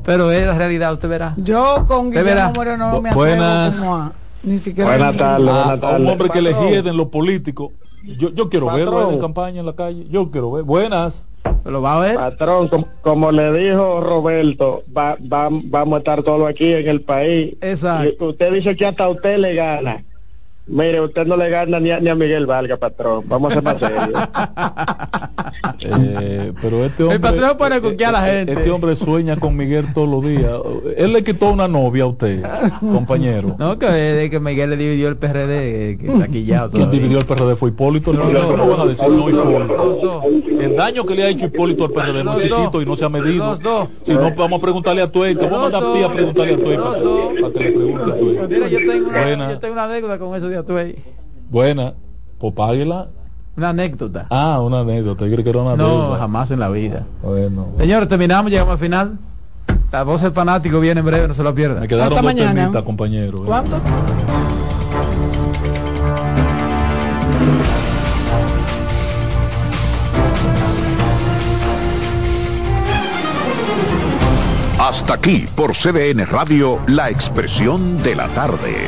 Pero es la realidad, usted verá. Yo con Guillermo. Moreno no me buenas. como a- ni siquiera Buenas tardes, a- buenas tardes. A un hombre que le Patrón. hieden los políticos. Yo, yo quiero Patrón. verlo en campaña en la calle. Yo quiero ver. Buenas. ¿Lo va a ver? Patrón, como, como le dijo Roberto, va, va- vamos a estar todos aquí en el país. Exacto. Y usted dice que hasta usted le gana. Mire, usted no le gana ni a, ni a Miguel Valga, patrón. Vamos a ser más serios. Eh, pero este hombre. El patrón pone a cuquear a la gente. Este hombre sueña con Miguel todos los días. Él le quitó una novia a usted, compañero. No, que, de que Miguel le dividió el PRD, eh, que está quillado Quien dividió el PRD fue Hipólito. Los ¿Cómo dos. van a decir no. Hipólito? Los dos. El daño que le ha hecho Hipólito al PRD no es chiquito dos. y no se ha medido. Los dos. Si no, vamos a preguntarle a Tuey. Te vamos a mandar a preguntarle a Tuey para, que- para que le pregunte a Tuey. Mira, yo tengo, una, Buena. yo tengo una anécdota con eso media tú. Buena. Una anécdota. Ah, una anécdota. Yo creo que era una No, anécdota. jamás en la vida. Bueno. Señores, terminamos, llegamos al final. La voz del fanático viene en breve, no se lo pierdan. Me quedaron Hasta dos mañana. Temitas, compañero. ¿eh? ¿Cuánto? Hasta aquí por CDN Radio, la expresión de la tarde.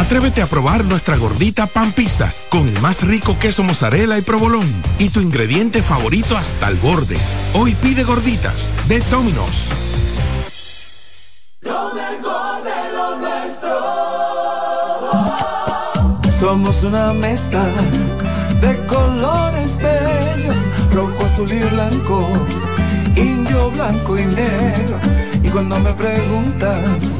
Atrévete a probar nuestra gordita pan pizza con el más rico queso mozzarella y provolón y tu ingrediente favorito hasta el borde. Hoy pide gorditas de Domino's. Lo mejor de lo nuestro. Somos una mezcla de colores bellos, rojo, azul y blanco, indio, blanco y negro. Y cuando me preguntan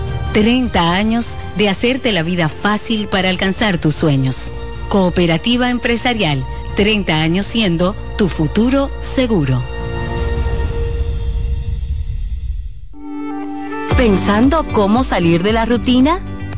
30 años de hacerte la vida fácil para alcanzar tus sueños. Cooperativa Empresarial, 30 años siendo tu futuro seguro. ¿Pensando cómo salir de la rutina?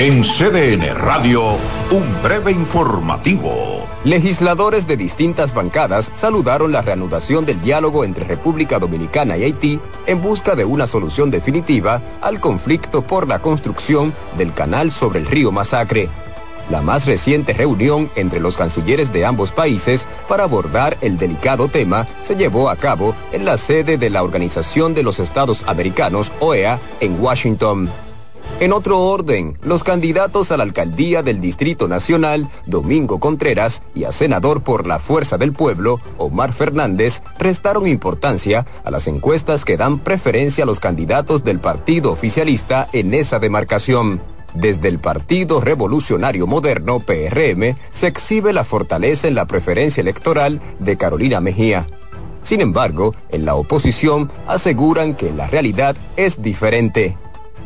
En CDN Radio, un breve informativo. Legisladores de distintas bancadas saludaron la reanudación del diálogo entre República Dominicana y Haití en busca de una solución definitiva al conflicto por la construcción del canal sobre el río Masacre. La más reciente reunión entre los cancilleres de ambos países para abordar el delicado tema se llevó a cabo en la sede de la Organización de los Estados Americanos, OEA, en Washington. En otro orden, los candidatos a la alcaldía del Distrito Nacional, Domingo Contreras, y a senador por la Fuerza del Pueblo, Omar Fernández, restaron importancia a las encuestas que dan preferencia a los candidatos del partido oficialista en esa demarcación. Desde el Partido Revolucionario Moderno, PRM, se exhibe la fortaleza en la preferencia electoral de Carolina Mejía. Sin embargo, en la oposición aseguran que la realidad es diferente.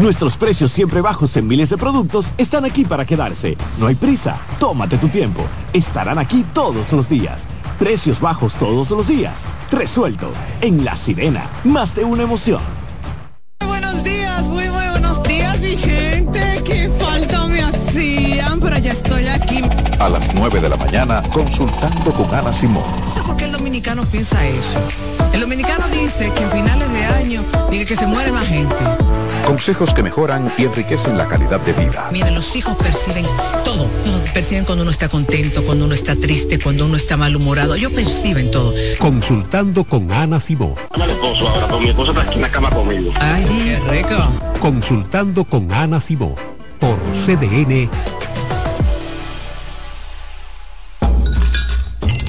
nuestros precios siempre bajos en miles de productos están aquí para quedarse. No hay prisa, tómate tu tiempo. Estarán aquí todos los días. Precios bajos todos los días. Resuelto. En La Sirena, más de una emoción. Buenos días, muy, muy buenos días, mi gente. Qué falta me hacían, pero ya estoy aquí. A las 9 de la mañana, consultando con Ana Simón. No sé por qué el dominicano piensa eso. El dominicano dice que en finales de año dice que se muere más gente. Consejos que mejoran y enriquecen la calidad de vida. Miren, los hijos perciben todo. Perciben cuando uno está contento, cuando uno está triste, cuando uno está malhumorado. Ellos perciben todo. Consultando con Ana Simó. Dame esposo ahora, pero mi esposo está aquí en la cama conmigo. Ay, qué rico. Consultando con Ana Simó. Por CDN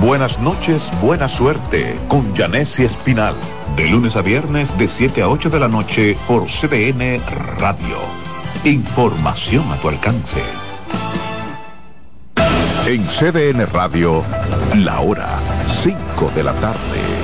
Buenas noches, buena suerte con Janessi Espinal. De lunes a viernes de 7 a 8 de la noche por CDN Radio. Información a tu alcance. En CDN Radio, la hora 5 de la tarde.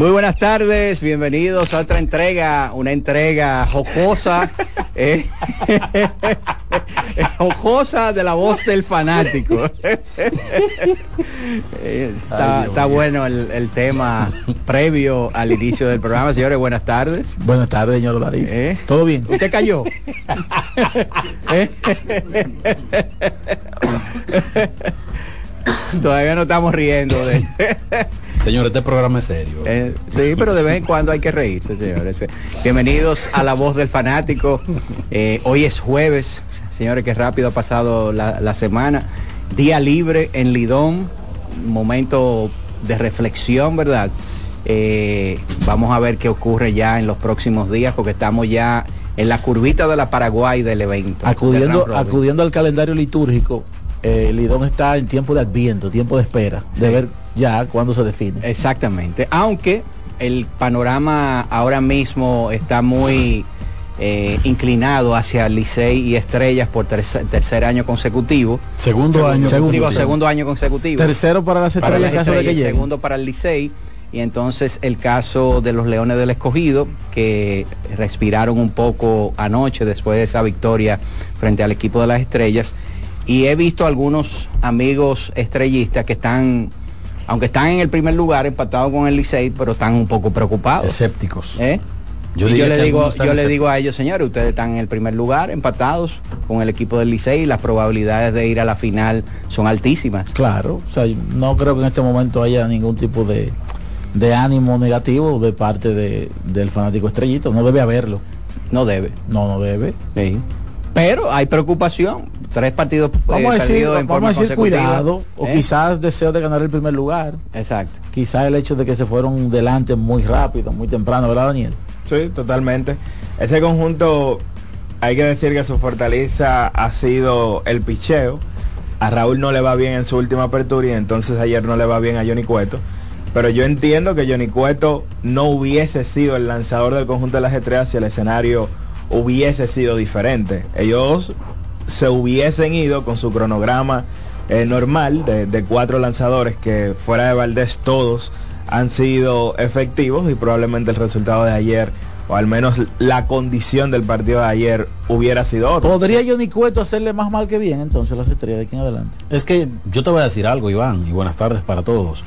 Muy buenas tardes, bienvenidos a otra entrega, una entrega jocosa, eh, jocosa de la voz del fanático. Eh, está, está bueno el, el tema previo al inicio del programa. Señores, buenas tardes. Buenas tardes, señor Daris. ¿Eh? ¿Todo bien? ¿Usted cayó? Todavía no estamos riendo de... Señor, este programa es serio. Eh, sí, pero de vez en cuando hay que reírse, señores. Bienvenidos a La Voz del Fanático. Eh, hoy es jueves, señores, que rápido ha pasado la, la semana. Día libre en Lidón, momento de reflexión, ¿verdad? Eh, vamos a ver qué ocurre ya en los próximos días, porque estamos ya en la curvita de la Paraguay del evento. Acudiendo al calendario litúrgico, eh, Lidón está en tiempo de adviento, tiempo de espera, Sí. de ver ya cuándo se define. Exactamente. Aunque el panorama ahora mismo está muy eh, inclinado hacia Licey y Estrellas por tercer, tercer año consecutivo. Segundo año consecutivo. segundo año consecutivo. Tercero para las Para estrellas, las de que segundo para el Licey. Y entonces el caso de los Leones del Escogido, que respiraron un poco anoche después de esa victoria frente al equipo de las Estrellas. Y he visto algunos amigos estrellistas que están, aunque están en el primer lugar, empatados con el Licey, pero están un poco preocupados. Escépticos. ¿Eh? Yo Y yo le digo, yo le digo a ellos, señores, ustedes están en el primer lugar, empatados con el equipo del Licey, y las probabilidades de ir a la final son altísimas. Claro, o sea, no creo que en este momento haya ningún tipo de, de ánimo negativo de parte de, del fanático estrellito. No debe haberlo. No debe. No, no debe. Sí. Pero hay preocupación. Tres partidos Vamos eh, a decir, perdidos en vamos forma a decir cuidado, o ¿Eh? quizás deseo de ganar el primer lugar. Exacto. Quizás el hecho de que se fueron delante muy rápido, muy temprano, ¿verdad, Daniel? Sí, totalmente. Ese conjunto, hay que decir que su fortaleza ha sido el picheo. A Raúl no le va bien en su última apertura y entonces ayer no le va bien a Johnny Cueto. Pero yo entiendo que Johnny Cueto no hubiese sido el lanzador del conjunto de las estrellas si el escenario hubiese sido diferente. Ellos se hubiesen ido con su cronograma eh, normal de, de cuatro lanzadores que fuera de Valdés todos han sido efectivos y probablemente el resultado de ayer o al menos la condición del partido de ayer hubiera sido otra. ¿Podría Johnny Cueto hacerle más mal que bien entonces las estrellas de aquí en adelante? Es que yo te voy a decir algo, Iván, y buenas tardes para todos.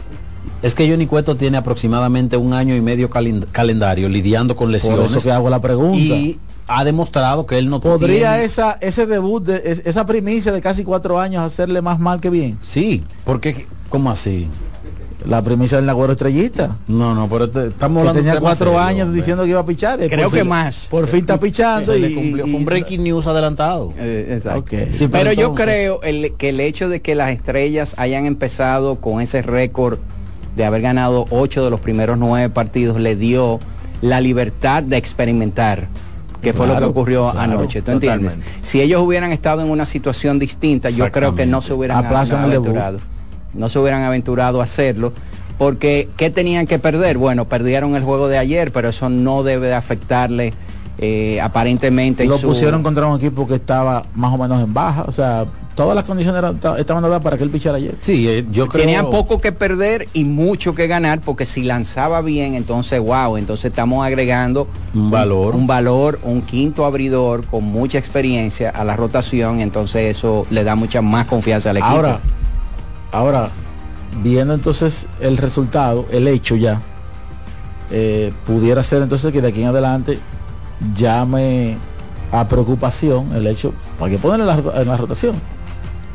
Es que Johnny Cueto tiene aproximadamente un año y medio calen- calendario lidiando con lesiones. eso que hago la pregunta. Y ha demostrado que él no ¿Podría tiene- esa, ese debut, de, es- esa primicia de casi cuatro años hacerle más mal que bien? Sí, porque ¿cómo así? La primicia del Nagüero Estrellita. No, no, pero te- estamos Que hablando de tenía cuatro serio, años hombre. diciendo que iba a pichar. Creo que más. Por fin está pichando y, le cumplió. Fue un y- breaking news adelantado. Eh, exacto. Sí, pero yo entonces- creo el- que el hecho de que las estrellas hayan empezado con ese récord de haber ganado ocho de los primeros nueve partidos le dio la libertad de experimentar que fue lo que ocurrió claro, anoche, ¿tú entiendes? Si ellos hubieran estado en una situación distinta, yo creo que no se hubieran aventurado. No se hubieran aventurado a hacerlo. Porque, ¿qué tenían que perder? Bueno, perdieron el juego de ayer, pero eso no debe de afectarle eh, aparentemente. en Lo su- pusieron contra un equipo que estaba más o menos en baja. O sea, todas las condiciones eran- ta- estaban dadas para que él pichara ayer. Sí, eh, yo creo... Tenían poco que perder y mucho que ganar porque si lanzaba bien, entonces wow, entonces estamos agregando Un valor. un, valor, un quinto abridor con mucha experiencia a la rotación, entonces eso le da mucha más confianza al equipo. Ahora, ahora, viendo entonces el resultado, el hecho ya, eh, pudiera ser entonces que de aquí en adelante llame a preocupación el hecho, para que ponerle en la, en la rotación.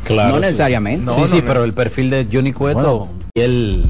Claro, no sí. necesariamente. sí, sí, pero el perfil de Johnny Cueto Bueno. y él